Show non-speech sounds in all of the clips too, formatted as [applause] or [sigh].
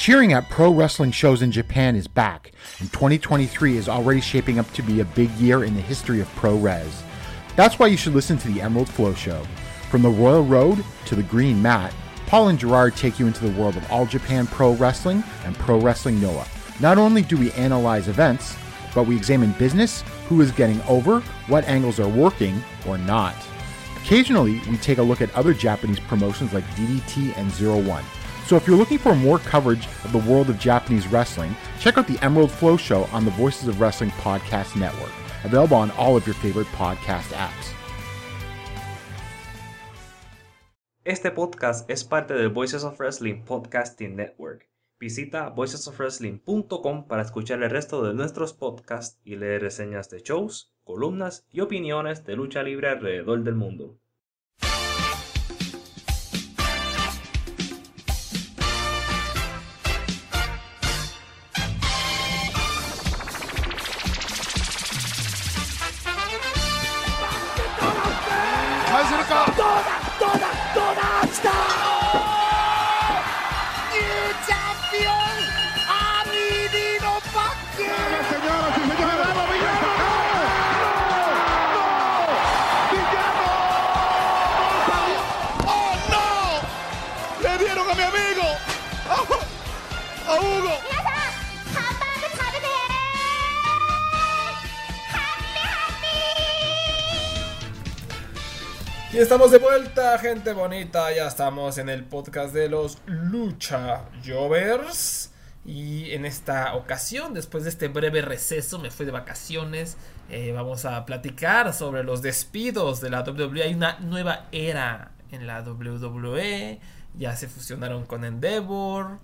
Cheering at pro wrestling shows in Japan is back, and 2023 is already shaping up to be a big year in the history of pro res. That's why you should listen to the Emerald Flow Show. From the Royal Road to the Green Mat, Paul and Gerard take you into the world of All Japan Pro Wrestling and Pro Wrestling Noah. Not only do we analyze events, but we examine business, who is getting over, what angles are working or not. Occasionally, we take a look at other Japanese promotions like DDT and Zero One. So if you're looking for more coverage of the world of Japanese wrestling, check out the Emerald Flow Show on the Voices of Wrestling Podcast Network, available on all of your favorite podcast apps. Este podcast es parte del Voices of Wrestling Podcasting Network. Visita voicesofwrestling.com para escuchar el resto de nuestros podcasts y leer reseñas de shows, columnas y opiniones de lucha libre alrededor del mundo. Estamos de vuelta, gente bonita. Ya estamos en el podcast de los Lucha Jovers. Y en esta ocasión, después de este breve receso, me fui de vacaciones. Eh, vamos a platicar sobre los despidos de la WWE. Hay una nueva era en la WWE. Ya se fusionaron con Endeavor.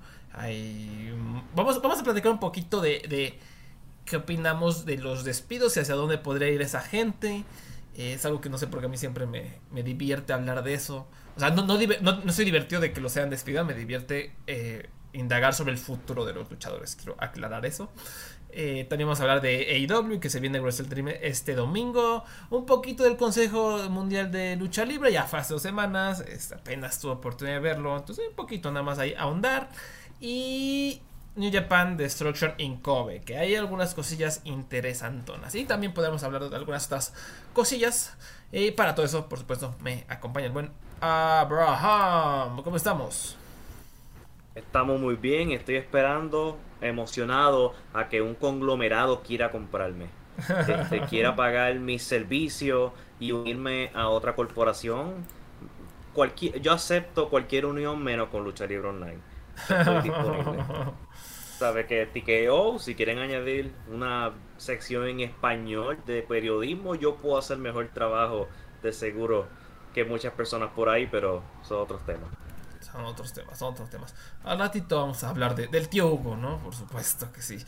Vamos, vamos a platicar un poquito de, de qué opinamos de los despidos y hacia dónde podría ir esa gente. Es algo que no sé por qué a mí siempre me, divierte hablar de eso. O sea, no, no, no, soy divertido de que lo sean despidido, me divierte eh, indagar sobre el futuro de los luchadores. Quiero aclarar eso. Eh, también vamos a hablar de AEW, que se viene Wrestle Dream este domingo. Un poquito del Consejo Mundial de Lucha Libre, ya fue hace dos semanas. apenas tuve oportunidad de verlo. Entonces, un poquito nada más ahí ahondar. Y New Japan Destruction in Kobe, que hay algunas cosillas interesantonas. Y también podemos hablar de algunas otras cosillas. Y para todo eso, por supuesto, me acompaña el buen Abraham. ¿Cómo estamos? Estamos muy bien, estoy esperando, emocionado a que un conglomerado quiera comprarme. Este, [laughs] quiera pagar mis servicios y unirme a otra corporación. Cualquier, yo acepto cualquier unión menos con Lucha Libre Online. Estoy disponible. [laughs] Sabe que TKO, si quieren añadir una sección en español de periodismo, yo puedo hacer mejor trabajo de seguro que muchas personas por ahí, pero son otros temas. Son otros temas, son otros temas. Al ratito vamos a hablar del tío Hugo, ¿no? Por supuesto que sí.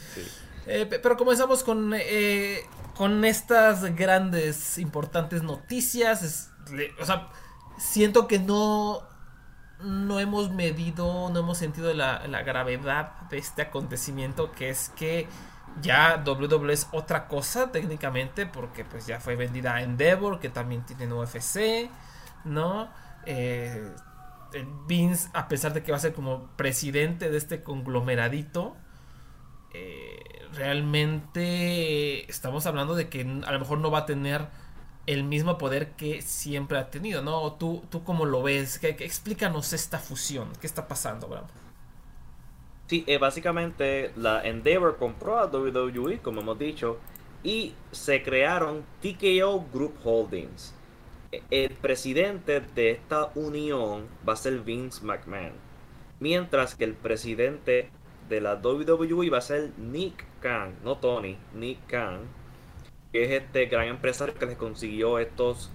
Eh, pero comenzamos con, eh, con estas grandes, importantes noticias. o sea, siento que no no hemos medido, no hemos sentido la, gravedad de este acontecimiento que es que ya WWE es otra cosa técnicamente porque pues ya fue vendida a Endeavor que también tiene UFC, ¿no? Eh, Vince, a pesar de que va a ser como presidente de este conglomeradito, eh, realmente estamos hablando de que a lo mejor no va a tener el mismo poder que siempre ha tenido, ¿no? ¿Tú, tú cómo lo ves? ¿Qué, explícanos esta fusión. ¿Qué está pasando, Bravo? Sí, eh, básicamente la Endeavor compró a WWE, como hemos dicho, y se crearon TKO Group Holdings. El presidente de esta unión va a ser Vince McMahon, mientras que el presidente de la WWE va a ser Nick Khan, no Tony, Nick Khan que es este gran empresario que les consiguió estos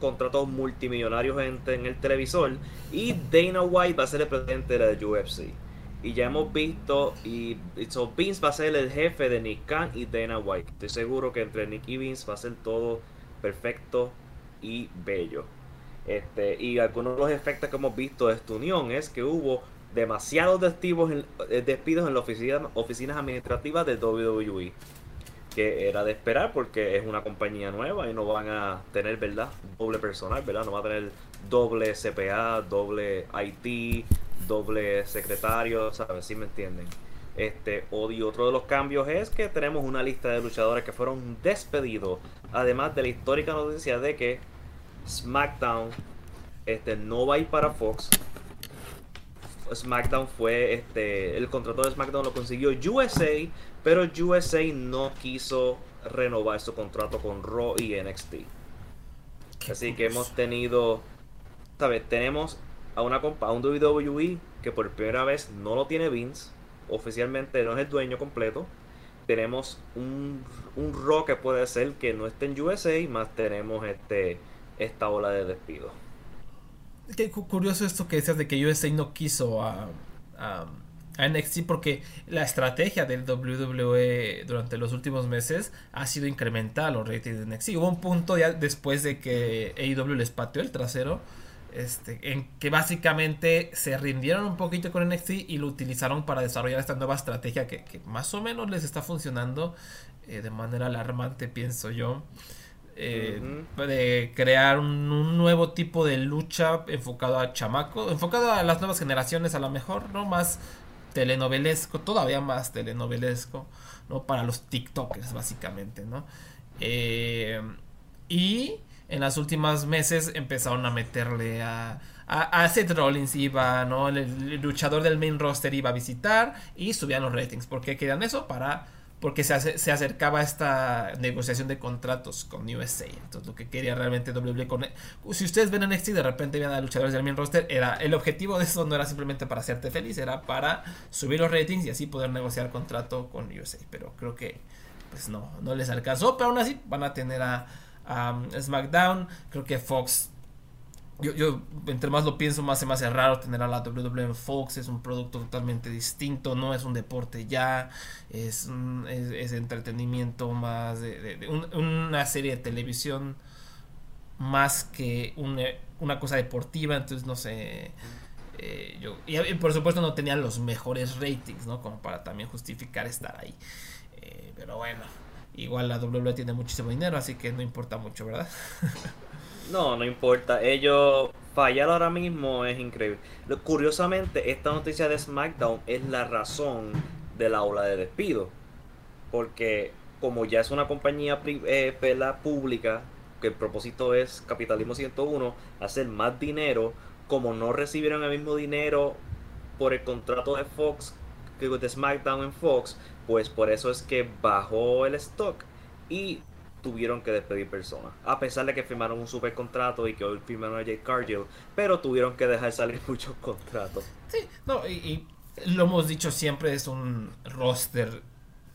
contratos multimillonarios en, el televisor. Y Dana White va a ser el presidente de la UFC. Y ya hemos visto, y, Vince va a ser el jefe de Nick Khan y Dana White. Estoy seguro que entre Nick y Vince va a ser todo perfecto y bello. Este, y algunos de los efectos que hemos visto de esta unión es que hubo demasiados eh, despidos en las oficinas administrativas de WWE que era de esperar porque es una compañía nueva y no van a tener, ¿verdad? Doble personal, ¿verdad? No va a tener doble CPA, doble IT, doble secretario, ¿sabes? Si me entienden. Este, y otro de los cambios es que tenemos una lista de luchadores que fueron despedidos, además de la histórica noticia de que SmackDown este, no va a ir para Fox. SmackDown fue, este, el contrato de SmackDown lo consiguió USA, pero USA no quiso renovar su contrato con Raw y NXT. Así que hemos tenido, ¿sabes? Tenemos a una a un WWE que por primera vez no lo tiene Vince, oficialmente no es el dueño completo. Tenemos un, un Raw que puede ser que no esté en USA, más tenemos este esta ola de despido. Qué curioso esto que decías de que USA no quiso a, a, NXT porque la estrategia del WWE durante los últimos meses ha sido incrementar los ratings de NXT. Hubo un punto ya después de que AEW les pateó el trasero. Este, en que básicamente se rindieron un poquito con NXT y lo utilizaron para desarrollar esta nueva estrategia que, más o menos les está funcionando eh, de manera alarmante, pienso yo. Eh, de crear un, nuevo tipo de lucha enfocado a chamaco, enfocado a las nuevas generaciones a lo mejor, ¿no? Más telenovelesco, todavía más telenovelesco, ¿no? Para los TikTokers, básicamente, ¿no? Eh, y en las últimas meses empezaron a meterle a, a, Seth Rollins iba, ¿no? El, luchador del main roster iba a visitar y subían los ratings. ¿Por qué querían eso? Para porque se, se acercaba esta negociación de contratos con USA. Entonces, lo que quería realmente WWE con. Si ustedes ven NXT y de repente ven a luchadores del main roster, era, el objetivo de eso no era simplemente para hacerte feliz, era para subir los ratings y así poder negociar contrato con USA. Pero creo que, pues no, no les alcanzó. Pero aún así, van a tener a, a SmackDown. Creo que Fox yo, yo, entre más lo pienso, más se me hace raro tener a la WWE en Fox. Es un producto totalmente distinto, no es un deporte ya, es, es, entretenimiento más de, una serie de televisión más que una, cosa deportiva. Entonces, no sé. Eh, yo, y, por supuesto, no tenían los mejores ratings, ¿no? Como para también justificar estar ahí. Eh, pero bueno, igual la WWE tiene muchísimo dinero, así que no importa mucho, ¿verdad? [laughs] No, no importa. Ellos fallar ahora mismo es increíble. Curiosamente, esta noticia de SmackDown es la razón de la ola de despido. Porque como ya es una compañía eh, pública, que el propósito es capitalismo 101, hacer más dinero, como no recibieron el mismo dinero por el contrato de Fox, que de SmackDown en Fox, pues por eso es que bajó el stock. Y tuvieron que despedir personas. A pesar de que firmaron un super contrato y que hoy firmaron a Jake Cargill, pero tuvieron que dejar salir [laughs] muchos contratos. Sí, no, y, lo hemos dicho siempre, es un roster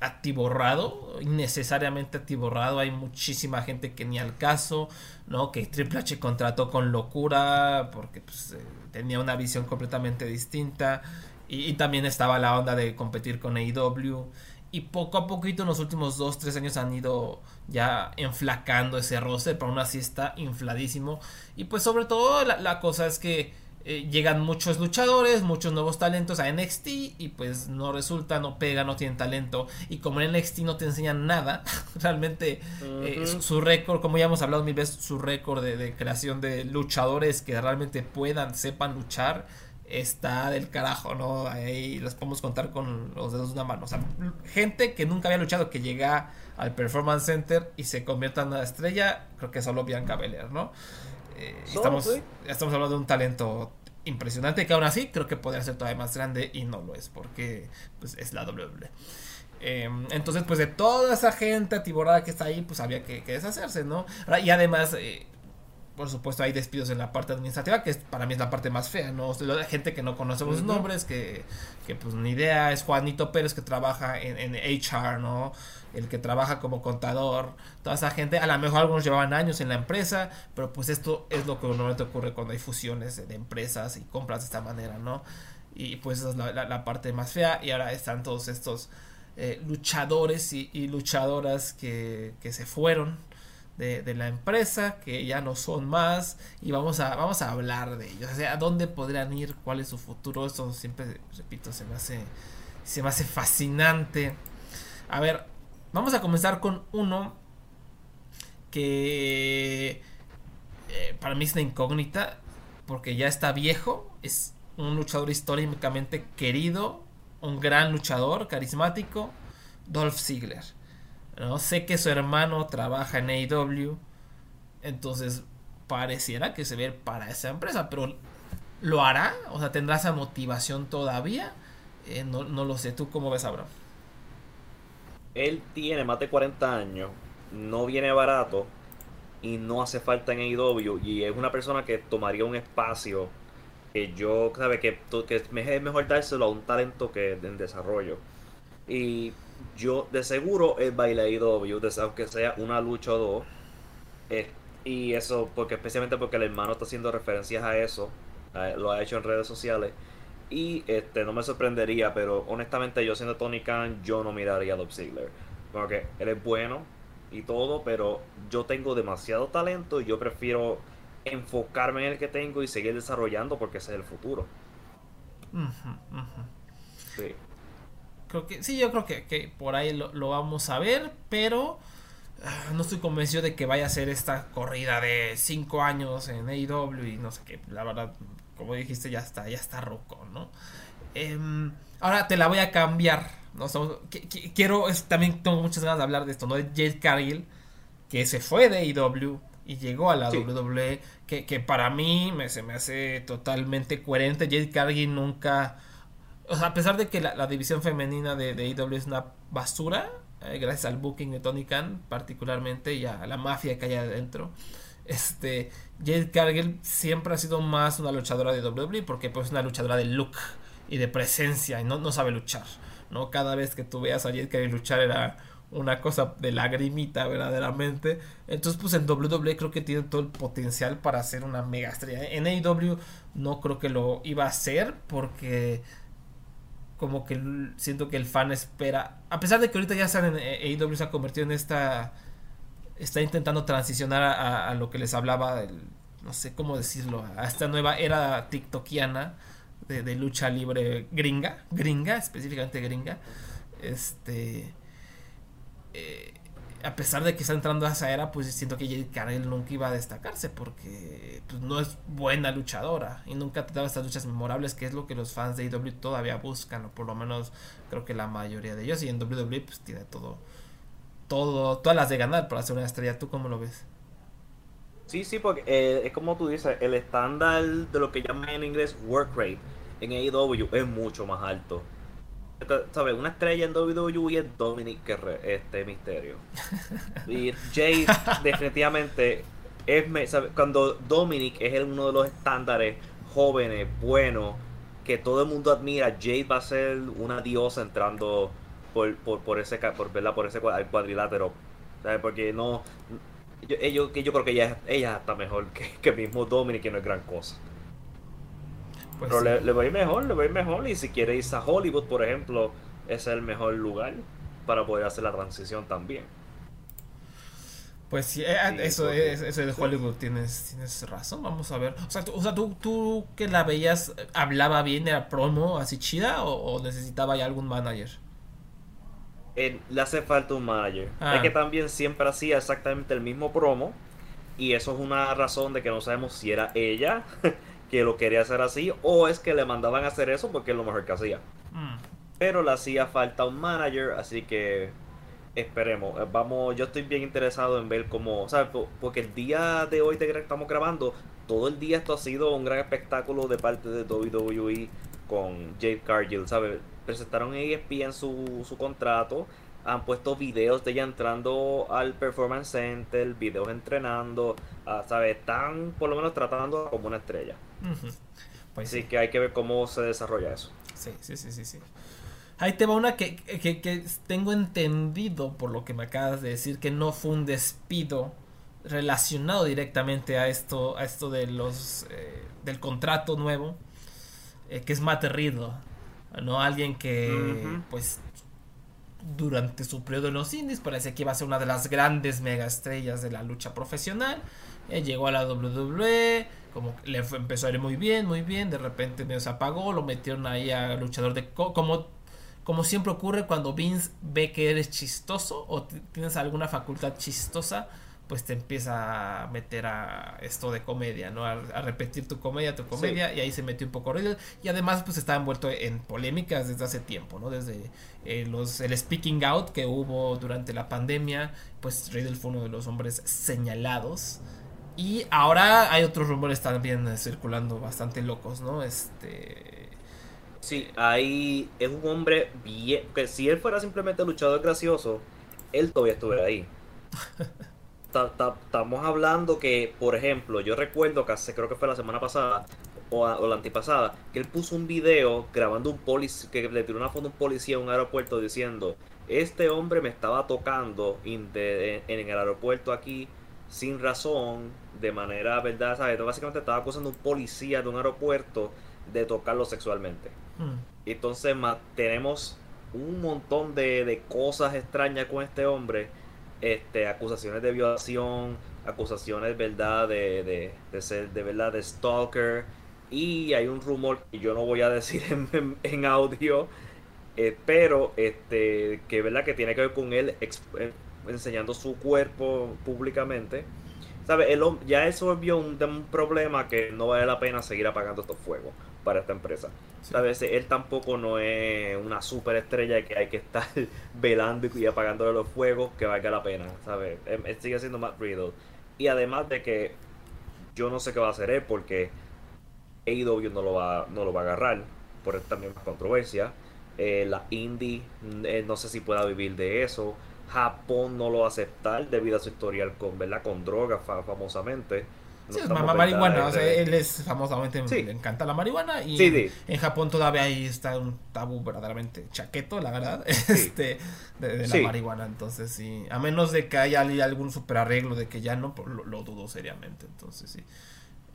atiborrado, innecesariamente atiborrado. Hay muchísima gente que ni al caso, ¿no? Que Triple H contrató con locura porque pues, eh, tenía una visión completamente distinta. Y, y, también estaba la onda de competir con AEW y poco a poquito en los últimos 2, 3 años han ido ya enflacando ese roster, pero aún así está infladísimo. Y pues sobre todo la, cosa es que eh, llegan muchos luchadores, muchos nuevos talentos a NXT y pues no resulta, no pega, no tienen talento. Y como en NXT no te enseñan nada, [laughs] realmente eh, su, récord, como ya hemos hablado mil veces, su récord de, de creación de luchadores que realmente puedan, sepan luchar está del carajo, ¿no? Ahí los podemos contar con los dedos de una mano. O sea, gente que nunca había luchado, que llega al Performance Center y se convierta en una estrella, creo que solo Bianca Belair, ¿no? Eh, estamos, estamos hablando de un talento impresionante que aún así creo que podría ser todavía más grande y no lo es porque pues, es la WWE. Em, entonces, pues de toda esa gente atiborada que está ahí, pues había que, deshacerse, ¿no? Y además, eh, por supuesto hay despidos en la parte administrativa, que para mí es la parte más fea, ¿no? La gente que no conocemos sus nombres, que, que, pues ni idea, es Juanito Pérez que trabaja en, HR, ¿no? El que trabaja como contador, toda esa gente, a lo mejor algunos llevaban años en la empresa, pero pues esto es lo que normalmente ocurre cuando hay fusiones de empresas y compras de esta manera, ¿no? Y pues esa es la, parte más fea, y ahora están todos estos eh, luchadores y, y luchadoras que, que se fueron de, la empresa, que ya no son más, y vamos a, vamos a hablar de ellos, o sea, dónde podrían ir, cuál es su futuro, esto siempre, repito, se me hace, se me hace fascinante. A ver, vamos a comenzar con uno que eh, para mí es una incógnita, porque ya está viejo, es un luchador históricamente querido, un gran luchador, carismático, Dolph Ziggler. ¿No? Sé que su hermano trabaja en AEW, entonces pareciera que se ve para esa empresa, pero ¿lo hará? O sea, ¿tendrá esa motivación todavía? Eh, no, no, lo sé, ¿tú cómo ves, Abraham? Él tiene más de 40 años, no viene barato y no hace falta en AEW y es una persona que tomaría un espacio que yo, sabe que, que es mejor dárselo a un talento que en desarrollo. Y yo de seguro él baila AEW, aunque sea una lucha o dos. y eso, porque especialmente porque el hermano está haciendo referencias a eso, lo ha hecho en redes sociales. Y este no me sorprendería, pero honestamente yo siendo Tony Khan, yo no miraría a Dolph Ziggler. Porque él es bueno y todo, pero yo tengo demasiado talento y yo prefiero enfocarme en el que tengo y seguir desarrollando porque ese es el futuro. Sí. Creo que, sí, yo creo que, por ahí lo, vamos a ver, pero ah, no estoy convencido de que vaya a ser esta corrida de 5 años en AEW y no sé qué. La verdad, como dijiste, ya está, ya está roco, ¿no? Em, ahora te la voy a cambiar. ¿no? quiero, también tengo muchas ganas de hablar de esto, ¿no? De Jade Cargill, que se fue de AEW y llegó a la WWE, que, para mí me, se me hace totalmente coherente. Jade Cargill nunca... O sea, a pesar de que la, división femenina de, de AEW es una basura, eh, gracias al booking de Tony Khan particularmente y a la mafia que hay adentro, este, Jade Cargill siempre ha sido más una luchadora de WWE porque pues es una luchadora de look y de presencia y no, no sabe luchar, ¿no? Cada vez que tú veas a Jade Cargill luchar era una cosa de lagrimita verdaderamente. Entonces, pues en WWE creo que tiene todo el potencial para ser una mega estrella. En AEW no creo que lo iba a hacer porque como que siento que el fan espera, a pesar de que ahorita ya saben, AEW se ha convertido en esta está intentando transicionar a, lo que les hablaba, no sé cómo decirlo, a esta nueva era tiktokiana de, de lucha libre gringa, gringa, específicamente gringa. Este eh, a pesar de que está entrando a esa era, pues siento que Jade Cargill nunca iba a destacarse porque pues, no es buena luchadora y nunca te daba estas luchas memorables, que es lo que los fans de AEW todavía buscan, o por lo menos creo que la mayoría de ellos. Y en WWE pues tiene todo, todo, todas las de ganar para ser una estrella. ¿Tú cómo lo ves? Sí, sí, porque eh, es como tú dices, el estándar de lo que llaman en inglés work rate en AEW es mucho más alto. ¿Sabes? Una estrella en WWE es Dominic este Misterio. Y [laughs] Jade definitivamente es cuando Dominic es uno de los estándares jóvenes, buenos, que todo el mundo admira, Jade va a ser una diosa entrando por, por, por ese por, ¿verdad? por ese cuadrilátero. ¿sabes? Porque no yo, yo, yo creo que ella, ella está mejor que, que mismo Dominic, que no es gran cosa. Pues Pero le, le, va a ir mejor, le va a ir mejor. Y si quiere irse a Hollywood, por ejemplo, es el mejor lugar para poder hacer la transición también. Pues sí, eh, eso, es, eso de Hollywood tienes, tienes razón, vamos a ver. O sea, tú, o sea, ¿tú, tú que la veías, hablaba bien, era promo así chida o, necesitaba ya algún manager? le hace falta un manager. Es ah. que también siempre hacía exactamente el mismo promo y eso es una razón de que no sabemos si era ella [laughs] que lo quería hacer así o es que le mandaban a hacer eso porque es lo mejor que hacía. Mm. Pero le hacía falta un manager, así que esperemos. Eh, vamos, yo estoy bien interesado en ver cómo, ¿sabes? Porque el día de hoy de que estamos grabando, todo el día esto ha sido un gran espectáculo de parte de WWE con Jade Cargill, ¿sabes? Presentaron ESPN su, su contrato, han puesto videos de ella entrando al Performance Center, videos entrenando, ah, ¿sabes? Están por lo menos tratando como una estrella. Pues Así que hay que ver cómo se desarrolla eso. Sí, sí, sí, sí, sí. Ahí te va una que, que, tengo entendido por lo que me acabas de decir que no fue un despido relacionado directamente a esto, a esto de los eh, del contrato nuevo, eh, que es Matt Riddle, no alguien que pues durante su periodo en los indies parecía que iba a ser una de las grandes mega estrellas de la lucha profesional, eh, llegó a la WWE como le empezó a ir muy bien, muy bien, de repente se apagó, lo metieron ahí a luchador de como como siempre ocurre cuando Vince ve que eres chistoso o tienes alguna facultad chistosa, pues te empieza a meter a esto de comedia, ¿no? A, repetir tu comedia, tu comedia, y ahí se metió un poco Riddle. Y además, pues está envuelto en polémicas desde hace tiempo, ¿no? Desde eh, los, el speaking out que hubo durante la pandemia, pues Riddle fue uno de los hombres señalados. Y ahora hay otros rumores también circulando bastante locos, ¿no? Este. Sí, ahí es un hombre bien. Que si él fuera simplemente luchador gracioso, él todavía estuviera ahí. [laughs] estamos hablando que, por ejemplo, yo recuerdo que hace, creo que fue la semana pasada o, la antipasada, que él puso un video grabando un policía, que le tiró una foto a un policía en un aeropuerto diciendo, este hombre me estaba tocando en, el aeropuerto aquí sin razón, de manera, ¿verdad? ¿Sabes? básicamente estaba acusando a un policía de un aeropuerto de tocarlo sexualmente. Hmm. Entonces tenemos un montón de, de cosas extrañas con este hombre este, acusaciones de violación, acusaciones verdad de, de, ser de verdad de stalker y hay un rumor que yo no voy a decir [laughs] en, audio eh, pero este que verdad que tiene que ver con él eh, enseñando su cuerpo públicamente ¿Sabe? El, ya eso volvió un, un problema que no vale la pena seguir apagando estos fuegos para esta empresa. ¿Sabes? Él tampoco no es una super estrella que hay que estar [laughs] velando y apagándole los fuegos que valga la pena, ¿sabes? Él, sigue siendo Matt Riddle. Y además de que yo no sé qué va a hacer él porque AEW no lo va, no lo va a agarrar por también más controversia. Eh, la indie, eh, no sé si pueda vivir de eso. Japón no lo va a aceptar debido a su historial con, ¿verdad? con drogas famosamente. Sí, es marihuana, o sea, él es famosamente, le encanta la marihuana y en, Japón todavía ahí está un tabú verdaderamente chaqueto, la verdad, [laughs] este, de, la marihuana, entonces sí, a menos de que haya algún super arreglo de que ya no, pues, lo, dudo seriamente, entonces sí.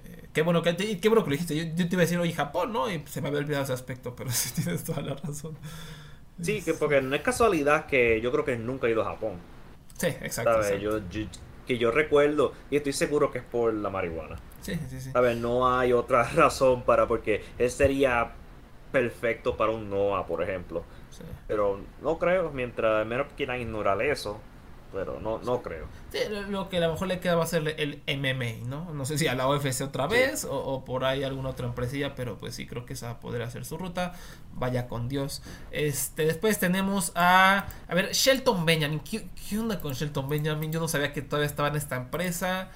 Eh, qué bueno que qué bueno que lo dijiste, yo, te iba a decir hoy Japón, ¿no? Y se me había olvidado ese aspecto, pero [laughs] sí tienes toda la razón. Sí, que porque no es casualidad que yo creo que nunca he ido a Japón. Sí, exacto. Yo, que yo recuerdo y estoy seguro que es por la marihuana. Sí, sí, sí. A ver, no hay otra [laughs] razón para porque él sería perfecto para un Noah, por ejemplo. Sí. Pero no creo, mientras menos quieran ignorar eso, pero no, no creo. lo que a lo mejor le queda va a ser el MMA, ¿no? No sé si a la UFC otra vez o, por ahí alguna otra empresilla, pero pues sí creo que esa podría ser su ruta. Vaya con Dios. Este, después tenemos a. A ver, Shelton Benjamin. ¿Qué, onda con Shelton Benjamin? Yo no sabía que todavía estaba en esta empresa.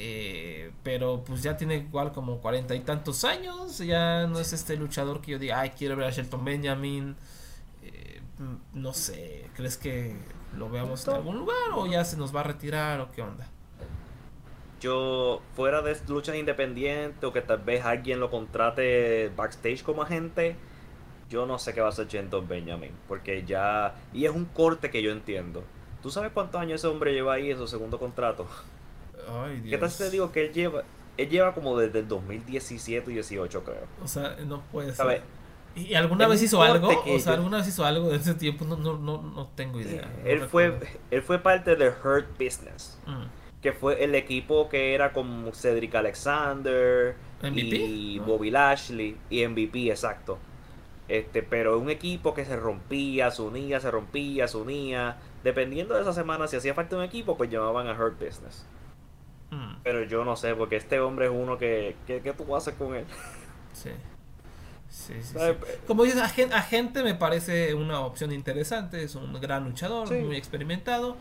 Eh, pero pues ya tiene igual como cuarenta y tantos años. Ya no es este luchador que yo diga, ay, quiero ver a Shelton Benjamin. Eh, no sé, ¿crees que lo veamos en algún lugar o ya se nos va a retirar o qué onda? Yo, fuera de luchas independientes o que tal vez alguien lo contrate backstage como agente, yo no sé qué va a hacer Shelton Benjamin, porque ya... Y es un corte que yo entiendo. ¿Tú sabes cuántos años ese hombre lleva ahí en su segundo contrato? Ay, Dios. ¿Qué tal si te digo que él lleva... Él lleva como desde el 2017 y 18 creo. O sea, no puede ser. ¿Y alguna vez hizo algo? O sea, ¿alguna vez hizo algo de ese tiempo? No, no, no, no tengo idea. él, fue, él fue parte de Hurt Business. Mm. Que fue el equipo que era con Cedric Alexander y Bobby Lashley y MVP, exacto. Este, pero un equipo que se rompía, se unía, se rompía, se unía. Dependiendo de esa semana, si hacía falta un equipo, pues llamaban a Hurt Business. Mm. Pero yo no sé, porque este hombre es uno que. ¿Qué, qué tú haces con él? Sí. Como dices, agente me parece una opción interesante, es un gran luchador, muy experimentado,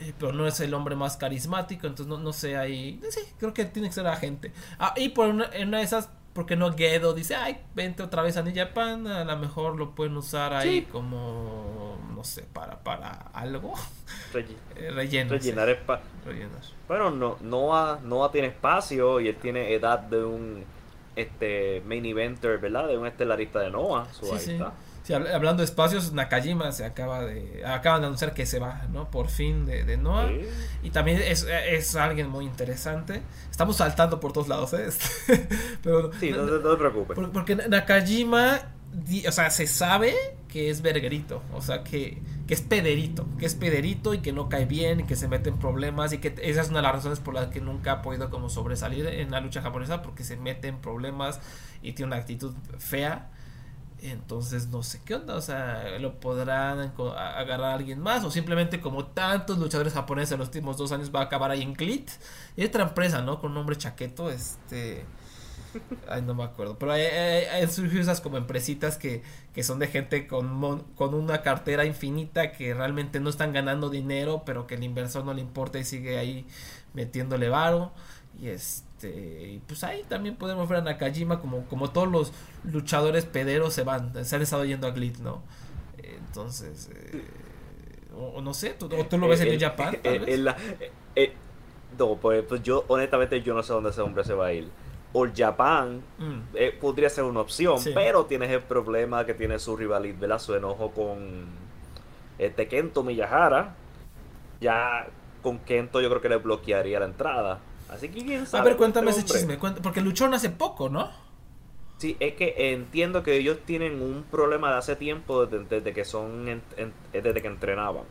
eh, pero no es el hombre más carismático, entonces no, sé ahí, sí, creo que tiene que ser agente. Ah, y por una, en una de esas, porque no Gedo dice, ay, vente otra vez a New Japan, a lo mejor lo pueden usar ahí como, no sé, para, para algo. [laughs] Eh, rellenar espacio. Bueno, no, Noah, Noah tiene espacio y él tiene edad de un este main eventer, ¿verdad? De un estelarista de Noah. Su sí, sí. hablando de espacios, Nakajima se acaba de acaban de anunciar que se va, ¿no? Por fin de, de Noah. Y también es, es, alguien muy interesante. Estamos saltando por todos lados, ¿eh? [laughs] [laughs] Pero, sí, no, no, te preocupes. Porque Nakajima, o sea, se sabe que es verguerito, o sea, que, que es pederito, que es pederito y que no cae bien y que se mete en problemas y que esa es una de las razones por las que nunca ha podido como sobresalir en la lucha japonesa porque se mete en problemas y tiene una actitud fea. Entonces no sé qué onda, o sea, lo podrán agarrar a alguien más o simplemente como tantos luchadores japoneses en los últimos dos años va a acabar ahí en Clit. Y otra empresa, ¿no? Con nombre chaqueto, este... Ay, no me acuerdo. Pero hay, surgido esas como empresitas que, que son de gente con, con una cartera infinita que realmente no están ganando dinero, pero que el inversor no le importa y sigue ahí metiéndole varo. Y este, pues ahí también podemos ver a Nakajima como, como todos los luchadores pederos se van, se han estado yendo a Glit, ¿no? Entonces, eh, o, no sé, ¿tú, tú lo ves en el, Japan? no, pues, pues, yo honestamente yo no sé dónde ese hombre se va a ir. All Japan mm. eh, podría ser una opción, pero tienes el problema que tiene su rivalidad, Su enojo con este Kento Miyahara. Ya con Kento yo creo que le bloquearía la entrada. Así que quién sabe. A ver, cuéntame ese chisme, porque luchó hace poco, ¿no? Sí, es que entiendo que ellos tienen un problema de hace tiempo desde, que son desde que entrenaban.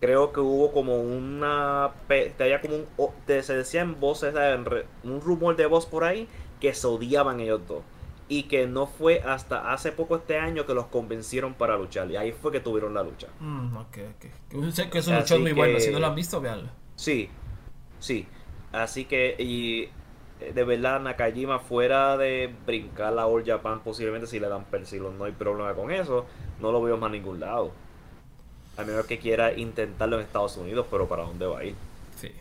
Creo que hubo como una había como un se decía en voces un rumor de voz por ahí que se odiaban ellos dos y que no fue hasta hace poco este año que los convencieron para luchar y ahí fue que tuvieron la lucha. Mm, ok, ok. Que es un luchón muy bueno, si no lo han visto, veanlo. Sí, sí. Así que, y eh, de verdad, Nakajima fuera de brincar la All Japan, posiblemente si le dan persilo, no hay problema con eso. No lo veo más a ningún lado. A menos que quiera intentarlo en Estados Unidos, pero ¿para dónde va a ir? Sí.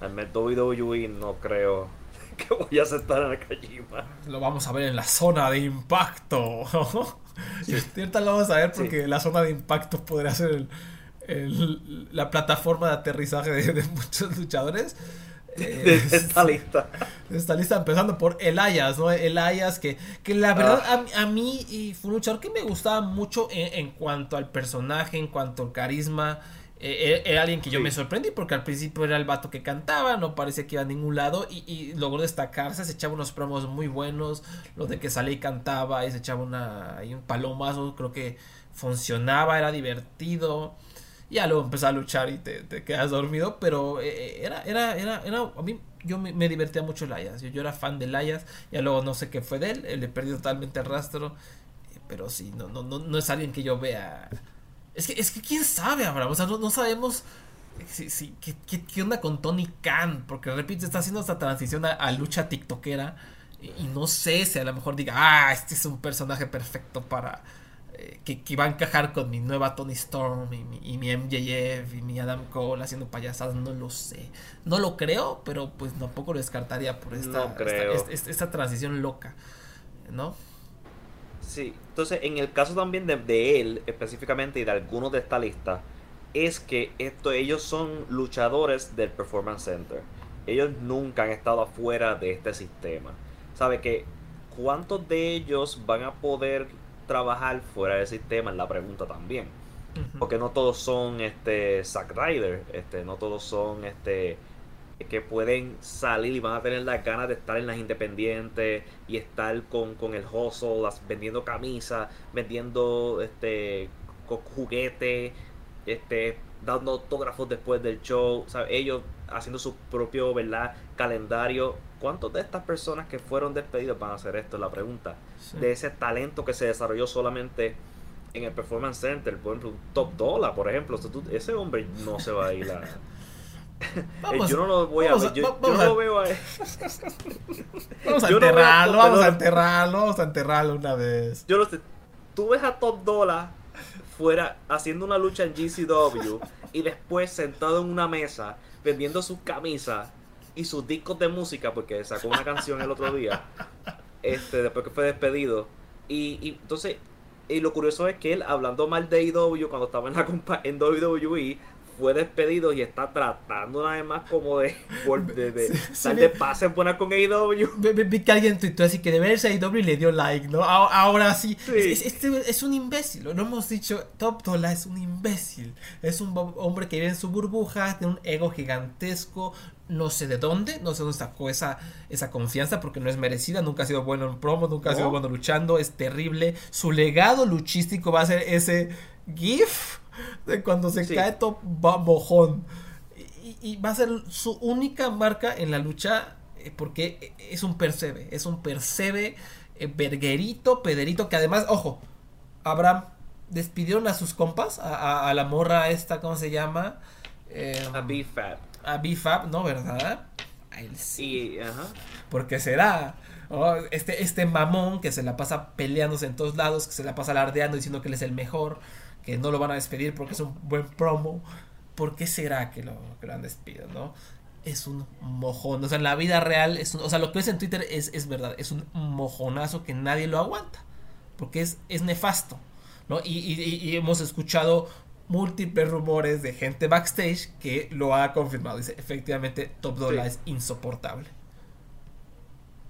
Al menos WWE no creo [laughs] que voy a aceptar a Nakajima. Lo vamos a ver en la zona de impacto. [laughs] Sí. Cierta lo vamos a ver porque la zona de impacto podría ser el, la plataforma de aterrizaje de, muchos luchadores. Eh, [laughs] esta lista. Esta lista empezando por Elias, ¿no? Elias que, que la verdad ah. a, mí fue un luchador que me gustaba mucho en, cuanto al personaje, en cuanto al carisma. Eh, era alguien que yo me sorprendí porque al principio era el vato que cantaba, no parecía que iba a ningún lado y, logró destacarse, se echaba unos promos muy buenos, lo de que salía y cantaba y se echaba una, un palomazo, creo que funcionaba, era divertido. Ya luego empezó a luchar y te, quedas dormido, pero eh, era, era, era, era, a mí yo me, divertía mucho Elias, yo, yo, era fan de Elias, ya luego no sé qué fue de él, le perdí totalmente el rastro, pero sí, no, no, no, no es alguien que yo vea. Es que, es que quién sabe, Abraham, o sea, no, sabemos si, si, ¿qué, qué, onda con Tony Khan, porque repito, está haciendo esta transición a, lucha tiktokera y, no sé si a lo mejor diga, ah, este es un personaje perfecto para eh, que, que, va a encajar con mi nueva Tony Storm y mi, y mi, MJF y mi Adam Cole haciendo payasadas, no lo sé. No lo creo, pero pues tampoco lo descartaría por esta, esta, transición loca, ¿no? Sí, entonces en el caso también de, de, él específicamente y de algunos de esta lista, es que esto, ellos son luchadores del Performance Center. Ellos nunca han estado afuera de este sistema. ¿Sabe que cuántos de ellos van a poder trabajar fuera del sistema es la pregunta también. Porque no todos son este Zack Ryder, este, no todos son este que pueden salir y van a tener las ganas de estar en las independientes y estar con, con el hustle, vendiendo camisas, vendiendo este juguetes, este, dando autógrafos después del show, ellos haciendo su propio ¿verdad? calendario. ¿Cuántos de estas personas que fueron despedidos van a hacer esto? La pregunta. De ese talento que se desarrolló solamente en el Performance Center, por ejemplo, un Top Dollar, por ejemplo. ese hombre no se va a ir a. [laughs] yo no lo voy a ver. Yo, no lo veo a [laughs] Vamos a enterrarlo, vamos a enterrarlo, vamos a enterrarlo una vez. Yo no sé. Tú ves a Top Dollar fuera haciendo una lucha en GCW [laughs] y después sentado en una mesa vendiendo sus camisas y sus discos de música porque sacó una canción el otro día [laughs] este después que fue despedido. Y, y entonces y lo curioso es que él hablando mal de IW cuando estaba en la en WWE fue despedido y está tratando una vez más como de, de, de de pases buenas con AEW. Vi, que alguien tuitó así que de verse AEW y le dio like, ¿no? Ahora sí, Es, este es, un imbécil, lo hemos dicho, Top Dollar es un imbécil, es un hombre que vive en su burbuja, tiene un ego gigantesco, no sé de dónde, no sé dónde sacó esa, esa confianza porque no es merecida, nunca ha sido bueno en promo, nunca ha sido bueno luchando, es terrible, su legado luchístico va a ser ese GIF de cuando se cae top mojón. Y, va a ser su única marca en la lucha eh, porque es un percebe, es un percebe eh, Berguerito, Pederito, que además, ojo, Abraham, despidieron a sus compas, a, a, la morra esta, ¿cómo se llama? Eh, a BFAP. A BFAP, ¿no? ¿Verdad? sí. ajá. Porque será. Este, este mamón que se la pasa peleándose en todos lados, que se la pasa alardeando diciendo que él es el mejor, que no lo van a despedir porque es un buen promo. ¿Por qué será que lo, que lo han despedido, no? Es un mojón. O sea, en la vida real, es o sea, lo que ves en Twitter es, es verdad. Es un mojonazo que nadie lo aguanta. Porque es, es nefasto. ¿no? Y, y, hemos escuchado múltiples rumores de gente backstage que lo ha confirmado. Dice, efectivamente, Top Dollar es insoportable.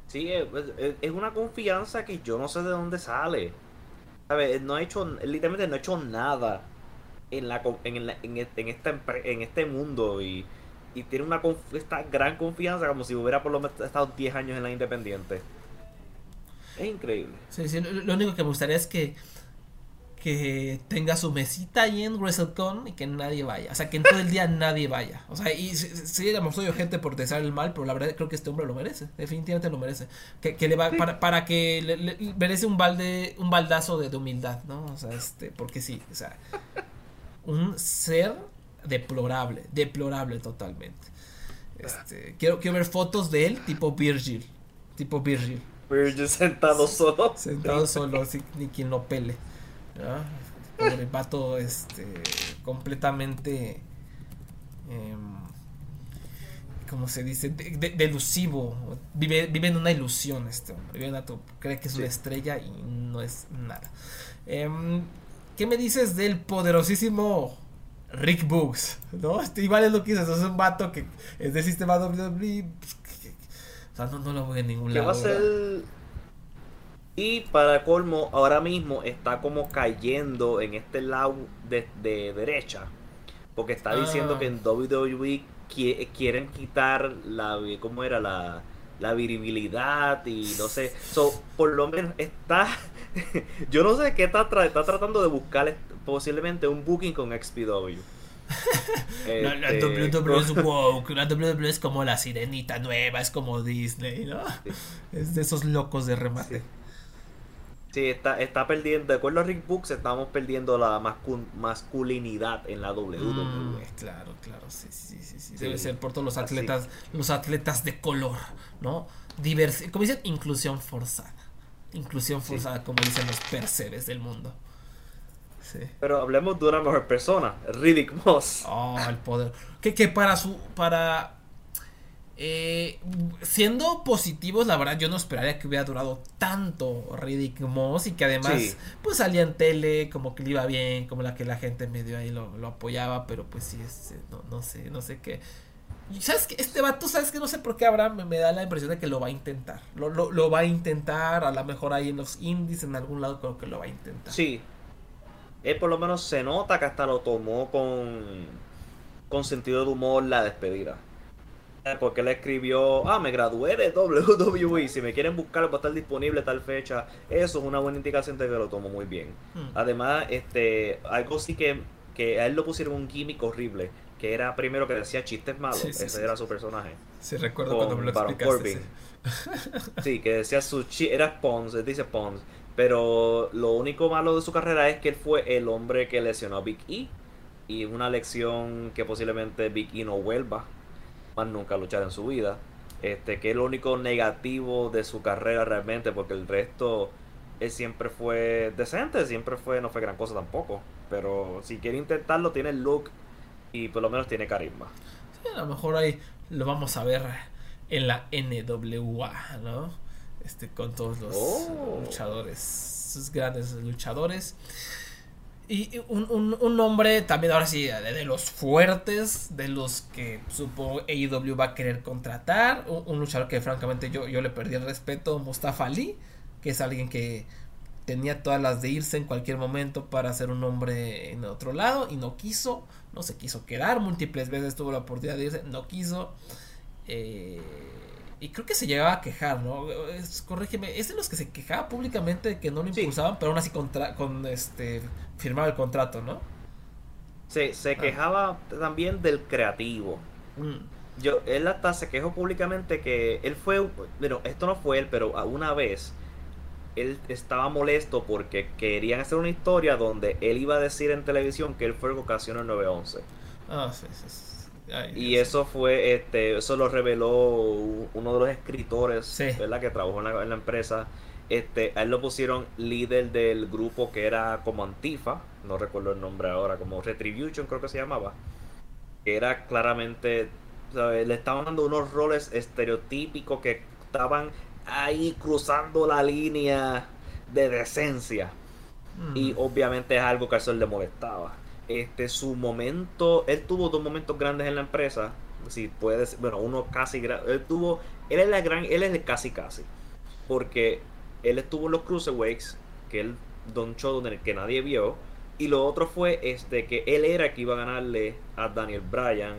Sí, es, una confianza que yo no sé de dónde sale. ver, No ha hecho, literalmente no ha hecho nada en la en, en, esta, en este mundo y, y tiene una esta gran confianza como si hubiera por lo menos estado 10 años en la Independiente. Es increíble. Sí, sí, lo único que me gustaría es que que tenga su mesita ahí en WrestleCon y que nadie vaya. O sea, que en todo el día nadie vaya. O sea, y sí, le mostró gente por desear el mal, pero la verdad creo que este hombre lo merece. Definitivamente lo merece. Que, le va, para, para que le, merece un balde, un baldazo de, humildad, ¿no? O sea, este, porque sí, o sea, un ser deplorable, deplorable totalmente. Este, quiero, quiero ver fotos de él tipo Virgil. Tipo Virgil. Virgil sentado solo. Sentado solo, así, ni quien lo pele. El pato este, completamente, eh, como se dice, delusivo. Vive, vive en una ilusión este hombre. cree que es una estrella y no es nada. Em, ¿Qué me dices del poderosísimo Rick Books? ¿No? Este, igual es lo que dices, es un vato que es del sistema WWE. Pues, o sea, no, lo veo en ningún lado. va a ser y para colmo, ahora mismo está como cayendo en este lado de, derecha. Porque está diciendo ah. que en WWE quieren quitar la cómo era la, la viribilidad y no sé. So, por lo menos está. [laughs] yo no sé qué está, está tratando de buscar posiblemente un booking con XPW. la, [laughs] la este, WWE es [laughs] woke, la WWE es como la sirenita nueva, es como Disney, ¿no? Es de esos locos de remate. Sí, está, está perdiendo, de acuerdo a Rick Books, estamos perdiendo la masculinidad en la WWE. Mm, claro, claro, sí, sí, sí, sí, Debe ser por todos los atletas, los atletas de color, ¿no? Divers como dicen, inclusión forzada. Inclusión forzada, como dicen los percebes del mundo. Sí. Pero hablemos de una mejor persona, Riddick Moss. Oh, el poder. Que, que para su, para eh, siendo positivos, la verdad yo no esperaría que hubiera durado tanto Riddick Moss y que además pues salía en tele, como que le iba bien, como la que la gente medio ahí lo, apoyaba, pero pues sí, este, no, no sé, no sé qué. ¿Sabes que Este vato, ¿sabes que No sé por qué Abraham me, da la impresión de que lo va a intentar. Lo, lo, va a intentar, a lo mejor ahí en los indies, en algún lado creo que lo va a intentar. Sí. Él por lo menos se nota que hasta lo tomó con, con sentido de humor la despedida porque él escribió, ah, me gradué de WWE, si me quieren buscar va a estar disponible tal fecha. Eso es una buena indicación de que lo tomo muy bien. Hmm. Además, este, algo sí que, que a él lo pusieron un gimmick horrible, que era primero que decía chistes malos, ese era su personaje. Sí, recuerdo cuando me lo explicaste. [laughs] Sí. que decía su chi era Pons, dice Pons, pero lo único malo de su carrera es que él fue el hombre que lesionó a Big E y una lección que posiblemente Big E no vuelva más nunca luchar en su vida. Este, que es lo único negativo de su carrera realmente, porque el resto él siempre fue decente, siempre fue, no fue gran cosa tampoco. Pero si quiere intentarlo, tiene el look y por lo menos tiene carisma. Sí, a lo mejor ahí lo vamos a ver en la NWA, ¿no? Este, con todos los oh. luchadores, sus grandes luchadores. Y un, un, un, nombre también ahora sí de, los fuertes, de los que supongo AEW va a querer contratar. Un, luchador que francamente yo, yo le perdí el respeto, Mustafa Ali, que es alguien que tenía todas las de irse en cualquier momento para hacer un nombre en otro lado y no quiso, no se quiso quedar, múltiples veces tuvo la oportunidad de irse, no quiso. Eh, y creo que se llegaba a quejar, ¿no? Es, corrígeme, es de los que se quejaba públicamente de que no lo impulsaban, pero aún así contra, con este firmaba el contrato, ¿no? Sí, se ah. quejaba también del creativo. Mm. Yo, él hasta se quejó públicamente que él fue, bueno, esto no fue él, pero una vez él estaba molesto porque querían hacer una historia donde él iba a decir en televisión que él fue el que ocasionó el 911. Ah, sí, sí, sí. Ay, Y Dios. eso fue, este, eso lo reveló uno de los escritores, Sí. ¿verdad? Que trabajó en la, en la empresa. Este, a él lo pusieron líder del grupo que era como Antifa, no recuerdo el nombre ahora, como Retribution creo que se llamaba. Era claramente, ¿sabes? le estaban dando unos roles estereotípicos que estaban ahí cruzando la línea de decencia. Mm. Y obviamente es algo que a eso le molestaba. Este, su momento, él tuvo dos momentos grandes en la empresa. Si puedes, bueno, uno casi, él tuvo, él es la gran, él es el casi casi. Porque él estuvo en los Cruiserweights, que él, Don Show, donde que nadie vio. Y lo otro fue este, que él era el que iba a ganarle a Daniel Bryan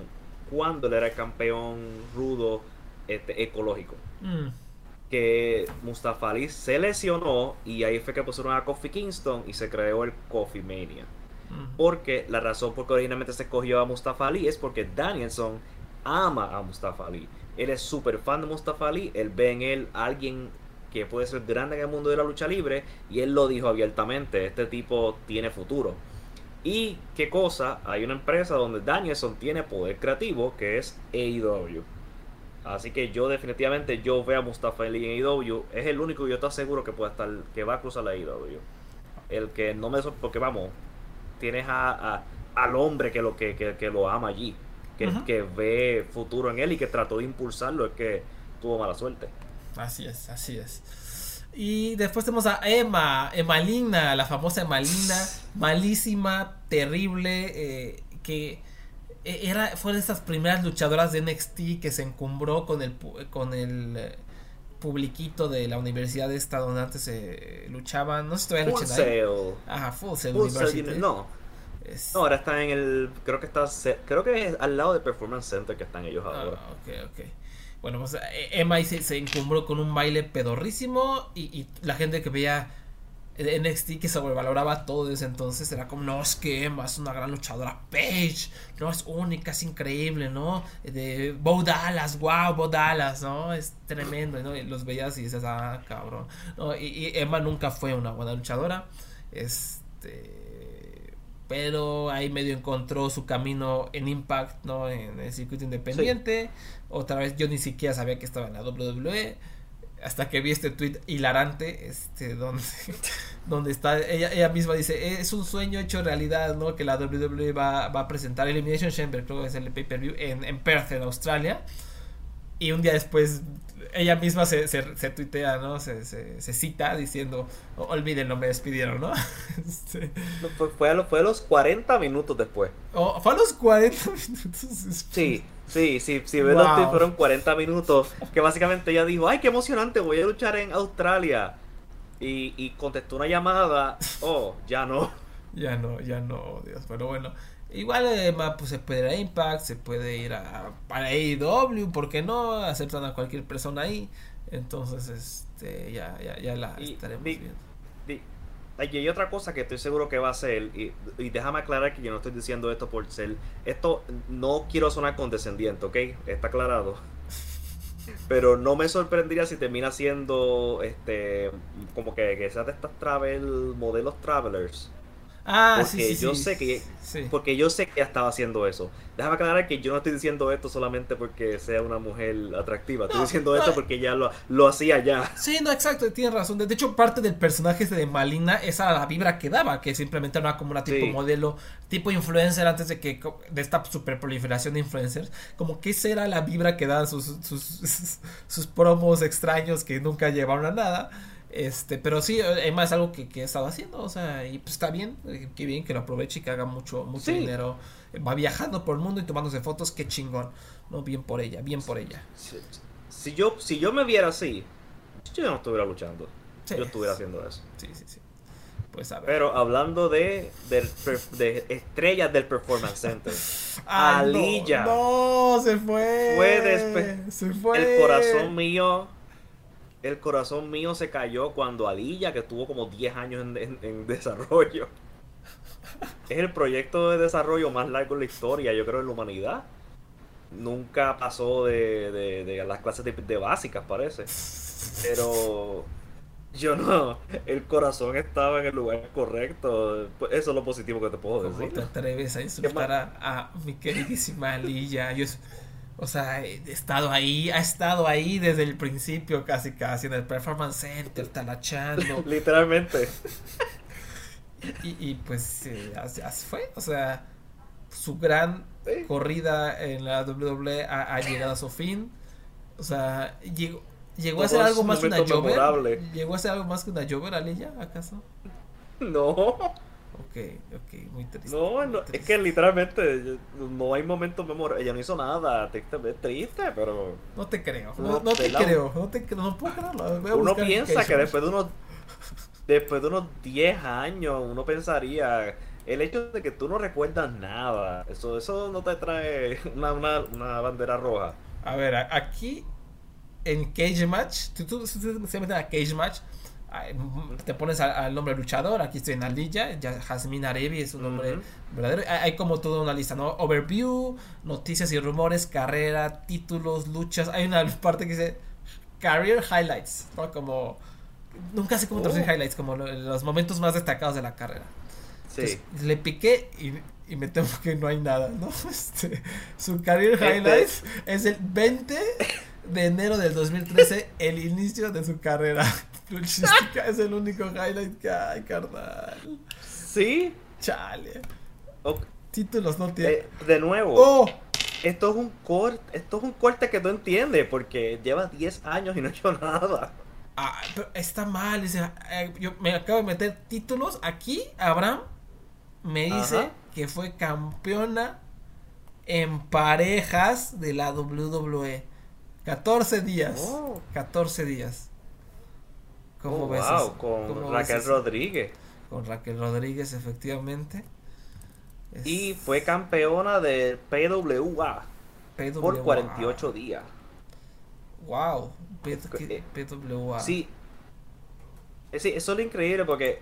cuando él era el campeón rudo este, ecológico Mm. que Mustafa Ali se lesionó y ahí fue que pusieron a Kofi Kingston y se creó el Coffee Mania. Mm. Porque la razón por que originalmente se escogió a Mustafa Ali es porque Danielson ama a Mustafa Ali. Él es súper fan de Mustafa Ali, él ve en él alguien que puede ser grande en el mundo de la lucha libre y él lo dijo abiertamente, este tipo tiene futuro. Y qué cosa, hay una empresa donde Danielson tiene poder creativo que es AEW. Así que yo definitivamente yo veo a Mustafa Ali en AEW. Es el único que yo estoy seguro que puede estar, que va a cruzar la AEW. El que no me porque vamos, tienes a, a- al hombre que lo que, que, que lo ama allí, que, que ve futuro en él y que trató de impulsarlo, es que tuvo mala suerte. Así es, así es. Y después tenemos a Emma, Emalina, la famosa Emalina, [laughs] malísima, terrible, eh, que e- era, fue de esas primeras luchadoras de NXT que se encumbró con el, con el eh, publiquito de la universidad esta donde antes se luchaban, no sé si todavía Full luchan ahí. Ajá, Full Sail Full University. no, Es- no, ahora está en el, creo que está, creo que es al lado del Performance Center que están ellos Ah, ahora. ok, ok. Bueno, pues eh, Emma se, se encumbró con un baile pedorrísimo y, la gente que veía NXT que sobrevaloraba todo desde entonces era como, no, es que Emma es una gran luchadora, Paige, no, es única, es increíble, ¿no? De Bo Dallas, wow, Bo Dallas, ¿no? Es tremendo, ¿no? Y los veías y dices, ah, cabrón. ¿no? Y Emma nunca fue una buena luchadora, este... Pero ahí medio encontró su camino en Impact, ¿no? En el circuito independiente. Otra vez yo ni siquiera sabía que estaba en la WWE. Hasta que vi este tweet hilarante, este, donde, [laughs] donde está, ella, ella misma dice, es un sueño hecho realidad, ¿no? Que la WWE va, va a presentar Elimination Chamber, creo que es el pay-per-view, en, en Perth, en Australia. Y un día después, ella misma se, se, se tuitea, ¿no? Se, se, se cita diciendo, "Oh, olvídenlo, me despidieron, ¿no? [laughs] Este, No, Fue, fue a los, fue a los 40 minutos después. oh, fue a los 40 [laughs] minutos. Sí, sí, sí, sí, ves Wow. fueron 40 minutos. Que básicamente ella dijo, ay, qué emocionante, voy a luchar en Australia. Y, y contestó una llamada, oh, ya no. Ya no, ya no, Dios. Pero bueno, igual además pues se puede ir a Impact, se puede ir a, a AEW, ¿por qué no? Aceptan a cualquier persona ahí. Entonces, este, ya, ya, ya la Y estaremos di- viendo. Di- Y hay otra cosa que estoy seguro que va a ser, y, y déjame aclarar que yo no estoy diciendo esto por ser, esto no quiero sonar condescendiente, ¿ok? Está aclarado. [laughs] Pero no me sorprendería si termina siendo, este, como que, que sea de estas travel, modelos travelers. Ah, porque sí, sí, yo sí, sé que-. Porque yo sé que ella estaba haciendo eso. Déjame aclarar que yo no estoy diciendo esto solamente porque sea una mujer atractiva. Estoy No, diciendo no. esto porque ella lo, lo hacía ya. Sí, no, exacto, tienes razón. De hecho, parte del personaje de Malina, esa era la vibra que daba, que simplemente era como una tipo Sí. modelo, tipo influencer antes de que de esta super proliferación de influencers. Como que esa era la vibra que daban sus, sus, [laughs] sus promos extraños que nunca llevaron a nada. Este, pero sí, Emma es algo que, que he estado haciendo, o sea, y pues está bien, eh, qué bien que lo aproveche y que haga mucho, mucho Sí. dinero. Va viajando por el mundo y tomándose fotos, qué chingón. No, bien por ella, bien por ella. Si, si yo, si yo me viera así, yo no estuviera luchando. Sí. Yo estuviera haciendo eso. Sí, sí, sí. Pues a ver. Pero hablando de, de estrellas del Performance Center, [laughs] Ah, no, se fue. Fue despe- Se fue. el corazón mío, el corazón mío se cayó cuando Alilla, que estuvo como 10 años en, en- en desarrollo, es el proyecto de desarrollo más largo en la historia, yo creo, en la humanidad. Nunca pasó de, de- de las clases de, de básicas, parece. Pero yo no, el corazón estaba en el lugar correcto. Pues eso es lo positivo que te puedo ¿Cómo decir. te atreves a insultar a, a mi queridísima Alilla? Yo, o sea, he estado ahí, ha estado ahí desde el principio, casi casi, en el Performance Center, talachando. [laughs] Literalmente. Y, y pues eh, así, así fue, o sea, su gran Sí. corrida en la WWE ha, ha llegado a su fin. O sea, llegó, llegó a ser algo más que una Jover. Llegó a ser algo más que una Jover, Alilla, ¿acaso? No, Ok, ok, muy triste. no, muy no, es que literalmente no hay momentos memorables. Ella no hizo nada, triste, triste pero No te creo, no, te creo, no te creo, no puedo creerlo. Uno piensa que después de unos después de unos 10 años uno pensaría el hecho de que tú no recuerdas nada eso eso no te trae una, una, una bandera roja A ver, aquí en Cage Match, tú, tú se se meten a Cage Match, te pones al nombre luchador, aquí estoy en Alilla, ya Jasmine Arevi es un nombre verdadero. Hay, hay como toda una lista, ¿no? Overview, noticias y rumores, carrera, títulos, luchas. Hay una parte que dice Career Highlights, ¿no? Como. Nunca sé cómo traducir Oh. highlights, como lo- los momentos más destacados de la carrera. sí Entonces, le piqué y, y me temo que no hay nada, ¿no? [laughs] Este, su career Este- highlights es el 20 de enero del 2013, el inicio de su carrera luchística. es el único highlight que hay, carnal. sí Chale. Títulos no tiene. eh, de nuevo ¡Oh! esto es un corte esto es un corte que tú entiendes porque lleva 10 años y no ha hecho nada Ah, pero está mal. eh, yo me acabo de meter títulos. Aquí, Abraham me dice Ajá. que fue campeona en parejas de la WWE. 14 días. Oh. 14 días. ¿Cómo Oh, ves wow con ¿Cómo ves Raquel? Rodríguez Con Raquel Rodríguez, efectivamente. Es y fue campeona de PWA PWA. por 48 días Wow. P- Eh, PWA. Sí. Sí, eso es lo increíble porque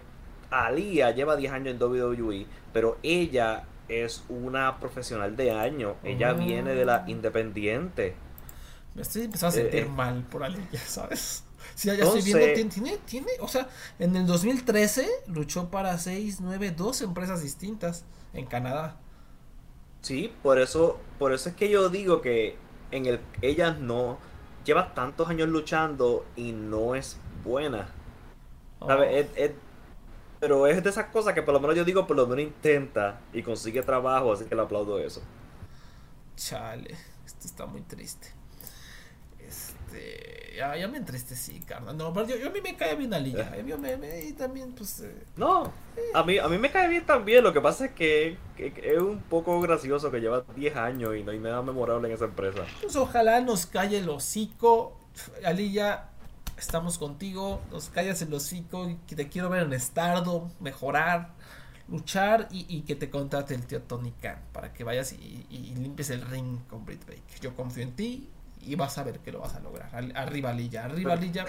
Alía lleva 10 años en WWE, pero ella es una profesional de año. Ella Oh. viene de la independiente. Me estoy empezando a Eh, sentir eh. mal por Aliyah, ¿sabes? Sí, ya estoy viendo, tiene, tiene, o sea, en el 2013 luchó para 6, 9, 2 empresas distintas en Canadá. Sí, por eso, por eso es que yo digo que en el ella no lleva tantos años luchando y no es buena. ¿sabes? Oh, Es- es- pero es de esas cosas que por lo menos yo digo, por lo menos intenta y consigue trabajo, así que le aplaudo eso. chale, esto está muy triste. Este, ya, ya me entristecí, carnal. No, pero yo, yo a mí me cae bien Aliyah. eh, yo me, me- y también, pues, eh, No, a mí, a mí me cae bien también. Lo que pasa es que, que- que es un poco gracioso que lleva 10 años y no hay nada memorable en esa empresa. pues ojalá nos calle el hocico. Aliyah, estamos contigo. Nos callas el hocico. que te quiero ver en Stardom, mejorar, luchar y, y que te contrate el tío Tony Khan para que vayas y, y- y limpies el ring con Britt Baker. Yo confío en ti y vas a ver que lo vas a lograr. Arriba Aliyah, arriba Aliyah.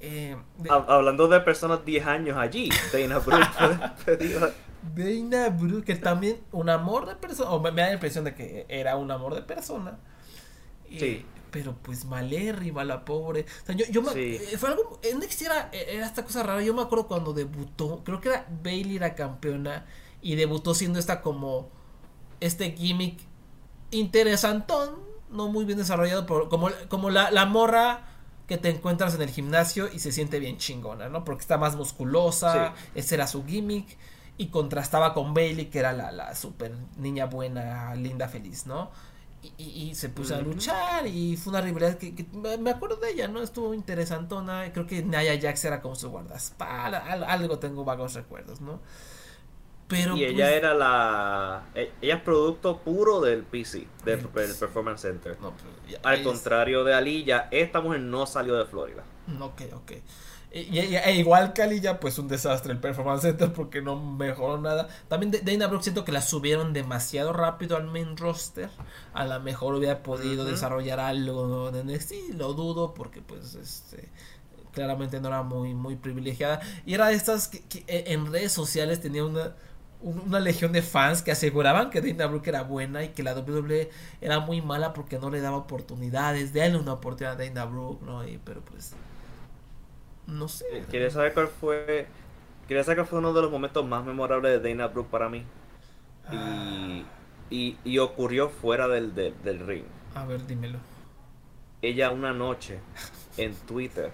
Eh, de- Ha- hablando de personas 10 años allí, Dana Brooke. [laughs] Dana Brooke, que también un amor de persona, o me, me da la impresión de que era un amor de persona. Eh, Sí. Pero pues malérrima la pobre. O sea, yo, yo me- Sí. eh, fue algo, en NXT era, era esta cosa rara. Yo me acuerdo cuando debutó, creo que era Bailey la campeona y debutó siendo esta como este gimmick interesantón, no muy bien desarrollado, pero como, como la, la morra que te encuentras en el gimnasio y se siente bien chingona, ¿no? Porque está más musculosa, ese era su gimmick, y contrastaba con Bailey, que era la, la super niña buena, linda, feliz, ¿no? Y, y- y se puso a luchar y fue una rivalidad que, que me acuerdo de ella, ¿no? Estuvo interesantona, creo que Nia Jax era como su guardaespaldas, al- algo tengo vagos recuerdos, ¿no? Pero Y ella pues, era la. e- Ella es producto puro del PC, del, del Performance Center. no, pero ya- Al ahí es- contrario de Aliyah, esta mujer no salió de Florida. Ok, ok. E, y- y- e igual que Aliyah, pues un desastre el Performance Center porque no mejoró nada. También de- Dana Brooke siento que la subieron demasiado rápido al main roster. A lo mejor hubiera podido desarrollar algo en NXT, lo dudo porque pues este claramente no era muy muy privilegiada y era de estas que, que en redes sociales tenía una un- una legión de fans que aseguraban que Dana Brooke era buena y que la WWE era muy mala porque no le daba oportunidades, denle una oportunidad a Dana Brooke, ¿no? Y, pero pues No sé. ¿Quieres saber cuál fue? Quería saber cuál fue uno de los momentos más memorables de Dana Brooke para mí. Y, Ah. y, y ocurrió fuera del, del, del ring. A ver, dímelo. Ella una noche en Twitter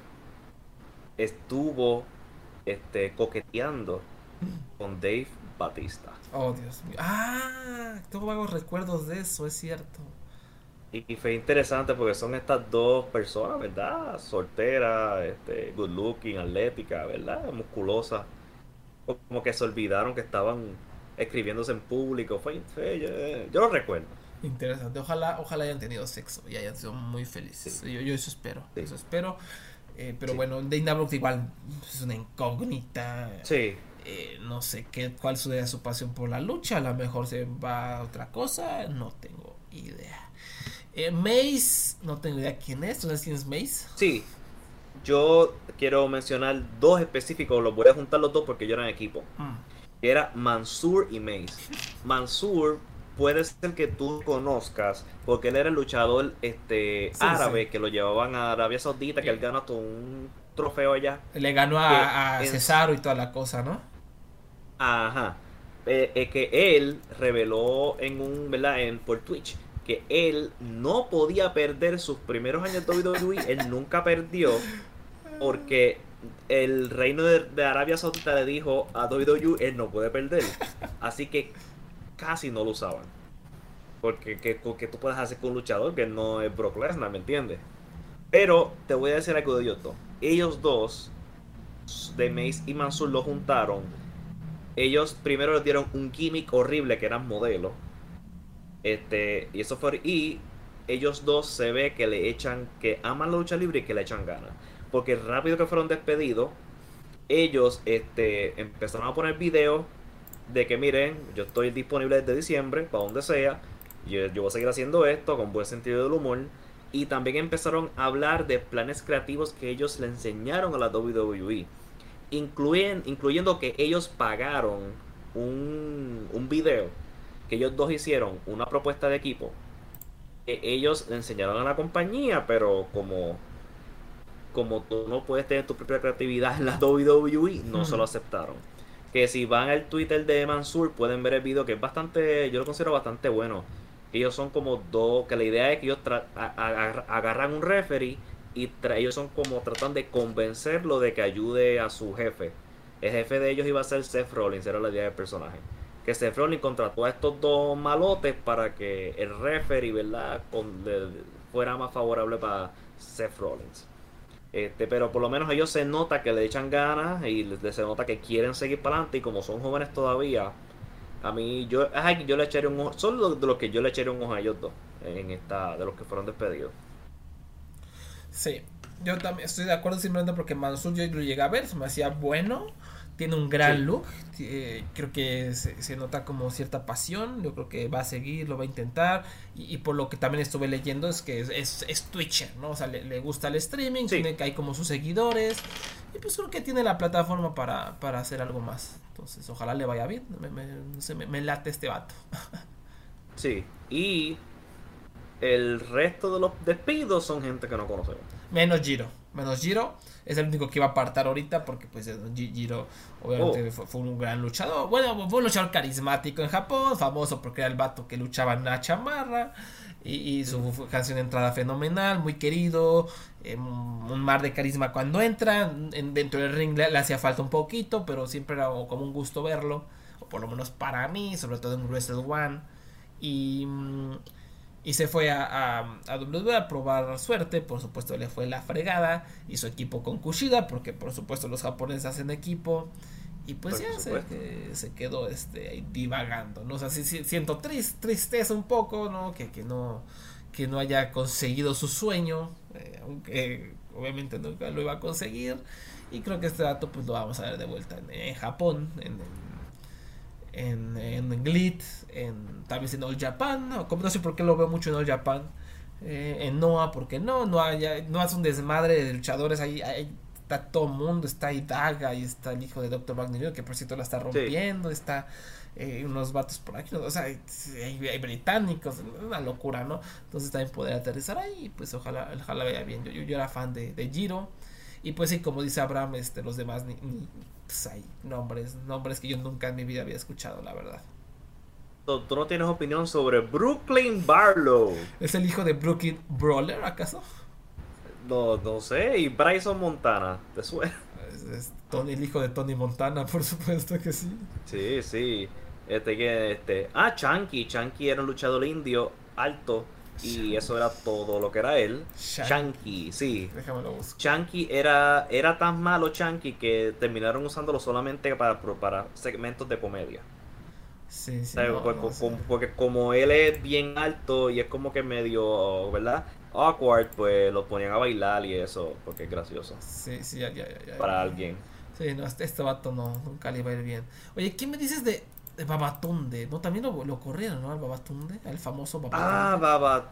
estuvo este, coqueteando con Dave Batista. Oh, Dios mío. Ah, tengo vagos recuerdos de eso, es cierto. Y, y fue interesante porque son estas dos personas, ¿verdad? Solteras, este, good looking, atlética, ¿verdad? Musculosa. Como que se olvidaron que estaban escribiéndose en público. Fue, fue- yo, yo lo recuerdo. Interesante. Ojalá, ojalá hayan tenido sexo y hayan sido muy felices. Sí. Yo, yo eso espero. Sí. Eso espero. Eh, pero Sí. bueno, Brooke igual es una incógnita. Sí, Eh, no sé qué, cuál sería su pasión por la lucha. A lo mejor se va a otra cosa. No tengo idea. Eh, Mace, no tengo idea quién es. ¿Tú sabes quién es Mace? sí. Yo quiero mencionar dos específicos, los voy a juntar los dos porque ellos eran equipo. Mm. era Mansur y Mace. Mansur puede ser que tú conozcas porque él era el luchador este Sí, árabe sí. que lo llevaban a Arabia Saudita, que él ganó hasta un trofeo allá. Le ganó a, a en- Cesaro y toda la cosa, ¿no? Ajá. Eh, que él reveló en un, ¿verdad? En, por Twitch que él no podía perder sus primeros años de WWE, él nunca perdió porque el reino de, de Arabia Saudita le dijo a WWE, él no puede perder. Así que casi no lo usaban. Porque que, que tú puedes hacer con un luchador que no es Brock Lesnar, ¿me entiendes? Pero te voy a decir algo de ellos dos. Ellos dos, de Mace y Mansur, lo juntaron ellos primero les dieron un gimmick horrible que eran modelos. Este, y eso fue. Y ellos dos se ve que le echan, que aman la lucha libre y que le echan ganas. Porque rápido que fueron despedidos, ellos este, empezaron a poner videos de que miren, yo estoy disponible desde diciembre, para donde sea. Yo, yo voy a seguir haciendo esto con buen sentido del humor. Y también empezaron a hablar de planes creativos que ellos le enseñaron a la WWE incluyen, incluyendo que ellos pagaron un, un video que ellos dos hicieron, una propuesta de equipo, que ellos le enseñaron a la compañía, pero como, como tú no puedes tener tu propia creatividad en la WWE, no se lo aceptaron. Que si van al Twitter de Mansur pueden ver el video que es bastante, yo lo considero bastante bueno. Ellos son como dos, que la idea es que ellos agarran un referee y ellos son como tratan de convencerlo de que ayude a su jefe. El jefe de ellos iba a ser Seth Rollins, era la idea del personaje. Que Seth Rollins contrató a estos dos malotes para que el referee, ¿verdad? Fuera más favorable para Seth Rollins. Este, pero por lo menos ellos se nota que le echan ganas y se nota que quieren seguir para adelante y como son jóvenes todavía, a mí yo, ay, yo le echaré un ojo, son de los que yo le echaré un ojo a ellos dos en esta, de los que fueron despedidos. Sí, yo también estoy de acuerdo simplemente porque Mansur yo lo llegué a ver, se me hacía bueno, tiene un gran Sí. look, eh, creo que se, se nota como cierta pasión, yo creo que va a seguir, lo va a intentar, y, y por lo que también estuve leyendo es que es, es, es Twitcher, ¿no? O sea, le, le gusta el streaming, Sí. tiene que hay como sus seguidores, y pues creo que tiene la plataforma para, para hacer algo más, entonces ojalá le vaya bien, me, me, no sé, me- me late este vato. [laughs] Sí, y el resto de los despidos son gente que no conocemos. Menos Giro. Menos Giro. Es el único que iba a apartar ahorita porque pues Gi- Giro obviamente Oh. fue, fue un gran luchador. Bueno, fue un luchador carismático en Japón, famoso porque era el vato que luchaba en la chamarra. Y, y su fu- canción de entrada fenomenal, muy querido, eh, un mar de carisma cuando entra. En, dentro del ring le, le hacía falta un poquito, pero siempre era como un gusto verlo. O por lo menos para mí, sobre todo en Wrestle One. Y, mm, y se fue a, a, a WWE a probar suerte. Por supuesto, le fue la fregada. Y su equipo con Kushida, porque por supuesto los japoneses hacen equipo. Y pues Por ya se, que- se quedó este, divagando. ¿no? O sea, sí, sí, siento tris- tristeza un poco, ¿no? Que, que no que no haya conseguido su sueño. eh, aunque obviamente nunca lo iba a conseguir. Y creo que este dato pues lo vamos a ver de vuelta en, en Japón. En, en, en Glit, en, tal vez en All Japan, no, no sé por qué lo veo mucho en All Japan, eh, en Noah, porque no, Noah, ya, Noah es un desmadre de luchadores, ahí, ahí está todo el mundo, está ahí Daga, y está el hijo de Dr. Wagner, que por cierto la está rompiendo, está eh, unos vatos por aquí, o sea, hay, hay británicos, una locura, ¿no? Entonces también poder aterrizar ahí, pues ojalá, ojalá vaya bien, yo, yo, yo era fan de, de Giro, Y pues sí, como dice Abraham, este, los demás ni, ni pues hay nombres, nombres que yo nunca en mi vida había escuchado, la verdad. ¿Tú no tienes opinión sobre Brooklyn Barlow? ¿Es el hijo de Brooklyn Brawler, acaso? No, no sé. ¿Y Bryson Montana? ¿Te suena? Es, es Tony, el hijo de Tony Montana, [laughs] por supuesto que sí. Sí, sí. Este que este. Ah, Chanky. Chanky era un luchador indio alto. Y eso era todo lo que era él. Shanky. Sí. Déjame lo busco. Chanky era, era tan malo Chanky que terminaron usándolo solamente para, para segmentos de comedia. Sí, sí. ¿Sabes? no, porque, no sé. como, porque como él es bien alto y es como que medio, ¿verdad? Awkward, pues lo ponían a bailar y eso, porque es gracioso Sí, sí, ya, ya, ya, ya. para alguien. Sí, no, este, este vato no, nunca le iba a ir bien. Oye, ¿qué me dices de, de Babatunde? ¿No? También lo, lo corrieron, ¿no? Al Babatunde, al famoso Babatunde. Ah, Baba.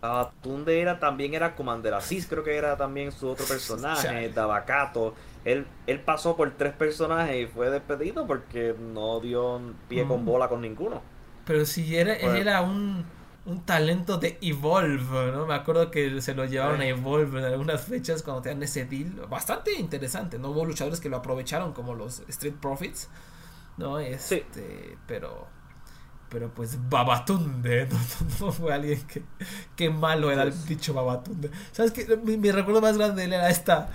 Babatunde era también era Commander Aziz, creo que era también su otro personaje, Chale. Dabacato. Él, él pasó por tres personajes y fue despedido porque no dio pie con Mm. bola con ninguno. Pero si era, él Bueno. era un, un talento de Evolve, ¿no? Me acuerdo que se lo llevaron a Eh. Evolve en algunas fechas cuando tenían ese deal. Bastante interesante, ¿no? Hubo luchadores que lo aprovecharon como los Street Profits, ¿no? Este, pero... Pero pues Babatunde, [laughs] no, no, no fue alguien que... Qué malo era el Sí. dicho Babatunde. ¿Sabes qué? Mi, mi recuerdo más grande de él era esta...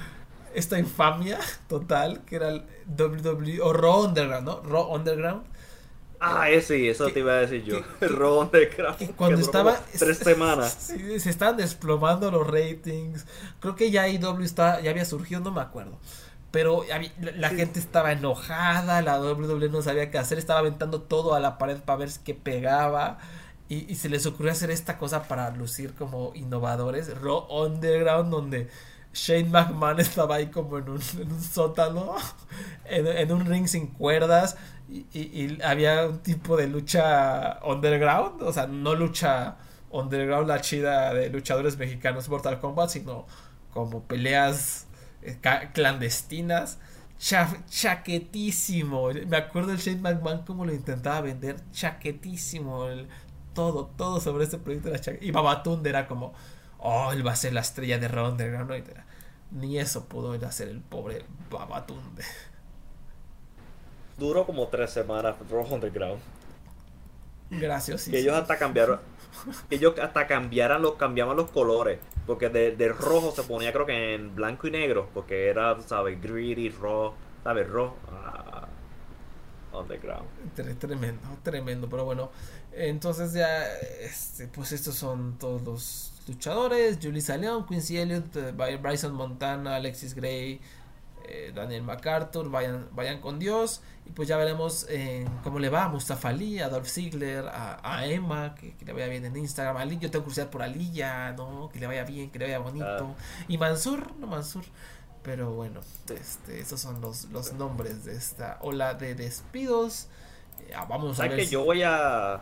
Esta infamia total, que era el WWE, o Raw Underground, ¿no? Raw Underground. Ah, ese, eso Que- te iba a decir yo. que- Craft. [laughs] que cuando estaba tres [laughs] semanas. Sí, se estaban desplomando los ratings. Creo que ya IW está, ya había surgido, no me acuerdo. Pero la, la Sí. gente estaba enojada, la WWE no sabía qué hacer, estaba aventando todo a la pared para ver qué pegaba. Y, y se les ocurrió hacer esta cosa para lucir como innovadores. Raw Underground, donde Shane McMahon [laughs] estaba ahí como en un, en un sótano, [laughs] en, en un ring sin cuerdas. Y, y- y había un tipo de lucha underground, o sea, no lucha underground la chida de luchadores mexicanos Mortal Kombat, sino como peleas clandestinas. Cha- chaquetísimo. Me acuerdo el Shane McMahon como lo intentaba vender. Chaquetísimo. el- todo, todo sobre este proyecto era chaque- Y Babatunde era como, oh, él va a ser la estrella de Raw Underground. ¿no? Y era- Ni eso pudo él hacer el pobre Babatunde. Duró como tres semanas Raw Underground. Gracias. Que ellos hasta cambiaron. Ellos hasta cambiaran los, cambiaban los colores. Porque de, de rojo se ponía creo que en blanco y negro. Porque era, ¿sabes? Greedy, raw. ¿Sabes? Raw. Ah, underground. Tre- Tremendo, tremendo, pero bueno, entonces ya, este, pues estos son todos los luchadores, Julissa León, Quincy Elliott, eh, Bry- Bryson Montana, Alexis Gray, eh, Daniel MacArthur, vayan, vayan con Dios, y pues ya veremos eh, cómo le va a Mustafa Ali, a Dolph Ziggler, a, a Emma, que, que le vaya bien en Instagram, Ali, yo tengo curiosidad por Aliyah, ¿no? Que le vaya bien, que le vaya bonito, y Mansur, no Mansur, pero bueno, este, esos son los, los nombres de esta ola de despidos. Eh, ah, vamos a ¿Sabes ver. que si- yo voy a.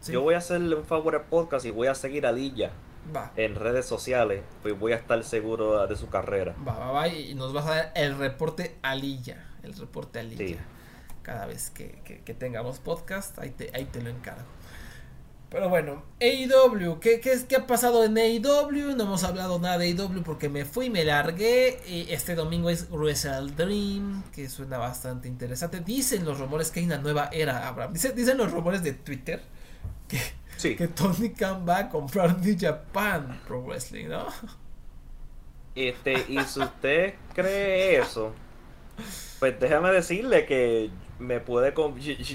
Sí. Yo voy a hacerle un favor al podcast y voy a seguir a Lilla Va, en redes sociales. Pues voy a estar seguro de su carrera. va, va, va, y nos vas a dar el reporte Alilla. El reporte Alilla. Sí. Cada vez que, que- que tengamos podcast, ahí te, ahí te lo encargo. Pero bueno, AEW, ¿qué, qué, ¿qué ha pasado en AEW? No hemos hablado nada de AEW porque me fui, me largué. Y este domingo es Wrestle Dream, que suena bastante interesante. Dicen los rumores que hay una nueva era, Abraham. Dicen, dicen los rumores de Twitter que, Sí. que Tony Khan va a comprar New Japan Pro Wrestling, ¿no? Este, y si usted cree eso, pues déjame decirle que me puede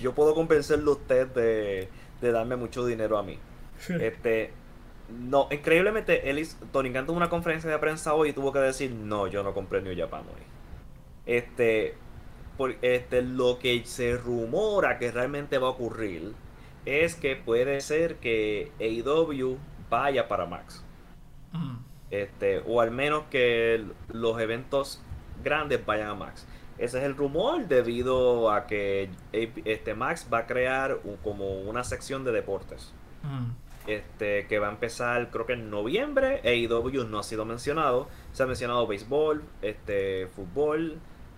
yo puedo convencerle a usted de, de darme mucho dinero a mí. Este, no, increíblemente, él hizo- Tony Khan tuvo una conferencia de prensa hoy y tuvo que decir, no, yo no compré New Japan hoy. Este, por, este, lo que se rumora que realmente va a ocurrir es que puede ser que AEW vaya para Max. Mm. Este, o al menos que el- los eventos grandes vayan a Max. Ese es el rumor debido a que este Max va a crear un- como una sección de deportes. Mm. Este, que va a empezar creo que en noviembre. AEW no ha sido mencionado. Se ha mencionado béisbol, este, fútbol,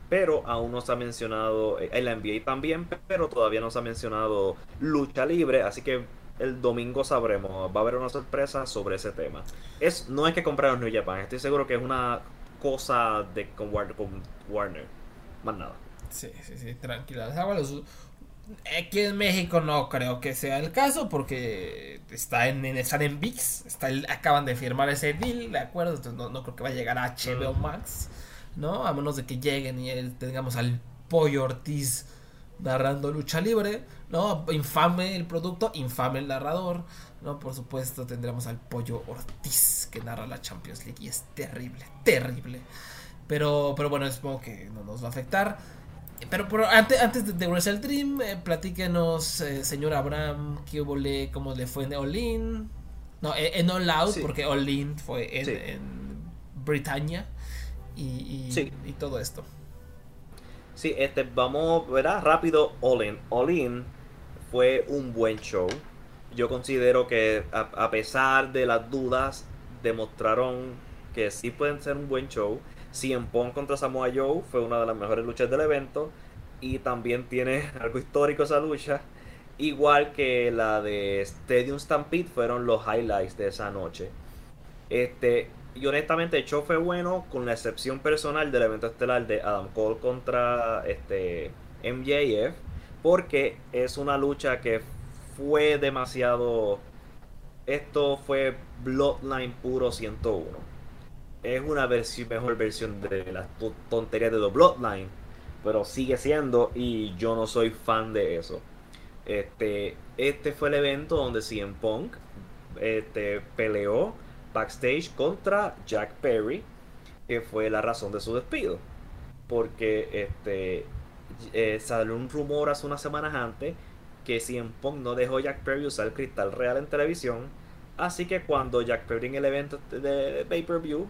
pero aún no se ha mencionado eh, el NBA también, pero todavía no se ha mencionado lucha libre, así que el domingo sabremos, va a haber una sorpresa sobre ese tema. Es, no es que compraron New Japan, estoy seguro que es una cosa de con Warner, con Warner. Más nada. Sí, sí, sí, tranquila. Aquí en México no creo que sea el caso porque está en, están en VIX, está acaban de firmar ese deal, ¿de acuerdo? Entonces no, no creo que va a llegar a HBO Max, ¿no? A menos de que lleguen y tengamos al Pollo Ortiz narrando lucha libre, ¿no? Infame el producto, infame el narrador, ¿no? Por supuesto tendremos al Pollo Ortiz que narra la Champions League y es terrible, terrible. Pero, pero bueno, supongo que no nos va a afectar. Pero, antes, antes de Wrestle Dream, eh, platíquenos, eh, señor Abraham, qué hubo le, cómo le fue en All No, eh, en All Out, porque All In fue en, en Britannia y, y, todo esto. Sí, este, vamos, ¿verdad? Rápido, All In. All In fue un buen show. Yo considero que a, pesar de las dudas, demostraron que sí pueden ser un buen show. CM Punk contra Samoa Joe fue una de las mejores luchas del evento. Y también tiene [laughs] algo histórico esa lucha. Igual que la de Stadium Stampede fueron los highlights de esa noche. Este, y honestamente el show fue bueno con la excepción personal del evento estelar de Adam Cole contra este MJF. Porque es una lucha que fue demasiado... Esto fue Bloodline puro 101 es una mejor versión de las tonterías de The Bloodline, pero sigue siendo y yo no soy fan de eso. Este, este fue el evento donde CM Punk este, peleó backstage contra Jack Perry, que fue la razón de su despido. Porque este, eh, salió un rumor hace unas semanas antes que CM Punk no dejó a Jack Perry usar el cristal real en televisión. Así que cuando Jack Perry en el evento de pay-per-view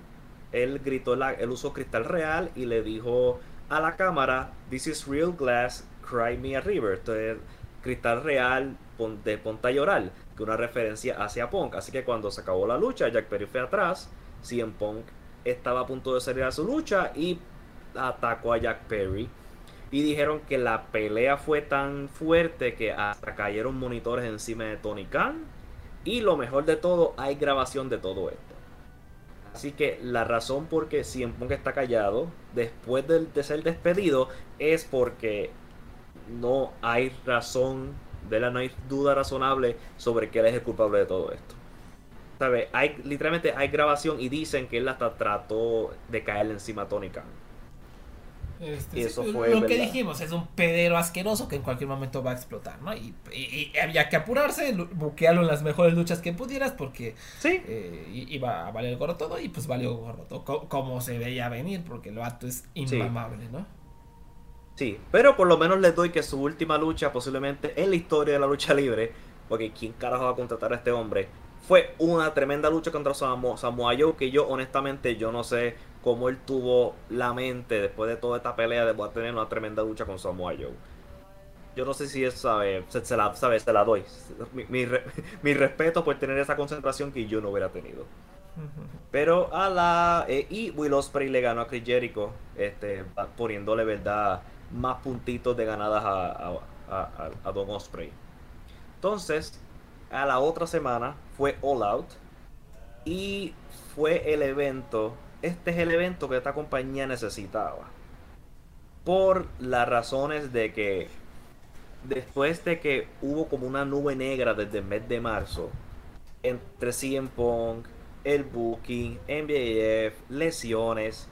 él gritó la, el uso cristal real y le dijo a la cámara, This is real glass, cry me a river. Entonces, cristal real de ponta llorar, que una referencia hacia Punk. Así que cuando se acabó la lucha, Jack Perry fue atrás, en Punk estaba a punto de salir a su lucha y atacó a Jack Perry. Y dijeron que la pelea fue tan fuerte que hasta cayeron monitores encima de Tony Khan. Y lo mejor de todo, hay grabación de todo esto. Así que la razón por qué CM Punk está callado después de, ser despedido es porque no hay razón, de la no hay duda razonable sobre que él es el culpable de todo esto. ¿Sabe? Hay, literalmente hay grabación y dicen que él hasta trató de caerle encima a Tony Khan. Este, eso fue lo que dijimos, es un pedero asqueroso que en cualquier momento va a explotar, ¿no? Y, había que apurarse, buquearlo en las mejores luchas que pudieras porque ¿Sí? Eh, iba a valer gorro todo y pues valió gorro todo, como se veía venir, porque el vato es inmamable, ¿no? Sí, pero por lo menos les doy que su última lucha, posiblemente en la historia de la lucha libre, porque ¿quién carajo va a contratar a este hombre? Fue una tremenda lucha contra Samoa, Samoa Joe que yo honestamente yo no sé cómo él tuvo la mente después de toda esta pelea de a tener una tremenda lucha con Samoa Joe. Yo no sé si eso sabe, se, la, sabe, se la doy. [laughs] Mi, respeto por tener esa concentración que yo no hubiera tenido. [laughs] Pero a la. Eh, y Will Ospreay le ganó a Chris Jericho, este, poniéndole verdad más puntitos de ganadas a, Don Osprey. Entonces, a la otra semana fue All Out. Y fue el evento este es el evento que esta compañía necesitaba. Por las razones de que después de que hubo como una nube negra desde el mes de marzo entre CM Punk, el Booking, MBF, lesiones,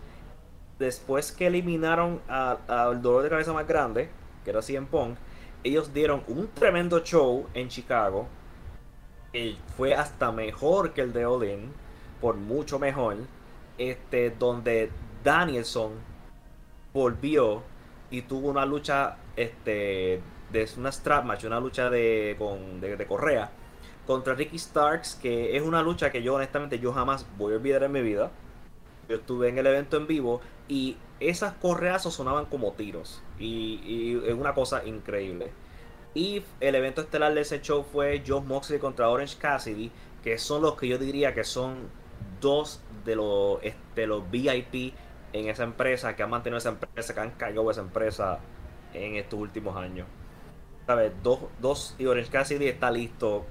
después que eliminaron al dolor de cabeza más grande, que era CM Punk, ellos dieron un tremendo show en Chicago, que fue hasta mejor que el de Odin, por mucho mejor este, donde Danielson volvió y tuvo una lucha este, de una strap match, una lucha de, con, de, correa contra Ricky Starks, que es una lucha que yo honestamente yo jamás voy a olvidar en mi vida. Yo estuve en el evento en vivo y esas correas sonaban como tiros y, es una cosa increíble. Y el evento estelar de ese show fue John Moxley contra Orange Cassidy, que son los que yo diría que son dos de los, este, los VIP en esa empresa, que han mantenido esa empresa, que han cargado esa empresa en estos últimos años. ¿Sabes? Dos, dos y Orange Cassidy está listo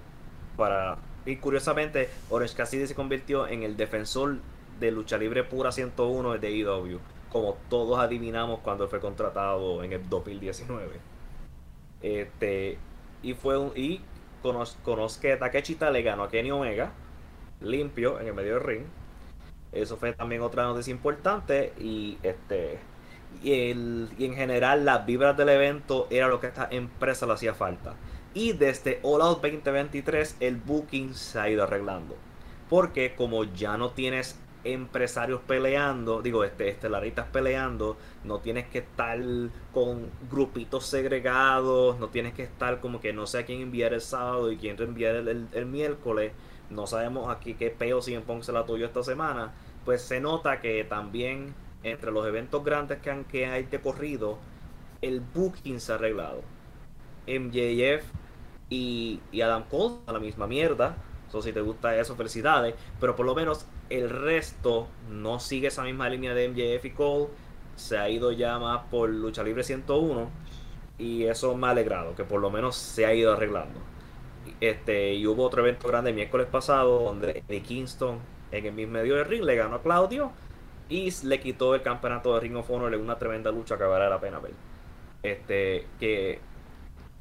para... Y curiosamente, Orange Cassidy se convirtió en el defensor de lucha libre pura 101 de IW, como todos adivinamos cuando fue contratado en el 2019. Este, y fue un, y conozco que Takechita le ganó a Kenny Omega limpio en el medio del ring. Eso fue también otra noticia importante y este y, el, y en general las vibras del evento era lo que a esta empresa le hacía falta. Y desde All Out 2023 el booking se ha ido arreglando. Porque como ya no tienes empresarios peleando, digo, este, estelaritas peleando, no tienes que estar con grupitos segregados, no tienes que estar como que no sé a quién enviar el sábado y quién enviar el, el, miércoles, no sabemos aquí qué peo si en la tuyo esta semana, pues se nota que también entre los eventos grandes que, han, que hay corrido, el booking se ha arreglado. MJF y, y Adam Cole a la misma mierda. So, si te gusta eso, felicidades. Pero por lo menos el resto no sigue esa misma línea de MJF y Cole. Se ha ido ya más por Lucha Libre 101. Y eso me ha alegrado, que por lo menos se ha ido arreglando. Este, y hubo otro evento grande el miércoles pasado donde Eddie Kingston en el mismo medio del ring le ganó a Claudio y le quitó el campeonato de Ring of Honor en una tremenda lucha que vale la pena ver. Este, que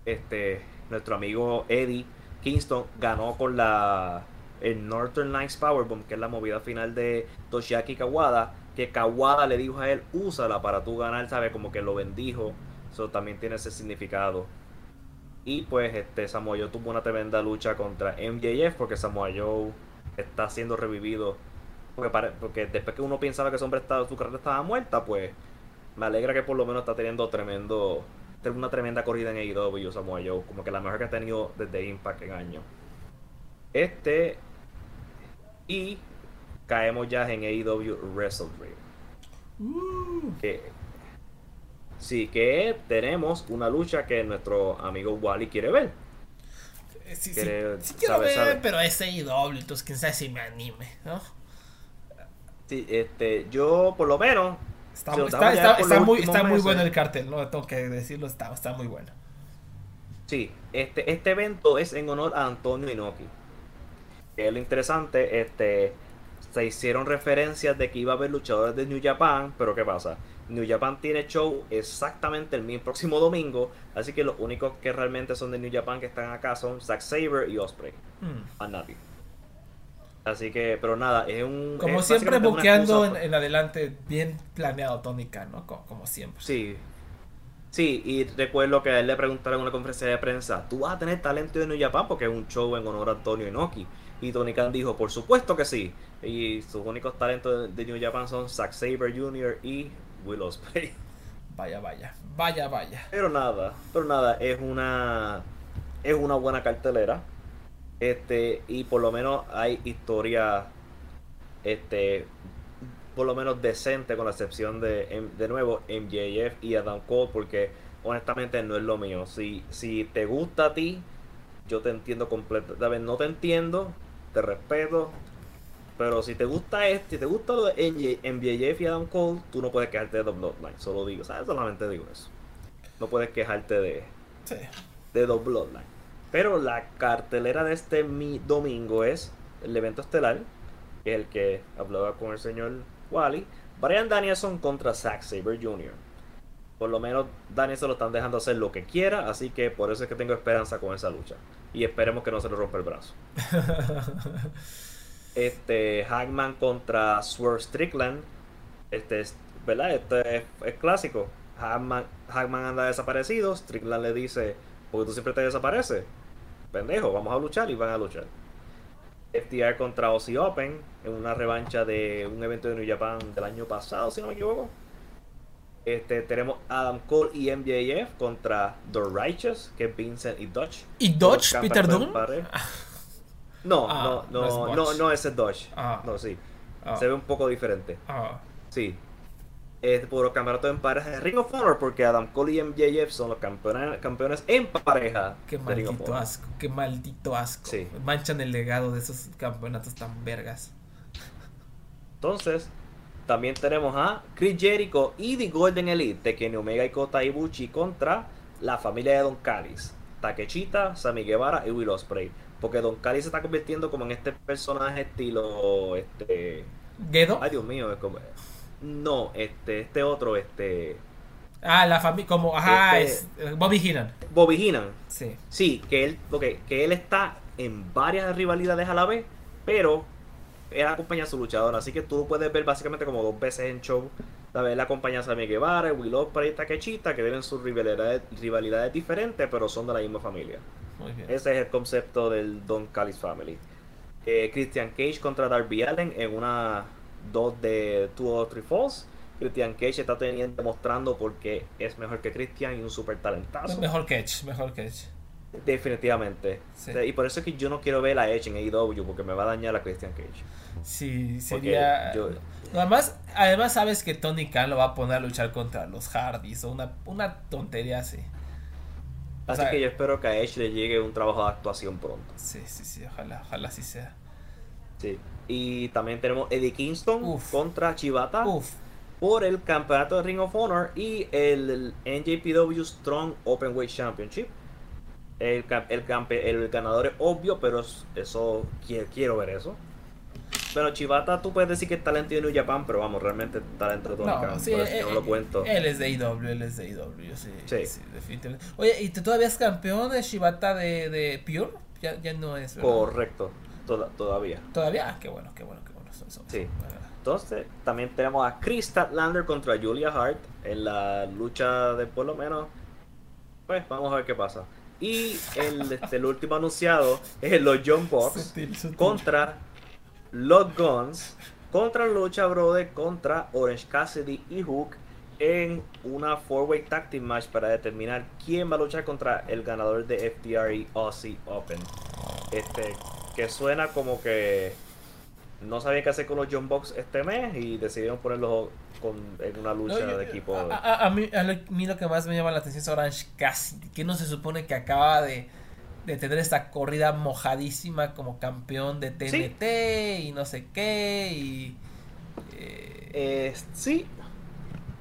este, nuestro amigo Eddie Kingston ganó con la el Northern Lights Powerbomb, que es la movida final de Toshiaki Kawada, que Kawada le dijo a él, úsala para tú ganar, ¿sabes? Como que lo bendijo. Eso también tiene ese significado. Y pues este Samoa Joe tuvo una tremenda lucha contra MJF porque Samoa Joe está siendo revivido. Porque, porque después que uno pensaba que ese hombre estaba, su carrera estaba muerta, pues me alegra que por lo menos está teniendo tremendo una tremenda corrida en AEW Samoa Joe, como que la mejor que ha tenido desde Impact en años. Este y caemos ya en AEW Wrestle Dream. Que, sí, que tenemos una lucha que nuestro amigo Wally quiere ver. Eh, sí, sí, quiero ver, pero es AEW, entonces quién sabe si me anime, ¿no? Sí, este, yo por lo menos Está, muy, está muy bueno el cartel, ¿no? Tengo que decirlo, está, está muy bueno. Sí, este, este evento es en honor a Antonio Inoki. Es lo interesante, este, se hicieron referencias de que iba a haber luchadores de New Japan, pero ¿qué pasa? New Japan tiene show exactamente el mismo [laughs] próximo domingo, así que los únicos que realmente son de New Japan que están acá son Zack Saber y Osprey. Hmm. A nadie. Así que, pero nada, es un. Como siempre, buqueando en, en, adelante, bien planeado, tónica, ¿no? Como, siempre. Sí. Sí, y recuerdo que a él le preguntaron en una conferencia de prensa: ¿Tú vas a tener talento de New Japan? Porque es un show en honor a Antonio Inoki. Y Tony Khan dijo: Por supuesto que sí. Y sus únicos talentos de New Japan son Zack Saber Jr. y Will Ospreay. [laughs] Vaya, vaya, vaya, vaya. Pero nada, pero nada, es una. Es una buena cartelera este, y por lo menos hay historia, este, por lo menos decente, con la excepción de, de nuevo, MJF y Adam Cole, porque honestamente no es lo mío. Si, si te gusta a ti, yo te entiendo completamente. No te entiendo, te respeto. Pero si te gusta este, si te gusta lo de MJF y Adam Cole, tú no puedes quejarte de The Bloodline. Solo digo, ¿sabes? Solamente digo eso. No puedes quejarte de, de The Bloodline. Pero la cartelera de este mi domingo es el evento estelar, que es el que hablaba con el señor Wally. Brian Danielson contra Zack Saber Jr. Por lo menos Danielson lo están dejando hacer lo que quiera, así que por eso es que tengo esperanza con esa lucha. Y esperemos que no se le rompa el brazo. [laughs] este Hagman contra Swerve Strickland. Este es, ¿verdad? Este es, clásico. Hagman, Hagman anda desaparecido. Strickland le dice, porque tú siempre te desapareces pendejo, vamos a luchar y van a luchar. FTR contra Aussie Open en una revancha de un evento de New Japan del año pasado, si no me equivoco. Este, tenemos Adam Cole y MJF contra The Righteous, que es Vincent y Dodge. ¿Y Dodge? ¿Peter Dunne? No, ah, no, no, no, no, es, Dodge. Ah. No, sí. Ah. Se ve un poco diferente. Sí es por los campeonatos en pareja de Ring of Honor porque Adam Cole y MJF son los campeones, campeones en pareja. Qué maldito asco, qué maldito asco. Manchan el legado de esos campeonatos tan vergas. Entonces, también tenemos a Chris Jericho y The Golden Elite de Kenny Omega y Kota Ibushi contra la familia de Don Callis. Takechita, Sammy Guevara y Will Ospreay. Porque Don Callis se está convirtiendo como en este personaje estilo este ¿Gedo? Ay, Dios mío, es como. No, este, este otro, este. Ah, la familia, como, ajá, Este- es eh, Bobby Heenan. Bobby Heenan. Sí. Sí, que él, ok, que él está en varias rivalidades a la vez, pero él acompaña a su luchador. Así que tú lo puedes ver básicamente como dos veces en show. ¿Sabes? Él acompaña a Sammy Guevara, Will Ospreay y Takeshita, que tienen sus rivalidades, rivalidades diferentes, pero son de la misma familia. Muy bien. Ese es el concepto del Don Callis Family. Eh, Christian Cage contra Darby Allen en una 2 de 2 o 3 Falls. Christian Cage está teniendo, demostrando porque es mejor que Christian y un super talentazo. Mejor catch, mejor catch. Definitivamente. Sí. Y por eso es que yo no quiero ver a Edge en AEW porque me va a dañar a Christian Cage. Sí, sería. yo- Además, además sabes que Tony Khan lo va a poner a luchar contra los Hardys o una, una tontería así. O Así sea- que yo espero que a Edge le llegue un trabajo de actuación pronto. Sí, sí, sí, ojalá, ojalá así sea. Sí. Y también tenemos Eddie Kingston Uf. contra Chivata Uf, por el campeonato de Ring of Honor y el NJPW Strong Openweight Championship. El, el, campe- el ganador es obvio, pero es- eso quiero, quiero ver eso. Bueno, Chivata, tú puedes decir que es talento de New Japan, pero vamos, realmente es talento de Tony no, Khan, sí, por eso eh, yo no lo eh, cuento. Él es de IW, él es de IW, sí, sí. Sí. definitivamente. Oye, ¿y tú todavía es campeón de Shibata de, de Pure? Ya, ya no es, ¿verdad? Correcto, toda- todavía. Todavía, ah, qué bueno, qué bueno, qué bueno. Sí. Entonces, también tenemos a Chris Statlander contra Julia Hart en la lucha de por lo menos. Pues vamos a ver qué pasa. Y el, [laughs] este, el último anunciado es los John Box Sutil, sutil. contra los Guns contra lucha brother contra Orange Cassidy y Hook en una four-way team match para determinar quién va a luchar contra el ganador de FTR Aussie Open. Este que suena como que no sabía qué hacer con los John Box este mes y decidieron ponerlos con, en una lucha No, yo- de equipo. A, a- a mí, a mí lo que más me llama la atención es Orange Cassidy, que no se supone que acaba de, de tener esta corrida mojadísima como campeón de TNT y no sé qué y eh, Eh, sí,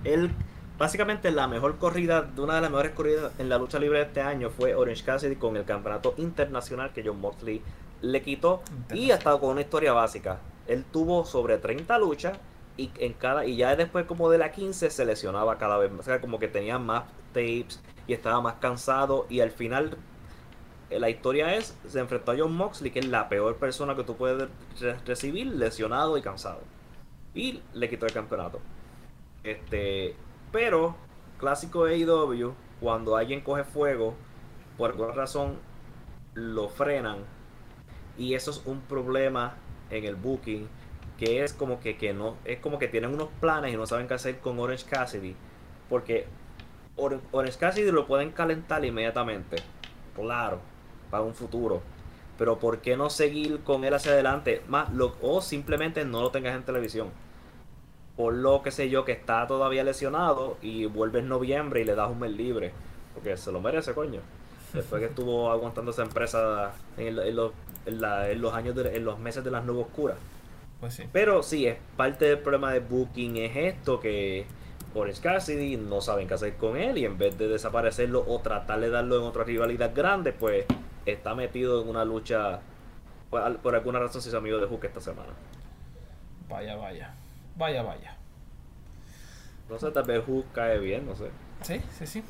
él básicamente la mejor corrida, de una de las mejores corridas en la lucha libre de este año fue Orange Cassidy con el campeonato internacional que John Moxley le quitó y ha estado con una historia básica. Él tuvo sobre 30 luchas y en cada y ya después como de la 15 se lesionaba cada vez más, o sea, como que tenía más tapes y estaba más cansado y al final eh, la historia es se enfrentó a John Moxley que es la peor persona que tú puedes re- recibir lesionado y cansado y le quitó el campeonato. Este, pero clásico AEW cuando alguien coge fuego por alguna razón lo frenan y eso es un problema en el booking que es como que, que no es como que tienen unos planes y no saben qué hacer con Orange Cassidy porque Or- Orange Cassidy lo pueden calentar inmediatamente claro para un futuro pero por qué no seguir con él hacia adelante más lo, o simplemente no lo tengas en televisión. Por lo que sé yo que está todavía lesionado y vuelve en noviembre y le das un mes libre porque se lo merece coño después que estuvo aguantando esa empresa en, el- en los, en la- en los años de- en los meses de las nubes oscuras pues sí. pero sí es parte del problema de booking es esto que Orange Cassidy no saben qué hacer con él y en vez de desaparecerlo o tratar de darlo en otra rivalidad grande pues está metido en una lucha por, al- por alguna razón se hizo amigo de Hook esta semana Vaya, vaya. Vaya, vaya. no sé tal vez Hook cae bien no sé Sí, sí, sí.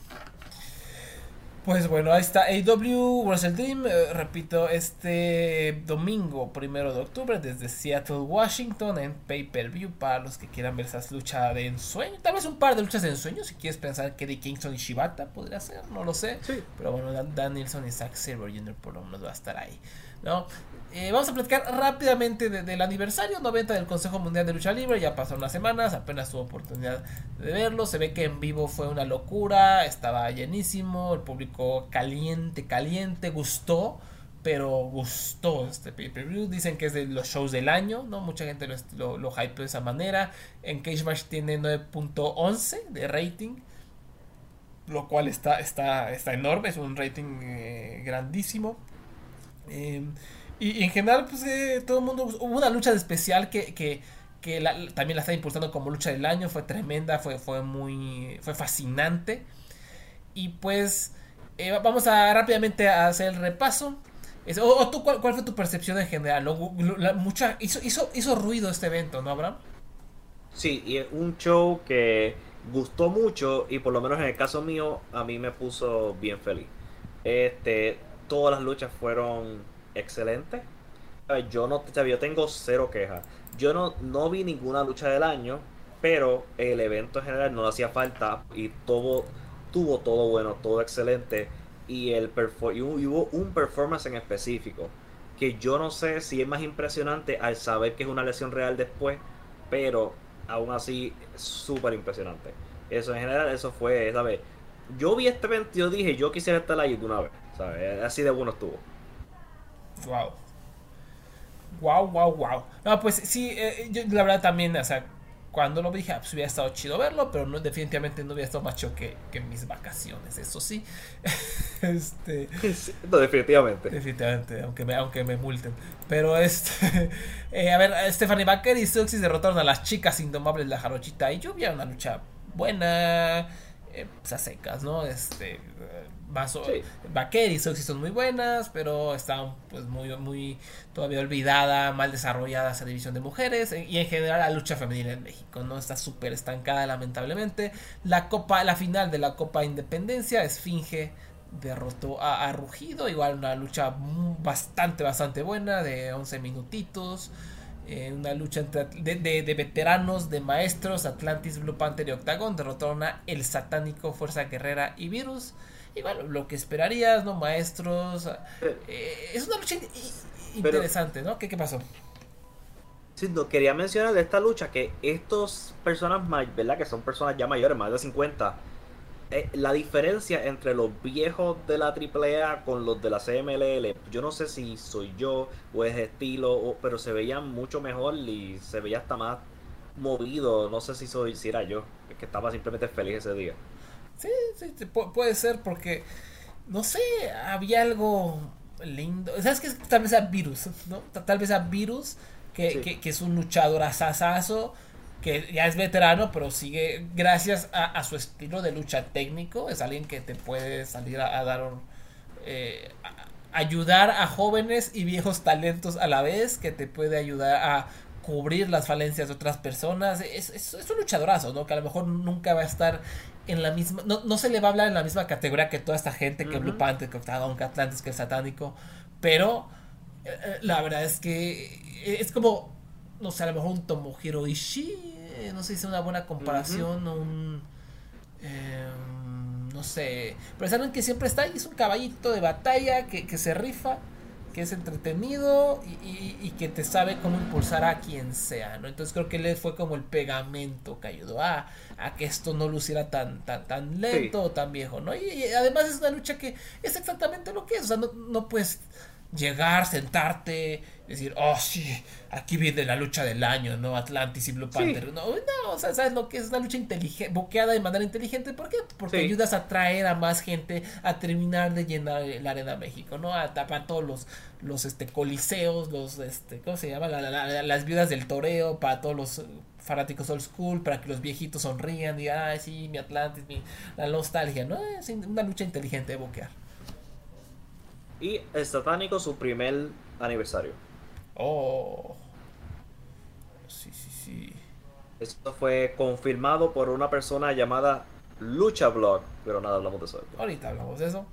Pues bueno, ahí está AW Wrestle Dream. eh, repito, este domingo, primero de octubre, desde Seattle, Washington, en pay-per-view para los que quieran ver esas luchas de ensueño. Tal vez un par de luchas de ensueño, si quieres pensar que de Kingston y Shibata podría ser, no lo sé. Sí. Pero bueno, Dan, Dan Nilsson y Zack Silver Jr. por lo menos va a estar ahí. ¿no? Eh, vamos a platicar rápidamente de- del aniversario 90 del Consejo Mundial de Lucha Libre. Ya pasaron unas semanas, apenas tuve oportunidad de verlo. Se ve que en vivo fue una locura, estaba llenísimo, el público caliente, caliente, gustó. Pero gustó este pay-per-view. Dicen que es de los shows del año, ¿no? Mucha gente lo, lo, lo de esa manera. En Cage Match tiene 9.11 de rating lo cual está, está, está enorme, es un rating eh, grandísimo. Eh, y, en general, pues eh, todo el mundo. Hubo una lucha de especial que, que, que la- también la está impulsando como lucha del año, fue tremenda, fue, fue muy. fue fascinante. Y pues. eh, vamos a rápidamente a hacer el repaso. o, tú, ¿cuál, fue tu percepción en general? mucha, hizo, hizo, hizo ruido este evento, ¿no, Abraham? Sí, y un show que gustó mucho y por lo menos en el caso mío a mí me puso bien feliz. Este, todas las luchas fueron excelentes. Yo no, yo tengo cero quejas. Yo no, no vi ninguna lucha del año, pero el evento en general no hacía falta y todo tuvo todo bueno, todo excelente y el y hubo un performance en específico que yo no sé si es más impresionante al saber que es una lesión real después, pero aún así súper impresionante. Eso en general, eso fue, ¿sabes? Yo vi este evento y yo dije, yo quisiera estar ahí de una vez, ¿sabes? Así de bueno estuvo. Wow. Wow, wow, wow. No, pues sí, eh, yo la verdad también, o sea, cuando lo dije, pues hubiera estado chido verlo, pero no, definitivamente no hubiera estado más chido que, que mis vacaciones, eso sí. [laughs] este, no, definitivamente. Definitivamente, aunque me, aunque me multen. Pero este, [laughs] eh, a ver, Stephanie Baker y Suxis derrotaron a las chicas indomables de la jarochita y yo vi una lucha buena, eh, pues a secas, ¿no? Este, más sí. y Soxy son muy buenas, pero están pues muy, muy todavía olvidada, mal desarrollada esa división de mujeres y en general la lucha femenina en México, ¿no? Está súper estancada lamentablemente. La copa, la final de la Copa Independencia, Esfinge derrotó a, Rugido, igual una lucha bastante, bastante buena de 11 minutitos. Eh, una lucha entre, de, de, veteranos, de maestros, Atlantis, Blue Panther y Octagon derrotaron a El Satánico, Fuerza Guerrera y Virus. Y bueno, lo que esperarías, ¿no? Maestros. Eh, es una lucha interesante, ¿no? ¿Qué, ¿Qué pasó? Sí, no, quería mencionar de esta lucha que estos personas, ¿verdad? Que son personas ya mayores, más de 50. Eh, la diferencia entre los viejos de la AAA con los de la CMLL, yo no sé si soy yo o es estilo, pero se veían mucho mejor y se veía hasta más movido. No sé si soy si era yo, es que estaba simplemente feliz ese día. Sí, sí, puede ser porque, no sé, había algo lindo. ¿Sabes que Tal vez a Virus, ¿no? Tal vez a Virus, que, que, es un luchador asasazo, que ya es veterano, pero sigue, gracias a, su estilo de lucha técnico, es alguien que te puede salir a, dar eh, ayudar a jóvenes y viejos talentos a la vez, que te puede ayudar a cubrir las falencias de otras personas. Es, es, es, un luchadorazo, ¿no? Que a lo mejor nunca va a estar en la misma, no, no, se le va a hablar en la misma categoría que toda esta gente, que Blue Panther, que Octagon, que Atlantis, que el satánico, pero eh, eh, la verdad es que es como, no sé, a lo mejor un Tomohiro Ishii, eh, no sé si es una buena comparación, o un, em, no sé, pero saben que siempre está ahí, es un caballito de batalla que, que se rifa que es entretenido y, que te sabe cómo impulsar a quien sea, ¿no? Entonces creo que él fue como el pegamento que ayudó a, a que esto no luciera tan, tan, tan lento o tan viejo, ¿no? Y, además es una lucha que es exactamente lo que es, o sea, no, no puedes llegar, sentarte, decir, oh sí, aquí viene la lucha del año, ¿no? Atlantis y Blue Panther. No, no, o sea, ¿sabes lo que es una lucha inteligente, boqueada de manera inteligente? ¿Por qué? Porque ayudas a traer a más gente a terminar de llenar la Arena México, ¿no? A tapar todos los, los este, coliseos, los, este, ¿cómo se llama? las viudas del toreo, para todos los fanáticos old school, para que los viejitos sonrían y digan, ay, sí, mi Atlantis, mi, la nostalgia, ¿no? Es una lucha inteligente de boquear. Y el satánico su primer aniversario. Oh. Sí, sí, sí. Esto fue confirmado por una persona llamada Lucha Blog, pero nada, hablamos de eso. Ahorita hablamos de eso.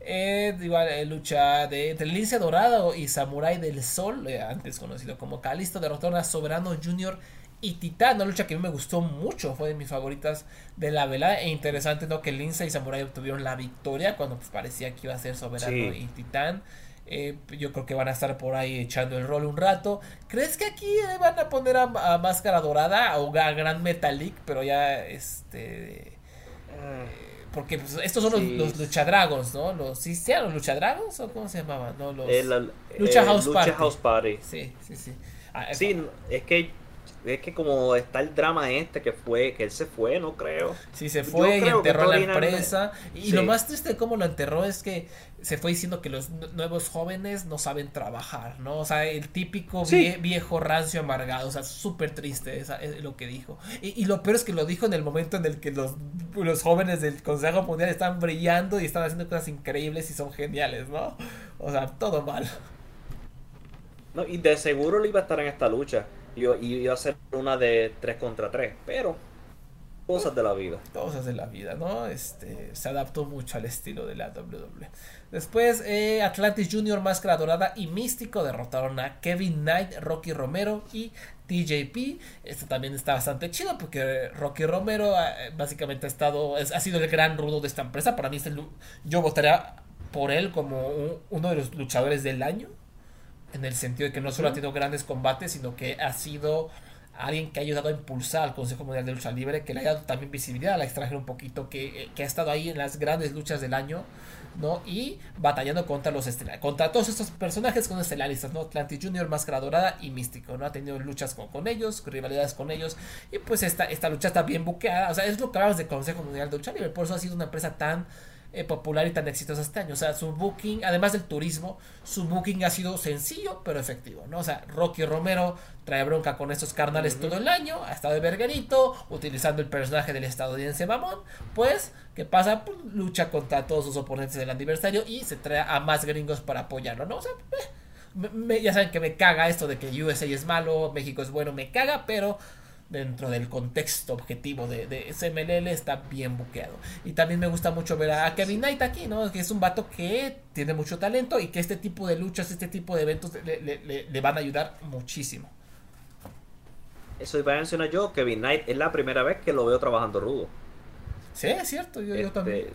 Eh, igual, eh, lucha de, entre Lince Dorado y Samurai del Sol, eh, antes conocido como Calisto, derrotaron a Soberano Junior y Titán, una lucha que a mí me gustó mucho, fue de mis favoritas de la velada. E interesante, ¿no? Que Lince y Samurai obtuvieron la victoria cuando pues, parecía que iba a ser Soberano y Titán. Eh, yo creo que van a estar por ahí echando el rol un rato. ¿Crees que aquí eh, van a poner a, Máscara Dorada o a Gran Metalik? Pero ya, este. Eh, porque pues, estos son los, Luchadragons, ¿no? Los, ¿Sí sean los Luchadragons o cómo se llamaban? ¿no? Los, Lucha, House, House Party. Sí, sí, sí. Ah, sí, es que es que como está el drama este que fue, que él se fue, no creo. Sí, se fue y enterró la empresa. Y lo más triste de cómo lo enterró es que se fue diciendo que los nuevos jóvenes no saben trabajar, ¿no? O sea, el típico viejo rancio amargado, o sea, súper triste, es lo que dijo. Y, lo peor es que lo dijo en el momento en el que los, los jóvenes del Consejo Mundial están brillando y están haciendo cosas increíbles y son geniales, ¿no? O sea, todo mal. No, y de seguro le iba a estar en esta lucha. Y iba a ser una de 3 contra 3. Pero cosas de la vida. Cosas de la vida, ¿no? Este, se adaptó mucho al estilo de la WWE. Después, eh, Atlantis Junior, Máscara Dorada y Místico derrotaron a Kevin Knight, Rocky Romero y TJP. Este también está bastante chido porque Rocky Romero eh, básicamente ha estado, ha sido el gran rudo de esta empresa. Para mí, yo votaría por él como uno de los luchadores del año. En el sentido de que no solo ha tenido grandes combates, sino que ha sido alguien que ha ayudado a impulsar al Consejo Mundial de Lucha Libre, que le ha dado también visibilidad a la extranjera un poquito, que, que ha estado ahí en las grandes luchas del año ¿no? Y batallando contra los estelares, contra todos estos personajes con estelaristas, ¿no? Atlantis Junior, Máscara Dorada y Místico, ¿no? Ha tenido luchas con, con ellos, rivalidades con ellos, y pues esta, esta lucha está bien buqueada, o sea, es lo que hablamos del Consejo Mundial de Lucha Libre, por eso ha sido una empresa tan eh, popular y tan exitosa este año. O sea, su booking, además del turismo, su booking ha sido sencillo pero efectivo, ¿no? O sea, Rocky Romero trae bronca con estos carnales todo el año, ha estado de verguerito, utilizando el personaje del estadounidense Mamón, pues, ¿qué pasa? Pues, lucha contra todos sus oponentes del aniversario y se trae a más gringos para apoyarlo, ¿no? O sea, eh, ya saben que me caga esto de que USA es malo, México es bueno, me caga, pero dentro del contexto objetivo de, de SMLL está bien buqueado. Y también me gusta mucho ver a Kevin Knight aquí, ¿no? Que es un vato que tiene mucho talento y que este tipo de luchas, este tipo de eventos le, van a ayudar muchísimo. Eso iba a mencionar yo, Kevin Knight es la primera vez que lo veo trabajando rudo. Sí, es cierto, yo, este, también.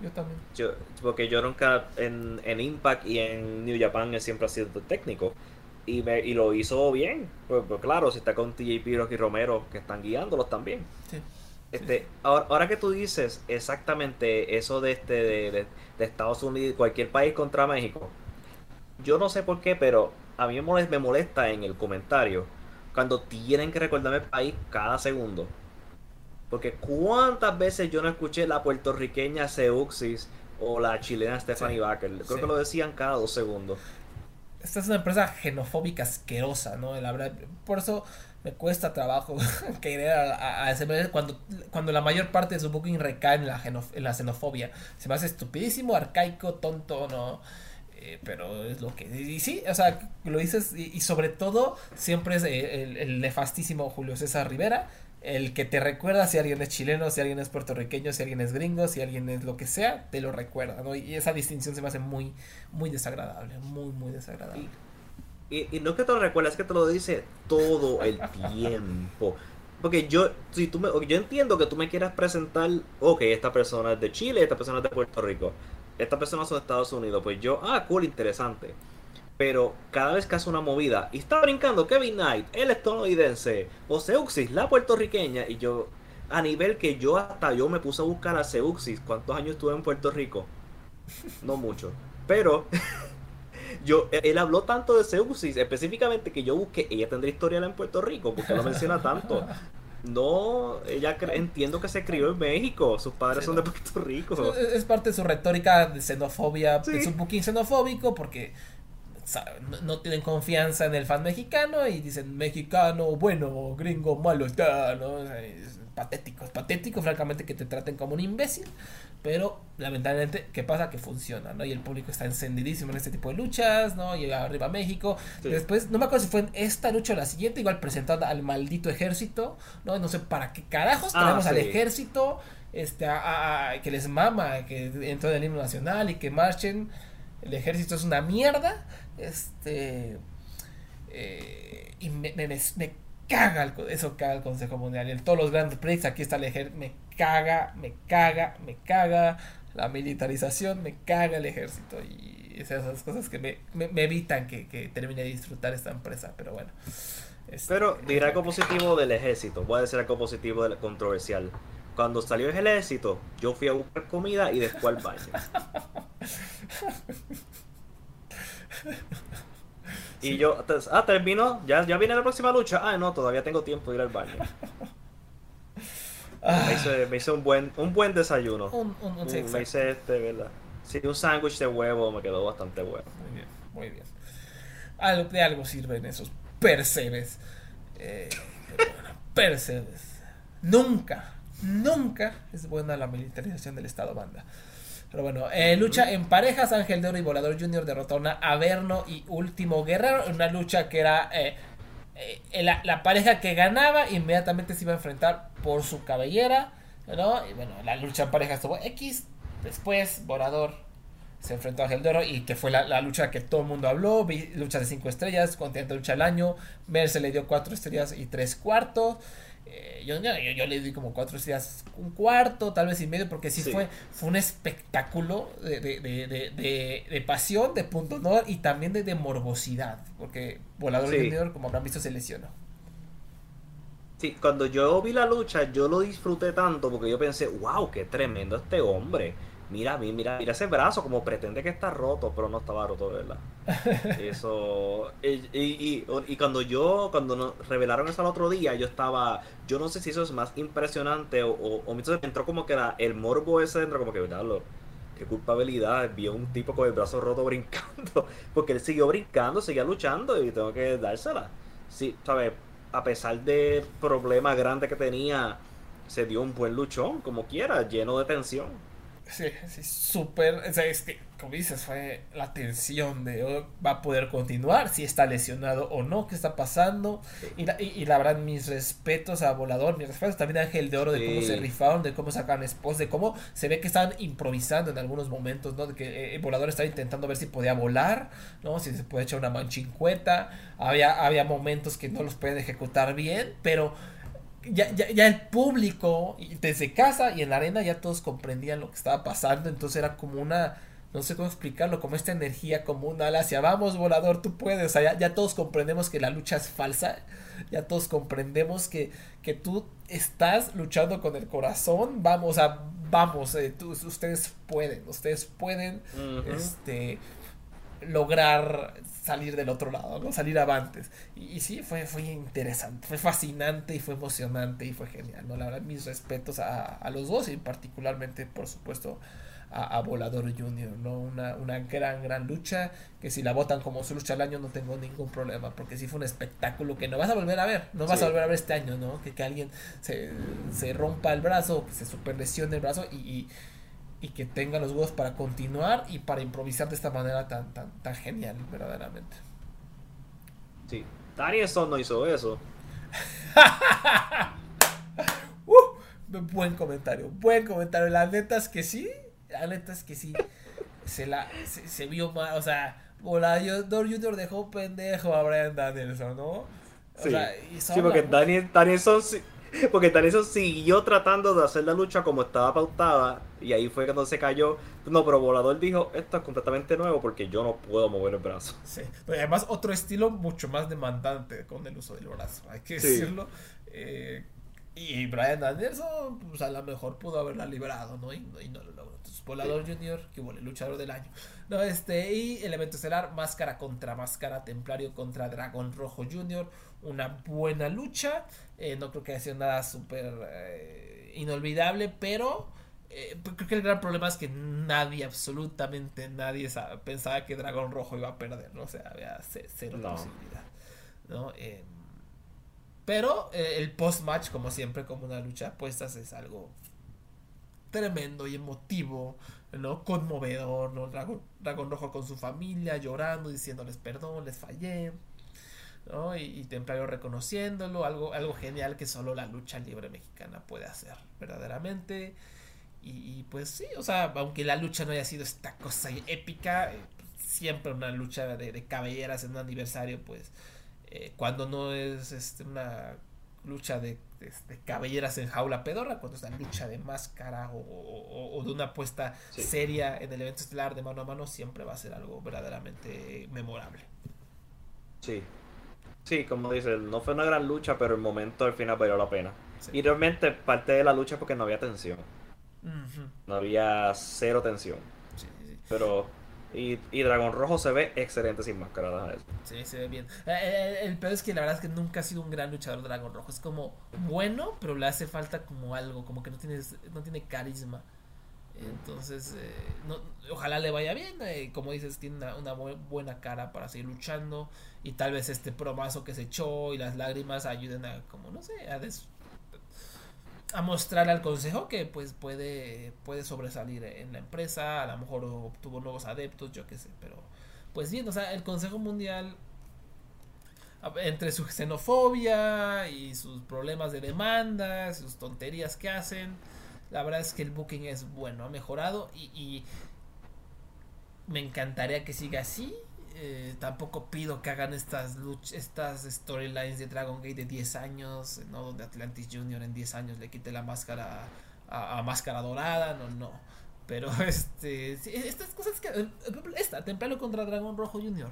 Yo porque yo nunca en, en Impact y en New Japan siempre ha sido técnico y, me, y lo hizo bien. Pues, pues claro, si está con TJP, y Romero, que están guiándolos también. Este, Ahora, que tú dices exactamente eso de este de, de, Estados Unidos, cualquier país contra México, yo no sé por qué, pero a mí me molesta, en el comentario cuando tienen que recordarme el país cada segundo. Porque cuántas veces yo no escuché la puertorriqueña Seuxis o la chilena Stephanie Baker. Creo que lo decían cada dos segundos esta es una empresa xenofóbica asquerosa, ¿no? La verdad, por eso me cuesta trabajo [laughs] querer a, a, cuando, cuando la mayor parte de su booking recae en la, en la xenofobia. Se me hace estupidísimo, arcaico, tonto, ¿no? Eh, pero es lo que... Y, sí, o sea, lo dices, y, sobre todo siempre es el, nefastísimo Julio César Rivera, el que te recuerda si alguien es chileno, si alguien es puertorriqueño, si alguien es gringo, si alguien es lo que sea, te lo recuerda, ¿no? Y esa distinción se me hace muy, muy desagradable, muy, muy desagradable. Y, y, no es que te lo recuerda, es que te lo dice todo el [laughs] tiempo. Porque yo, si tú me, yo entiendo que tú me quieras presentar, ok, esta persona es de Chile, esta persona es de Puerto Rico, esta persona es de Estados Unidos, pues yo, ah, cool, interesante pero cada vez que hace una movida y está brincando Kevin Knight, el estadounidense, o Seuxis, la puertorriqueña, y yo, a nivel que yo hasta yo me puse a buscar a Seuxis, ¿cuántos años estuve en Puerto Rico? [laughs] No mucho, pero [laughs] yo, él habló tanto de Seuxis, específicamente que yo busqué, ella tendrá historia en Puerto Rico, porque lo menciona tanto. No, ella entiendo que se crió en México, sus padres son de Puerto Rico. Es, parte de su retórica de xenofobia, es un booking xenofóbico porque no, tienen confianza en el fan mexicano y dicen mexicano, bueno, gringo, malo está, ¿no? Es patético, es patético, francamente, que te traten como un imbécil, pero lamentablemente, ¿qué pasa? Que funciona, ¿no? Y el público está encendidísimo en este tipo de luchas, ¿no? Llega arriba a México. Después, no me acuerdo si fue en esta lucha o la siguiente, igual presentando al maldito ejército, ¿no? No sé para qué carajos ah, tenemos al ejército, este, que les mama, que entren en el himno nacional y que marchen. El ejército es una mierda este. Eh, y me, me, me, caga el, eso caga el Consejo Mundial. En todos los grandes proyectos, aquí está el ejército. Me caga, me caga, me caga. La militarización, me caga el ejército. Y esas cosas que me, me, evitan que, que, termine de disfrutar esta empresa. Pero bueno. Este, pero dirá algo positivo del ejército. Voy a decir algo positivo del controversial. Cuando salió el ejército, yo fui a buscar comida y después al baño. [laughs] y yo, ah, terminó, ya, ya viene la próxima lucha. Ah, no, todavía tengo tiempo de ir al baño. [laughs] Me hice, un buen un buen desayuno. Un, me hice este, ¿verdad? Sí, un sándwich de huevo me quedó bastante bueno. Muy bien, muy bien. Algo, de algo sirven esos percebes. Eh, [laughs] percebes. Nunca, nunca es buena la militarización del Estado banda. Pero bueno, eh, lucha en parejas, Ángel de Oro y Volador Junior derrotaron a Averno y Último Guerrero. Una lucha que era eh, eh, la, la, pareja que ganaba inmediatamente se iba a enfrentar por su cabellera. ¿no? Y bueno, la lucha en parejas estuvo X. Después, Volador se enfrentó a Ángel de Oro y que fue la, la lucha que todo el mundo habló. Lucha de 5 estrellas, continente lucha del año. Mer se le dio 4 estrellas y 3 cuartos. Eh, yo, yo, yo, le di como cuatro días, un cuarto, tal vez y medio, porque sí, sí. Fue, fue un espectáculo de, de, de, de, pasión, de punto honor y también de, morbosidad, porque Volador sí. Junior, como habrán visto, se lesionó. Sí, cuando yo vi la lucha, yo lo disfruté tanto porque yo pensé, wow, qué tremendo este hombre mira, mira, mira ese brazo, como pretende que está roto, pero no estaba roto, ¿verdad? [laughs] Eso. Y, y, y, cuando yo, cuando nos revelaron eso al otro día, yo estaba. Yo no sé si eso es más impresionante o, o, o entonces entró como que la, el morbo ese dentro, como que, ¿verdad? Lo, qué culpabilidad. Vio un tipo con el brazo roto [laughs] brincando. Porque él siguió brincando, seguía luchando y tengo que dársela. Sí, ¿sabes? A pesar de problemas grandes que tenía, se dio un buen luchón, como quiera, lleno de tensión. Sí, sí, súper. O sea, es que, como dices, fue la tensión de oh, va a poder continuar, si está lesionado o no, qué está pasando. Y la, y, y la verdad, mis respetos a Volador, mis respetos también a Ángel de Oro, de cómo se rifaron, de cómo sacan esposos, de cómo se ve que están improvisando en algunos momentos, ¿no? De que eh, Volador estaba intentando ver si podía volar, ¿no? Si se puede echar una manchincueta. Había, había momentos que no los pueden ejecutar bien, pero ya, ya, ya, el público, desde casa y en la arena, ya todos comprendían lo que estaba pasando. Entonces era como una, no sé cómo explicarlo, como esta energía como un ala hacia, vamos volador, tú puedes. O sea, ya, ya, todos comprendemos que la lucha es falsa. Ya todos comprendemos que, que tú estás luchando con el corazón. Vamos, o sea, vamos, eh, tú, ustedes pueden, ustedes pueden, uh -huh. este lograr salir del otro lado, ¿no? Salir avantes. Y, y, sí, fue, fue interesante, fue fascinante y fue emocionante y fue genial, ¿no? La verdad, mis respetos a, a los dos y particularmente, por supuesto, a, a Volador Junior, ¿no? Una, una, gran, gran lucha que si la votan como su lucha al año no tengo ningún problema, porque sí fue un espectáculo que no vas a volver a ver, no vas sí. a volver a ver este año, ¿no? Que, que alguien se, se rompa el brazo, que se super lesione el brazo y, y y que tenga los huevos para continuar y para improvisar de esta manera tan tan tan genial verdaderamente. Sí. Danielson no hizo eso. [laughs] Uh, buen comentario buen comentario. La neta es que sí la neta es que sí. Se la se, se vio mal o sea Volador Junior dejó pendejo a Brian Danielson no o sí, sea, sí porque Daniel, Danielson sí [laughs] porque Danielson siguió tratando de hacer la lucha como estaba pautada. Y ahí fue cuando se cayó. No, pero Volador dijo: Esto es completamente nuevo porque yo no puedo mover el brazo. [laughs] Sí, pero además otro estilo mucho más demandante con el uso del brazo. Hay que decirlo. Eh, y Brian Anderson, pues a lo mejor pudo haberla librado, ¿no? Y, y no lo logró. Entonces, Volador sí. Junior, que bueno, luchador del año. No, este, y elemento estelar, máscara contra máscara, templario contra dragón rojo Junior. Una buena lucha. Eh, no creo que haya sido nada súper eh, inolvidable, pero eh, creo que el gran problema es que nadie, absolutamente nadie, sabe, pensaba que Dragón Rojo iba a perder, ¿no? O sea, había cero no. posibilidad, ¿no? Eh, pero el post-match, como siempre, como una lucha de apuestas, es algo tremendo y emotivo, ¿no? Conmovedor, ¿no? Dragón, Dragón Rojo con su familia, llorando, diciéndoles perdón, les fallé, ¿no? Y, y, Templario reconociéndolo, algo, algo genial que solo la lucha libre mexicana puede hacer, verdaderamente. Y, y, pues sí, o sea, aunque la lucha no haya sido esta cosa épica, eh, siempre una lucha de, de, cabelleras en un aniversario, pues eh, cuando no es este, una lucha de, de, de, cabelleras en jaula pedorra, cuando es una lucha de máscara o, o, o de una apuesta sí. seria en el evento estelar de mano a mano, siempre va a ser algo verdaderamente memorable. Sí, Sí, como dices, no fue una gran lucha, pero el momento al final valió la pena. Sí. Y realmente parte de la lucha porque no había tensión. Uh -huh. No había cero tensión. Sí, sí. Pero. Y, y, Dragón Rojo se ve excelente sin máscara. Sí, se ve bien. El, el, el, peor es que la verdad es que nunca ha sido un gran luchador Dragón Rojo. Es como bueno, pero le hace falta como algo, como que no tiene, no tiene carisma. Entonces, eh, no, ojalá le vaya bien. Eh, como dices, tiene una, buena cara para seguir luchando. Y tal vez este promazo que se echó y las lágrimas ayuden a, como no sé, a des a mostrar al consejo que pues puede, puede sobresalir en la empresa, a lo mejor obtuvo nuevos adeptos, yo qué sé, pero pues bien, o sea, el Consejo Mundial entre su xenofobia y sus problemas de demanda, sus tonterías que hacen, la verdad es que el booking es bueno, ha mejorado y, me encantaría que siga así. Eh, tampoco pido que hagan estas estas storylines de Dragon Gate de 10 años, ¿no? donde Atlantis Jr. en 10 años le quite la máscara a, Máscara Dorada, no, no. Pero [laughs] este, estas cosas que... Esta, Templario contra Dragón Rojo Jr.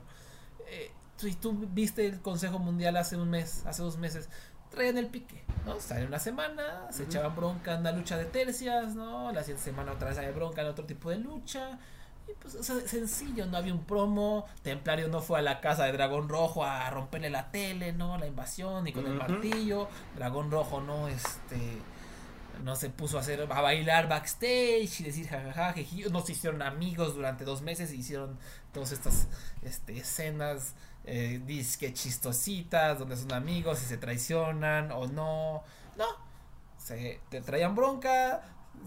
Eh, tú viste el Consejo Mundial hace un mes, hace dos meses, traían el pique, ¿no? Sale una semana, se echaban bronca en la lucha de tercias, ¿no? La siguiente semana otra vez hay bronca en otro tipo de lucha. Y pues, o sea, sencillo, no había un promo, Templario no fue a la casa de Dragón Rojo a romperle la tele, ¿no? La invasión, y con el martillo, Dragón Rojo no, este no se puso a hacer a bailar backstage y decir jajaja, no se hicieron amigos durante dos meses y hicieron todas estas este, escenas eh, disque chistositas donde son amigos y se traicionan o no. No. Se te traían bronca,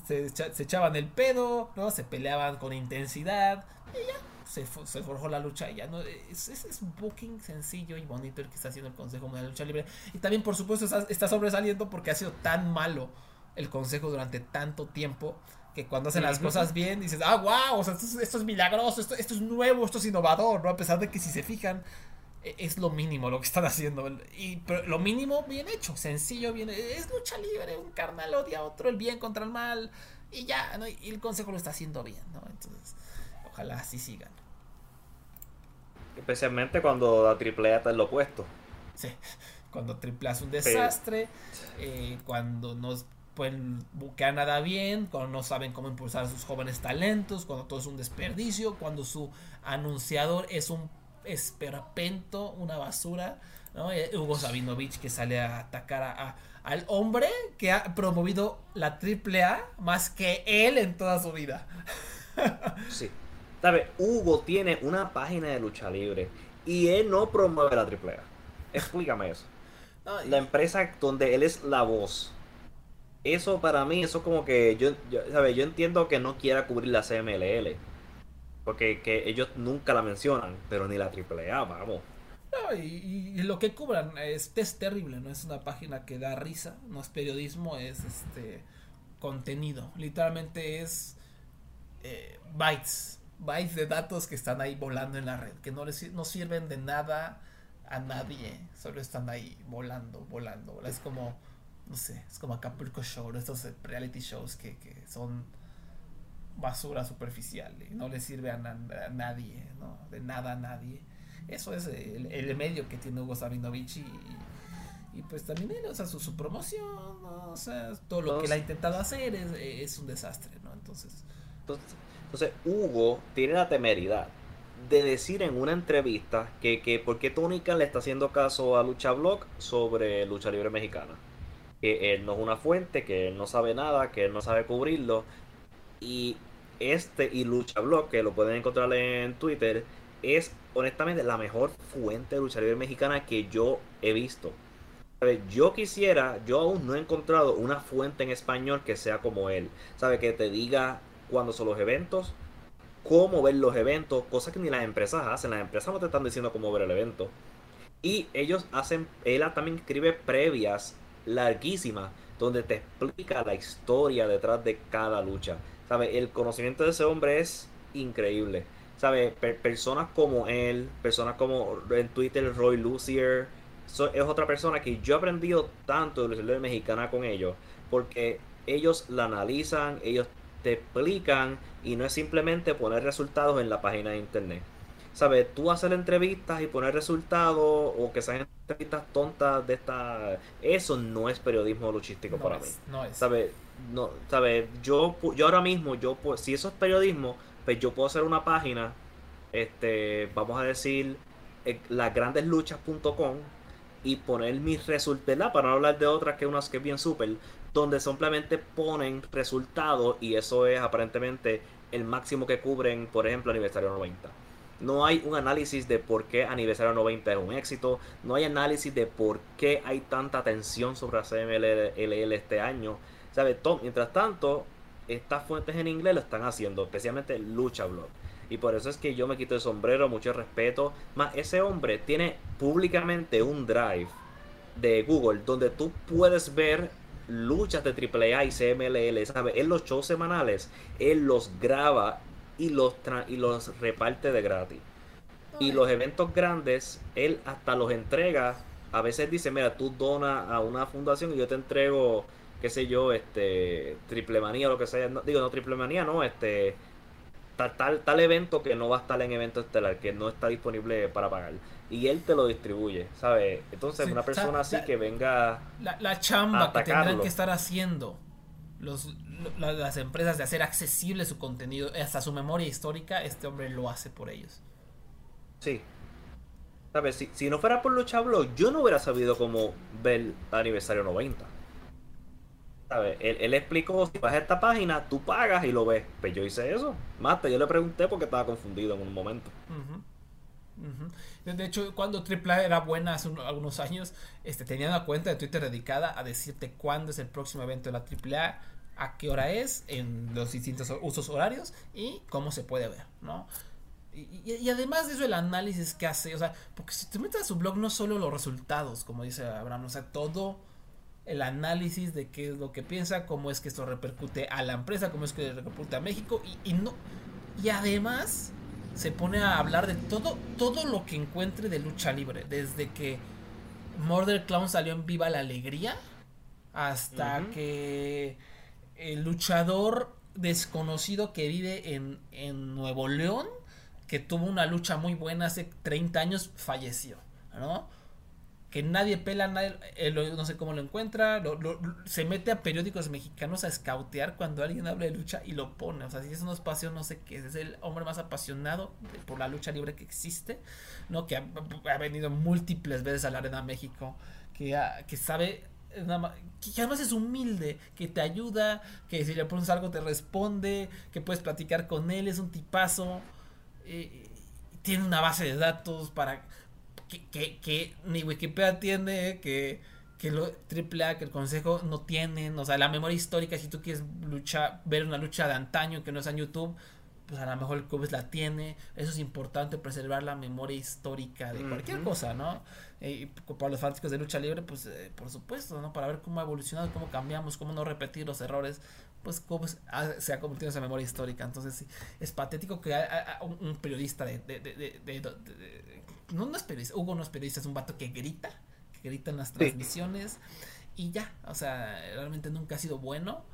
se, echaban el pedo, ¿no? Se peleaban con intensidad y ya. Se, se forjó la lucha y ya no es, es, un booking sencillo y bonito el que está haciendo el Consejo de la Lucha Libre y también por supuesto está, está sobresaliendo porque ha sido tan malo el Consejo durante tanto tiempo que cuando hacen las cosas bien dices, ah, wow, o sea, esto, es milagroso, esto, esto, es nuevo, esto es innovador, ¿no? A pesar de que si se fijan, es lo mínimo lo que están haciendo. Y pero lo mínimo bien hecho, sencillo, bien. Es lucha libre, un carnal odia a otro, el bien contra el mal. Y ya, ¿no? Y el consejo lo está haciendo bien, ¿no? Entonces, ojalá así sigan. Especialmente cuando la triple A está en lo opuesto. Sí, [laughs] cuando triple A es un desastre, eh, cuando no pueden buscar nada bien, cuando no saben cómo impulsar a sus jóvenes talentos, cuando todo es un desperdicio, cuando su anunciador es un esperpento, una basura. ¿no? Eh, Hugo Sabinovich que sale a atacar a, al hombre que ha promovido la AAA más que él en toda su vida. [laughs] sí. ¿Sabe? Hugo tiene una página de lucha libre y él no promueve la AAA. Explícame eso. [laughs] La empresa donde él es la voz. Eso para mí, eso como que yo, yo, yo entiendo que no quiera cubrir la CMLL porque que ellos nunca la mencionan, pero ni la AAA, vamos. y, lo que cubran es, es terrible, no es una página que da risa, no es periodismo, es este contenido. Literalmente es eh, bytes, bytes de datos que están ahí volando en la red, que no les no sirven de nada a nadie, solo están ahí volando, volando. Es como, no sé, es como Acapulco Show, estos reality shows que, que son basura superficial y no le sirve a, nadie, ¿no? De nada a nadie. Eso es el, medio que tiene Hugo Sabinovich y, y, pues también o sea, su, promoción, o sea, todo lo que él ha intentado hacer es, es un desastre, ¿no? Entonces, entonces, Hugo tiene la temeridad de decir en una entrevista que, que por qué Tony le está haciendo caso a Lucha Blog sobre lucha libre mexicana. Que él no es una fuente, que él no sabe nada, que él no sabe cubrirlo. Y este y Lucha Blog, que lo pueden encontrar en Twitter, es honestamente la mejor fuente de lucha libre mexicana que yo he visto. Yo quisiera, yo aún no he encontrado una fuente en español que sea como él. ¿Sabe? Que te diga cuándo son los eventos, cómo ver los eventos, cosas que ni las empresas hacen. Las empresas no te están diciendo cómo ver el evento. Y ellos hacen, él también escribe previas larguísimas donde te explica la historia detrás de cada lucha. ¿Sabe? El conocimiento de ese hombre es increíble. ¿Sabe? personas como él, personas como en Twitter Roy Lucier, es otra persona que yo he aprendido tanto de la mexicana con ellos, porque ellos la analizan, ellos te explican y no es simplemente poner resultados en la página de internet. ¿Sabes? Tú hacer entrevistas y poner resultados o que sean entrevistas tontas de esta... Eso no es periodismo luchístico para mí. No es. ¿Sabes? No, ¿sabes? Yo, yo ahora mismo, yo si eso es periodismo, pues yo puedo hacer una página, este, vamos a decir, eh, lasgrandesluchas.com y poner mis resultados, para no hablar de otras que unas que es bien súper, donde simplemente ponen resultados y eso es aparentemente el máximo que cubren, por ejemplo, aniversario 90. No hay un análisis de por qué aniversario 90 es un éxito. No hay análisis de por qué hay tanta atención sobre la CMLL este año. ¿Sabe? Mientras tanto, estas fuentes en inglés lo están haciendo, especialmente Lucha Blog. Y por eso es que yo me quito el sombrero, mucho respeto. Más ese hombre tiene públicamente un drive de Google donde tú puedes ver luchas de AAA y CMLL, ¿sabes? En los shows semanales, él los graba y los, y los reparte de gratis. Y los eventos grandes, él hasta los entrega. A veces dice, mira, tú donas a una fundación y yo te entrego, qué sé yo, este, triple manía, lo que sea. digo, no triple manía, no, este, tal, tal, evento que no va a estar en evento estelar, que no está disponible para pagar. Y él te lo distribuye, ¿sabes? Entonces, una persona así que venga. La, chamba que tendrán que estar haciendo los, las empresas de hacer accesible su contenido, hasta su memoria histórica, este hombre lo hace por ellos. Sí. ¿Sabes? Si, si no fuera por los chablos, yo no hubiera sabido cómo ver el aniversario 90. Él, explicó, si vas a esta página, tú pagas y lo ves. Pues yo hice eso. Mate, yo le pregunté porque estaba confundido en un momento. De hecho, cuando AAA era buena hace algunos años, este, tenía una cuenta de Twitter dedicada a decirte cuándo es el próximo evento de la AAA, a qué hora es, en los distintos usos horarios y cómo se puede ver, ¿no? Y, y, además de eso, el análisis que hace, o sea, porque si te metes a su blog, no solo los resultados, como dice Abraham, o sea, todo el análisis de qué es lo que piensa, cómo es que esto repercute a la empresa, cómo es que repercute a México y, no y además se pone a hablar de todo todo lo que encuentre de lucha libre, desde que Murder Clown salió en Viva la Alegría hasta que el luchador desconocido que vive en, en Nuevo León, que tuvo una lucha muy buena hace 30 años, falleció, ¿no? Que nadie pela, nadie, eh, no sé cómo lo encuentra, se mete a periódicos mexicanos a escautear cuando alguien habla de lucha y lo pone, o sea, si es un espacio, no sé qué, es el hombre más apasionado por la lucha libre que existe, ¿no? Que ha, venido múltiples veces a la Arena México, que, que sabe que además es humilde, que te ayuda, que si le pones algo te responde, que puedes platicar con él, es un tipazo, eh, tiene una base de datos para que, que, ni Wikipedia tiene, que, que lo AAA, que el consejo no tienen, o sea, la memoria histórica, si tú quieres luchar, ver una lucha de antaño que no es en YouTube, pues a lo mejor el Cubes la tiene, eso es importante, preservar la memoria histórica de cualquier cosa, ¿no? Y para los fanáticos de lucha libre, pues eh, por supuesto, ¿no? Para ver cómo ha evolucionado, cómo cambiamos, cómo no repetir los errores, pues cómo se ha convertido en esa memoria histórica. Entonces, es patético que un periodista de, de, de, de no, no es periodista, Hugo no es periodista, es un vato que grita, que grita en las transmisiones y ya, o sea, realmente nunca ha sido bueno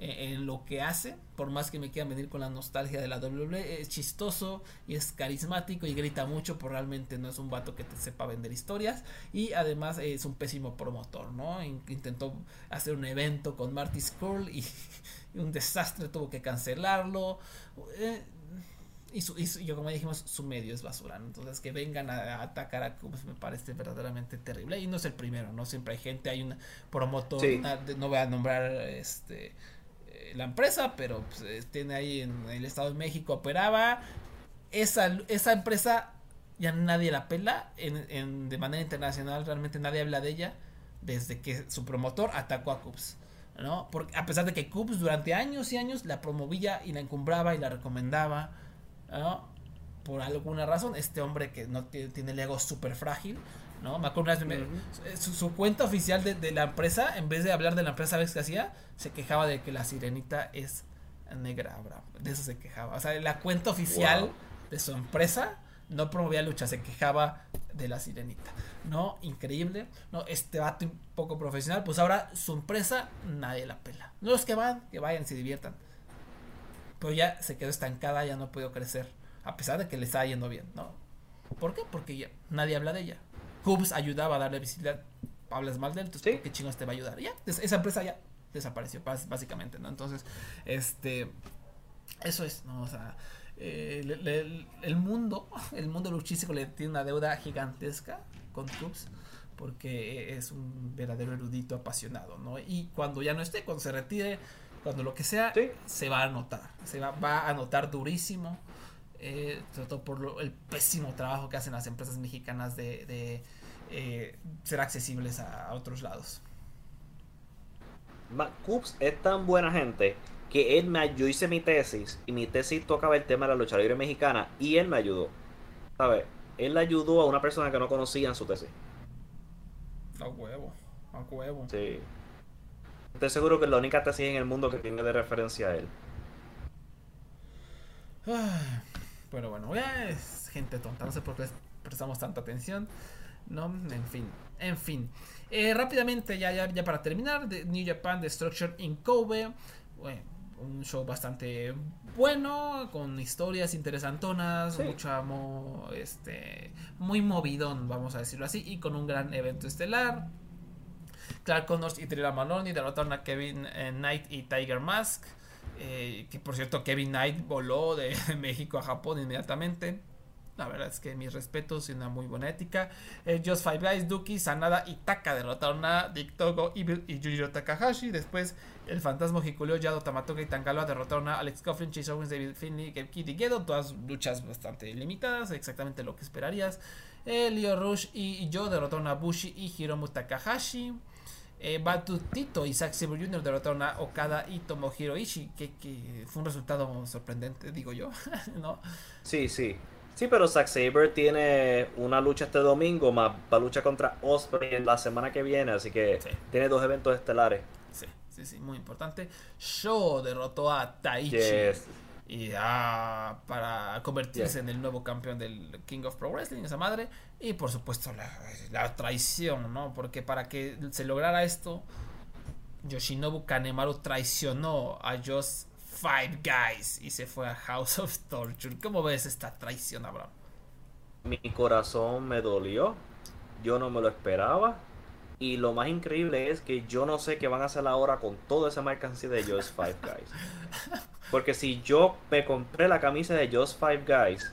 en, lo que hace, por más que me quieran venir con la nostalgia de la WWE, es chistoso y es carismático y grita mucho, pero realmente no es un vato que te sepa vender historias y además es un pésimo promotor, ¿no? Intentó hacer un evento con Marty Skrull y, y [laughs] un desastre, tuvo que cancelarlo. Eh, y, su, y, yo como dijimos, su medio es basura. Entonces que vengan a, atacar a Cubs me parece verdaderamente terrible. Y no es el primero, ¿no? Siempre hay gente, hay un promotor, no voy a nombrar este eh, la empresa, pero pues, eh, tiene ahí en el Estado de México, operaba. Esa, esa empresa ya nadie la pela en, en, de manera internacional, realmente nadie habla de ella desde que su promotor atacó a Cubs. ¿no? Porque a pesar de que Cubs durante años y años la promovía y la encumbraba y la recomendaba por alguna razón, este hombre que no tiene, el ego súper frágil, ¿no? Me acuerdo su, cuenta oficial de, la empresa, en vez de hablar de la empresa, ¿sabes qué hacía? Se quejaba de que la sirenita es negra, De eso se quejaba. O sea, la cuenta oficial de su empresa no promovía lucha, se quejaba de la sirenita. ¿No? Increíble. No, este vato un poco profesional, pues ahora su empresa nadie la pela. No los que van, que vayan, se diviertan pero ya se quedó estancada, ya no ha podido crecer, a pesar de que le está yendo bien, ¿no? ¿Por qué? Porque ya nadie habla de ella. Hubs ayudaba a darle visibilidad, hablas mal de él, entonces ¿qué chingos te va a ayudar? Ya, esa empresa ya desapareció, básicamente, ¿no? Entonces, este, eso es, ¿no? O sea, eh, el mundo, [laughs] el mundo luchístico le tiene una deuda gigantesca con Hubs porque es un verdadero erudito apasionado, ¿no? Y cuando ya no esté, cuando se retire, cuando lo que sea, se va a notar. Se va, va a notar durísimo. Eh, sobre todo por el pésimo trabajo que hacen las empresas mexicanas de, eh, ser accesibles a, otros lados. Coops es tan buena gente que él me yo hice mi tesis y mi tesis tocaba el tema de la lucha libre mexicana y él me ayudó. ¿Sabes? Él le ayudó a una persona que no conocía en su tesis. A huevo, a huevo. Sí. Estoy seguro que es la única tesis en el mundo que tiene de referencia a él. Pero bueno, es gente tonta, no sé por qué prestamos tanta atención. No, en fin, en fin. Eh, rápidamente, ya, ya, ya para terminar, de New Japan Destruction in Kobe. Bueno, un show bastante bueno, con historias interesantonas, Sí. mucho amor, este, muy movidón, vamos a decirlo así, y con un gran evento estelar. Clark Connors y Trilla Maloney derrotaron a Kevin eh, Knight y Tiger Mask. eh, que por cierto, Kevin Knight voló [laughs] de México a Japón inmediatamente. La verdad es que mis respetos y una muy buena ética. Eh, Just Five Guys, Duki, Sanada y Taka derrotaron a Dick Togo, y Yujiro Takahashi. Después, el fantasma Hikuleo, Yado Tamatoka y Tangaloa derrotaron a Alex Coughlin, Chase Owens, David Finley, Kid y Gedo. Todas luchas bastante limitadas, exactamente lo que esperarías. Eh, Leo Rush y yo derrotaron a Bushi y Hiromu Takahashi. Eh, Batutito y Zack Sabre Jr. derrotaron a Okada y Tomohiro Ishii, que, que fue un resultado sorprendente, digo yo. [laughs] ¿no? Sí, sí. Sí, pero Zack Saber tiene una lucha este domingo más va a luchar contra Osprey en la semana que viene, así que Sí. tiene dos eventos estelares. Sí, sí, sí, muy importante. Show derrotó a Taichi Yes. Y a- para convertirse Yeah. en el nuevo campeón del King of Pro Wrestling, esa madre. Y por supuesto la, la traición, ¿no? Porque para que se lograra esto, Yoshinobu Kanemaru traicionó a Just Five Guys y se fue a House of Torture. ¿Cómo ves esta traición, Abraham? Mi corazón me dolió. Yo no me lo esperaba. Y lo más increíble es que yo no sé qué van a hacer ahora con toda esa mercancía de Just Five Guys. Porque si yo me compré la camisa de Just Five Guys,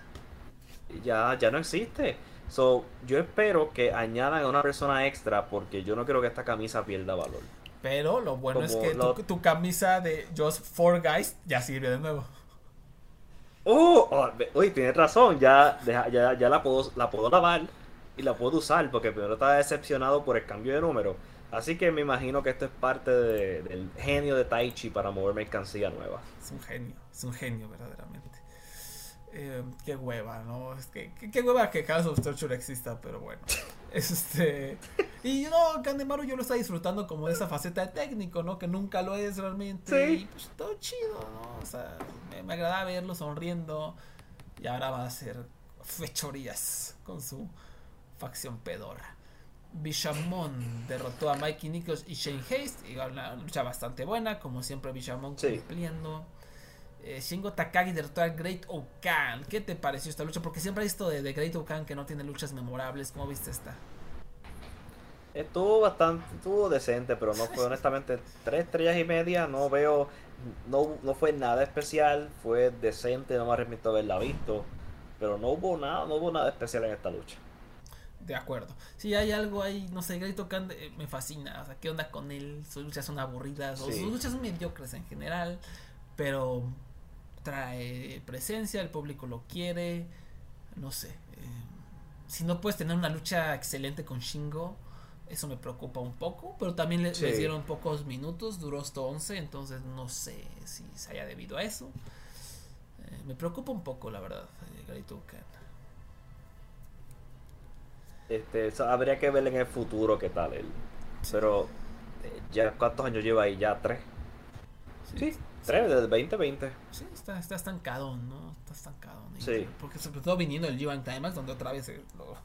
ya, ya no existe. So, yo espero que añadan a una persona extra porque yo no quiero que esta camisa pierda valor. Pero lo bueno es que lo- tu, tu camisa de Just Four Guys ya sirve de nuevo. Oh, oh, oye, tienes razón, ya, ya, ya la, puedo, la puedo lavar y la puedo usar porque primero estaba decepcionado por el cambio de número. Así que me imagino que esto es parte de- del genio de Taichi para mover mercancía nueva. Es un genio, es un genio verdaderamente. Eh, qué hueva, ¿no? Es que, qué, qué hueva que House of Torture exista, pero bueno. [laughs] Este. Y no, Kanemaru yo lo está disfrutando como de esa faceta de técnico, ¿no? Que nunca lo es realmente. Sí. Y pues todo chido, ¿no? O sea, me, me agrada verlo sonriendo. Y ahora va a hacer fechorías con su facción pedorra. Bishamon derrotó a Mikey Nichols y Shane Haste. Y una lucha bastante buena, como siempre Bishamon Sí. cumpliendo. Eh, Shingo Takagi derrotó a Great Okan. ¿Qué te pareció esta lucha? Porque siempre he visto de, de Great Okan que no tiene luchas memorables. ¿Cómo viste esta? Estuvo bastante, estuvo decente, pero no fue [laughs] honestamente tres estrellas y media. No veo, no, no fue nada especial, fue decente, no me arrepiento haberla visto. Pero no hubo nada, no hubo nada especial en esta lucha. De acuerdo. Si hay algo ahí, no sé, Great Okan eh, me fascina. O sea, ¿qué onda con él? Sus luchas son aburridas. O Sí. sus luchas son mediocres en general. Pero trae presencia, el público lo quiere. No sé. eh, si no puedes tener una lucha excelente con Shingo, eso me preocupa un poco. Pero también le, Sí. les dieron pocos minutos, duró hasta 11. Entonces no sé si se haya debido a eso. Eh, me preocupa un poco, la verdad, eh, Great Okan. Este, eso habría que ver en el futuro qué tal él. Pero eh, ya cuántos años lleva ahí, ya tres. Sí, tres desde el 2020. Sí, está, está estancado, ¿no? Está estancado. ¿no? Sí. Porque sobre todo viniendo el G1 Climax, donde otra vez lo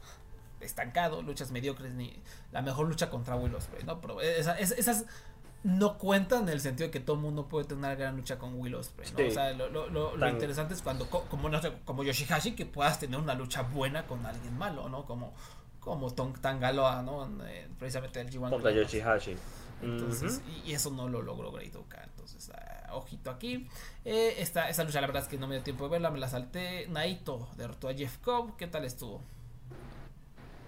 estancado, luchas mediocres, ni la mejor lucha contra Will Ospreay, ¿no? Pero esa- es- esas no cuentan en el sentido de que todo el mundo puede tener una gran lucha con Will Ospreay, ¿no? Sí. O sea, lo, lo- lo- interesante es cuando, co- como, no sé, como Yoshihashi, que puedas tener una lucha buena con alguien malo, ¿no? Como, como Tong Tangaloa, ¿no? En, eh, precisamente el G1 Contra. Yoshihashi. Entonces, y, y eso no lo logró Great Oka. Entonces, ah, ojito aquí. Eh, esta, esa lucha, la verdad es que no me dio tiempo de verla, me la salté. Naito derrotó a Jeff Cobb. ¿Qué tal estuvo?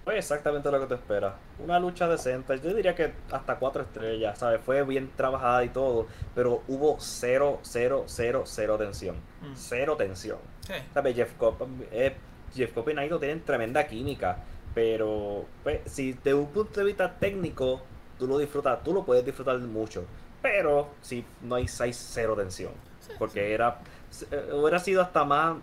Fue exactamente lo que te esperas. Una lucha decente. Yo diría que hasta cuatro estrellas, ¿sabes? Fue bien trabajada y todo. Pero hubo cero, cero, cero, cero tensión. Mm. Cero tensión. Sí, ¿Sabes? Jeff Cobb, eh, Jeff Cobb y Naito tienen tremenda química. Pero, pues, si de un punto de vista técnico, tú lo disfrutas, tú lo puedes disfrutar mucho. pero sí, no hay, hay cero tensión. Porque era eh, hubiera sido hasta más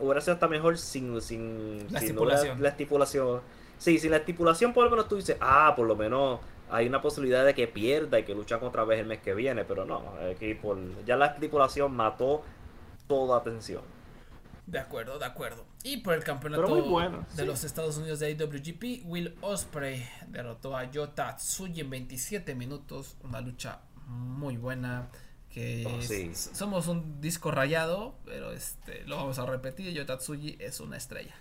hubiera sido hasta mejor sin, sin, la, estipulación. la estipulación. Sí, sin la estipulación por lo menos tú dices, ah, por lo menos hay una posibilidad de que pierda y que lucha otra vez el mes que viene, pero no, aquí por, ya la estipulación mató toda atención. De acuerdo, de acuerdo. Y por el campeonato de los Estados Unidos de IWGP, Will Osprey derrotó a Yota Tsuji en 27 minutos. Una lucha muy buena. Que oh, somos un disco rayado, pero este lo vamos a repetir. Yota Tsuji es una estrella.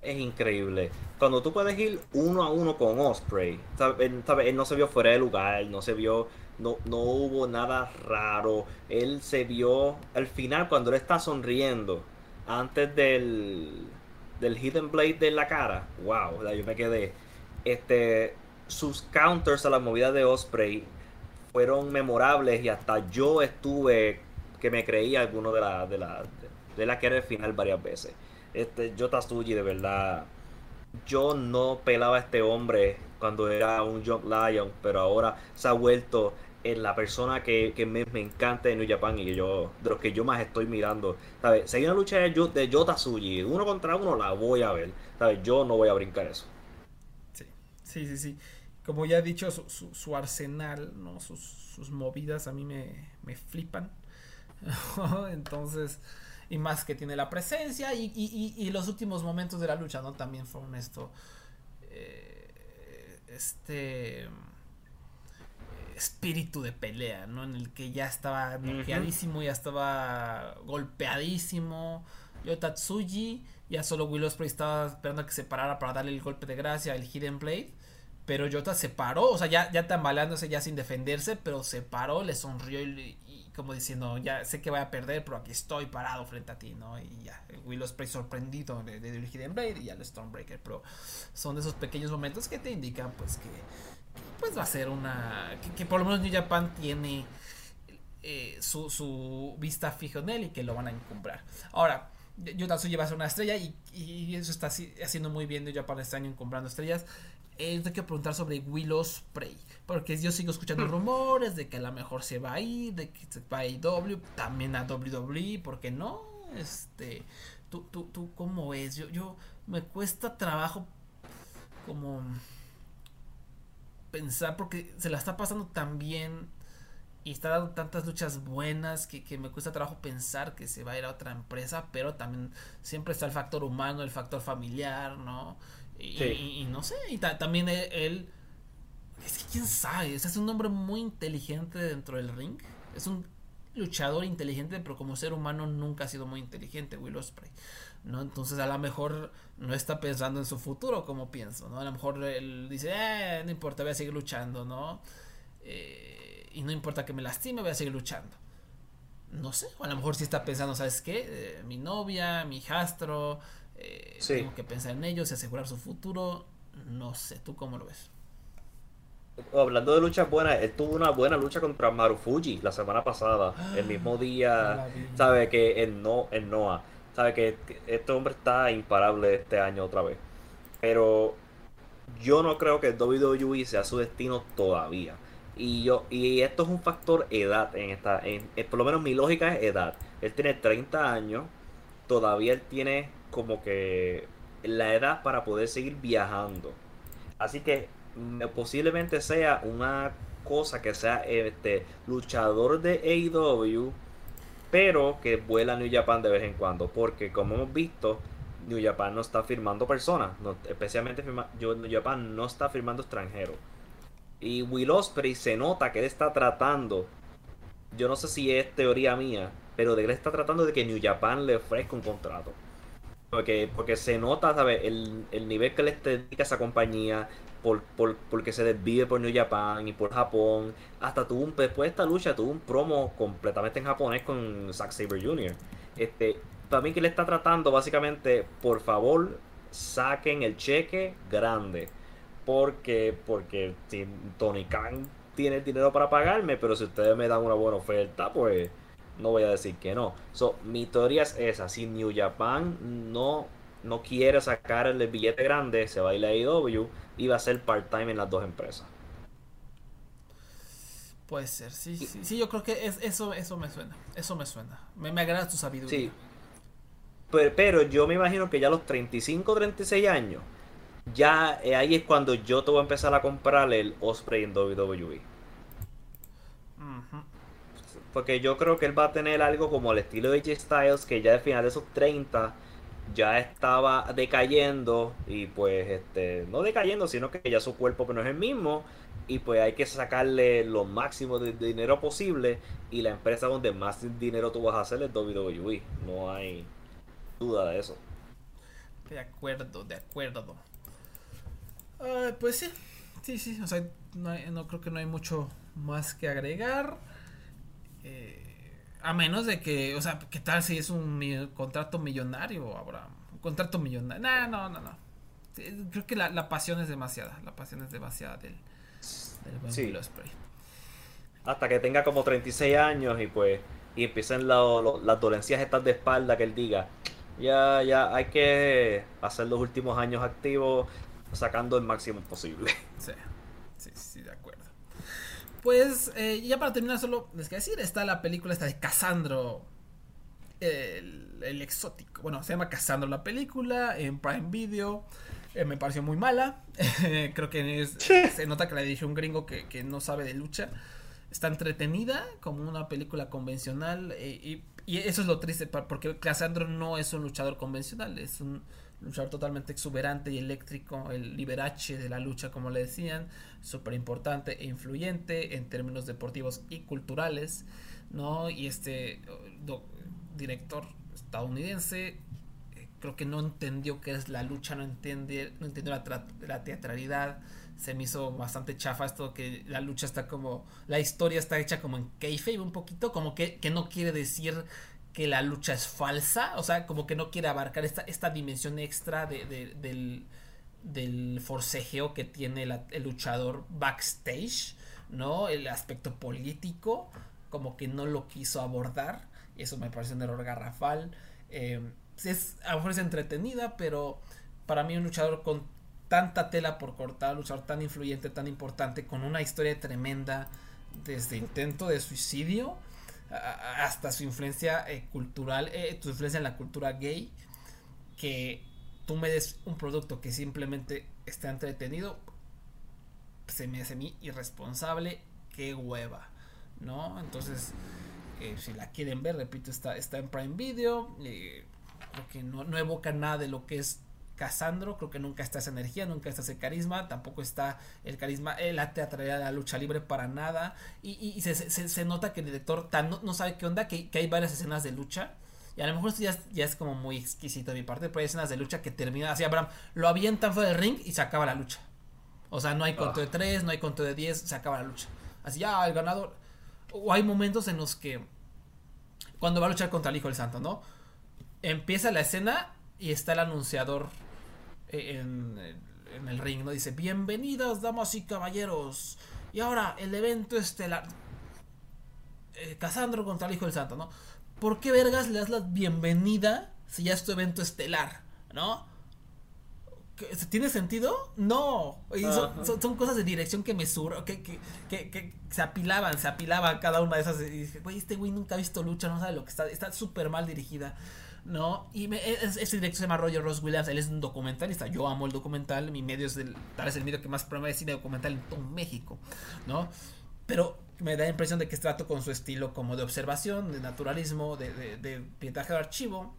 Es increíble. Cuando tú puedes ir uno a uno con Osprey, Él, él no se vio fuera de lugar, no se vio no, no hubo nada raro. Él se vio al final cuando él está sonriendo antes del, del Hidden Blade de la cara, wow, yo me quedé. Este, sus counters a la movida de Osprey fueron memorables y hasta yo estuve que me creía alguno de la de la de la que era el final varias veces. Este Tsuji de verdad yo no pelaba a este hombre cuando era un Jump Lion, pero ahora se ha vuelto en la persona que, me, encanta de New Japan y que yo, de los que yo más estoy mirando. ¿Sabes? Si hay una lucha de, de Yota uno contra uno, la voy a ver. ¿Sabes? Yo no voy a brincar eso. Sí, sí, sí. sí. Como ya he dicho, su, arsenal, ¿no? Sus, movidas a mí me, me flipan. [laughs] Entonces, y más que tiene la presencia y, y, y, los últimos momentos de la lucha, ¿no? También fueron esto. Eh, este espíritu de pelea, ¿no? En el que ya estaba bloqueadísimo, ya estaba golpeadísimo. Yo Tatsuji, ya solo Will Ospreay estaba esperando a que se parara para darle el golpe de gracia, el Hidden Blade. Pero Yota se paró, o sea, ya, ya tambaleándose, ya sin defenderse, pero se paró, le sonrió y, como diciendo, ya sé que voy a perder, pero aquí estoy parado frente a ti, ¿no? Y ya, Will Ospreay sorprendido de, de, Hidden Blade y ya el Stormbreaker, pero son de esos pequeños momentos que te indican, pues, que pues va a ser una. Que, por lo menos New Japan tiene eh, su, su, vista fija en él y que lo van a encumbrar. Ahora, Yotatsuji va a ser una estrella y, eso está haciendo muy bien New Japan este año encumbrando estrellas. Eh, tengo que preguntar sobre Willow Spray. Porque yo sigo escuchando hmm. rumores de que a lo mejor se va a ir, de que se va a IW, también a WWE, ¿por qué no? Este, tú, tú, tú, ¿cómo ves? Yo, yo, me cuesta trabajo como pensar porque se la está pasando tan bien y está dando tantas luchas buenas que, me cuesta trabajo pensar que se va a ir a otra empresa, pero también siempre está el factor humano, el factor familiar, ¿no? Y, no sé, y también él, es que quién sabe, es un hombre muy inteligente dentro del ring, es un luchador inteligente, pero como ser humano nunca ha sido muy inteligente, Will Ospreay. ¿no? Entonces a lo mejor no está pensando en su futuro como pienso, ¿no? A lo mejor él dice, eh, no importa, voy a seguir luchando, ¿no? Eh, y no importa que me lastime, voy a seguir luchando. No sé, o a lo mejor sí está pensando, ¿sabes qué? Eh, mi novia, mi hijastro, tengo que pensar en ellos y asegurar su futuro. No sé, ¿tú cómo lo ves? Hablando de luchas buenas, él tuvo una buena lucha contra Marufuji la semana pasada, el mismo día, ¿sabe? Que en, no, en Noah sabe que este hombre está imparable este año otra vez. Pero yo no creo que el WWE sea su destino todavía. Y yo y esto es un factor edad en esta en, por lo menos mi lógica es edad. Él tiene 30 años, todavía él tiene como que la edad para poder seguir viajando. Así que mm, posiblemente sea una cosa que sea este luchador de AEW pero que vuela New Japan de vez en cuando, porque como hemos visto, New Japan no está firmando personas, especialmente New Japan no está firmando extranjeros. Y Will Ospreay se nota que él está tratando, yo no sé si es teoría mía, pero de él está tratando de que New Japan le ofrezca un contrato. Porque, porque se nota, ¿sabes? El, el nivel que le dedica a esa compañía, por, por, porque se desvive por New Japan y por Japón. Hasta tuvo después de esta lucha tuvo un promo completamente en japonés con Zack Saber Jr. Este, para mí que le está tratando básicamente, por favor, saquen el cheque grande. Porque, porque si Tony Khan tiene dinero para pagarme, pero si ustedes me dan una buena oferta, pues no voy a decir que no. So, mi teoría es esa, si New Japan no no quiere sacar el billete grande, se va a ir a AEW va a ser part-time en las dos empresas. Puede ser, sí, sí, sí, yo creo que es, eso, eso me suena, eso me suena. Me, me agrada tu sabiduría. Sí. Pero, pero, yo me imagino que ya a los 35, 36 años, ya eh, ahí es cuando yo te voy a empezar a comprar el Osprey en WWE. Porque yo creo que él va a tener algo como el estilo de J Styles, que ya al final de esos 30 ya estaba decayendo y pues este no decayendo sino que ya su cuerpo no es el mismo y pues hay que sacarle lo máximo de dinero posible y la empresa donde más dinero tú vas a hacer es WWE no hay duda de eso. De acuerdo de acuerdo. Pues sí sí sí o sea no, no creo que no hay mucho más que agregar. Eh, a menos de que, o sea, ¿qué tal si es un contrato millonario, Abraham? Un contrato millonario. No, no, no, no. Creo que la, pasión es demasiada. La pasión es demasiada del, del sí. Spray. Hasta que tenga como 36 años y pues y empiecen las dolencias estas de espalda que él diga. Ya, ya hay que hacer los últimos años activos sacando el máximo posible. Sí, sí, sí, de acuerdo. Pues eh, ya para terminar solo les quiero decir, está la película esta de Casandro, el, exótico. Bueno, se llama Casandro la película en Prime Video. Eh, me pareció muy mala. [laughs] Creo que se nota que la dirigió un gringo que, no sabe de lucha. Está entretenida como una película convencional eh, y, y, eso es lo triste porque Casandro no es un luchador convencional, es un luchador totalmente exuberante y eléctrico, el Liberace de la lucha, como le decían, súper importante e influyente en términos deportivos y culturales, ¿no? Y este director estadounidense eh, creo que no entendió qué es la lucha, no, entiende, no entendió la, teatralidad, se me hizo bastante chafa esto que la lucha está como, la historia está hecha como en kayfabe un poquito, como que, que no quiere decir que la lucha es falsa, o sea, como que no quiere abarcar esta, esta dimensión extra de, del, del, forcejeo que tiene el luchador backstage, ¿no? El aspecto político, como que no lo quiso abordar, y eso me parece un error garrafal. Eh, es, a lo mejor es entretenida, pero para mí un luchador con tanta tela por cortar, un luchador tan influyente, tan importante, con una historia tremenda, desde intento de suicidio, hasta su influencia eh, cultural, eh, tu influencia en la cultura gay, que tú me des un producto que simplemente está entretenido, se me hace a mí irresponsable, qué hueva, ¿no? Entonces, eh, si la quieren ver, repito, está, está en Prime Video, creo que no, no evoca nada de lo que es Casandro, creo que nunca está esa energía, nunca está ese carisma, tampoco está el carisma, eh, la teatralidad de la lucha libre para nada. Y, se, nota que el director no, sabe qué onda, que, hay varias escenas de lucha. Y a lo mejor esto ya, es como muy exquisito de mi parte, pero hay escenas de lucha que terminan así, Abraham, lo avientan fuera del ring y se acaba la lucha. O sea, no hay conto de 3, no hay conto de 10, se acaba la lucha. Así ya, el ganador. O hay momentos en los que, cuando va a luchar contra el Hijo del Santo, ¿no? Empieza la escena y está el anunciador en, el ring, ¿no? Dice, bienvenidos, damas y caballeros. Y ahora, el evento estelar. Eh, Casandro contra el Hijo del Santo, ¿no? ¿Por qué vergas le das la bienvenida si ya es tu evento estelar, ¿no? ¿Tiene sentido? No. son, cosas de dirección que me sur que, que, que, se apilaban, se apilaban cada una de esas. Y dije, güey, este güey nunca ha visto lucha, no sabe lo que está. Está súper mal dirigida. ¿No? Y me, es, ese director se llama Roger Ross Williams, él es un documentalista, yo amo el documental, mi medio es el, tal vez el medio que más promueve cine documental en todo México, ¿no? Pero me da la impresión de que trato con su estilo como de observación, de naturalismo, de, de, de pietaje de archivo.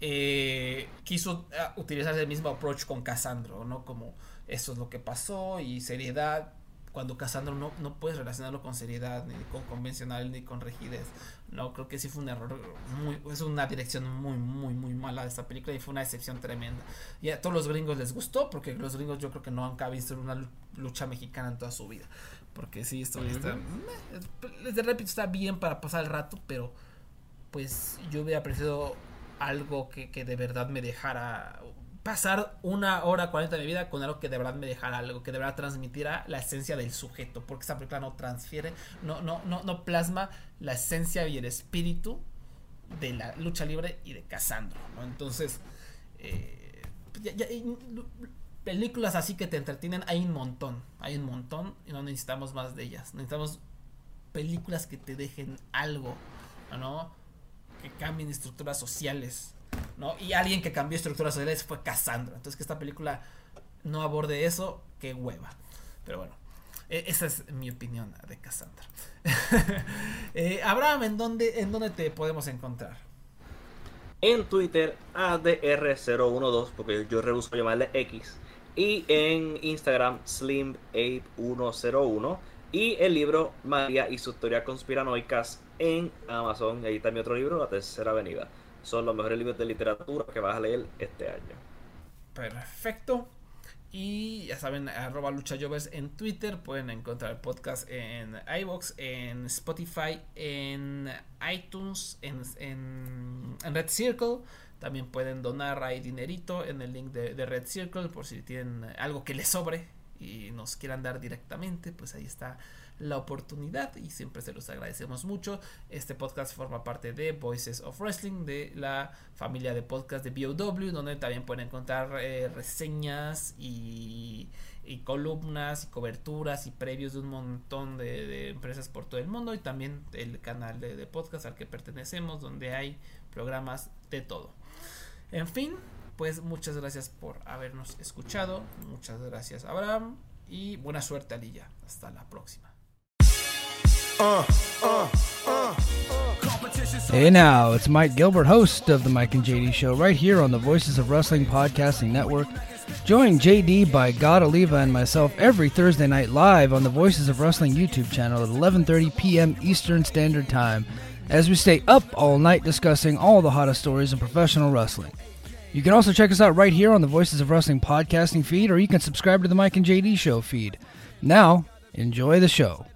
Eh, quiso ah, utilizar el mismo approach con Cassandro, ¿no? Como eso es lo que pasó y seriedad, cuando Cassandro no, no puedes relacionarlo con seriedad, ni con convencional, ni con rigidez. No, creo que sí fue un error, muy, es una dirección muy, muy, muy mala de esta película y fue una excepción tremenda. Y a todos los gringos les gustó, porque los gringos yo creo que no han visto una lucha mexicana en toda su vida. Porque sí, esto está, les repito, está bien para pasar el rato, pero pues yo hubiera apreciado algo que, que de verdad me dejara pasar una hora cuarenta de mi vida con algo que de verdad me dejara algo, que de verdad transmitiera la esencia del sujeto, porque esta película no transfiere, no, no, no, no plasma la esencia y el espíritu de la lucha libre y de Casandro, ¿no? Entonces, eh, películas así que te entretienen hay un montón, hay un montón y no necesitamos más de ellas. Necesitamos películas que te dejen algo, ¿no? Que cambien estructuras sociales, ¿no? Y alguien que cambió estructuras sociales fue Cassandra. Entonces que esta película no aborde eso, qué hueva. Pero bueno, e, esa es mi opinión de Cassandra. [laughs] eh, Abraham, ¿en dónde, ¿en dónde te podemos encontrar? En Twitter, ADR012, porque yo rebusco llamarle X. Y en Instagram, SlimApe101. Y el libro María y su historia conspiranoicas en Amazon. Ahí está mi otro libro, La Tercera Avenida. Son los mejores libros de literatura que vas a leer este año. Perfecto. Y ya saben, arroba lucha en Twitter. Pueden encontrar el podcast en iBox, en Spotify, en iTunes, en, en, Red Circle. También pueden donar ahí dinerito en el link de Red Circle por si tienen algo que les sobre y nos quieran dar directamente. Pues ahí está la oportunidad y siempre se los agradecemos mucho. Este podcast forma parte de Voices of Wrestling, de la familia de podcast de BOW, donde también pueden encontrar eh, reseñas y, columnas y coberturas y previos de un montón de, empresas por todo el mundo y también el canal de, podcast al que pertenecemos, donde hay programas de todo. En fin, pues muchas gracias por habernos escuchado. Muchas gracias, Abraham. Y buena suerte, Alilla. Hasta la próxima. Uh, uh, hey now, it's Mike Gilbert, host of the Mike and JD Show, right here on the Voices of Wrestling Podcasting Network. Join JD by God Oliva and myself every Thursday night live on the Voices of Wrestling YouTube channel at 11:30 p.m. Eastern Standard Time, as we stay up all night discussing all the hottest stories in professional wrestling. You can also check us out right here on the Voices of Wrestling podcasting feed, or you can subscribe to the Mike and JD Show feed. Now, enjoy the show.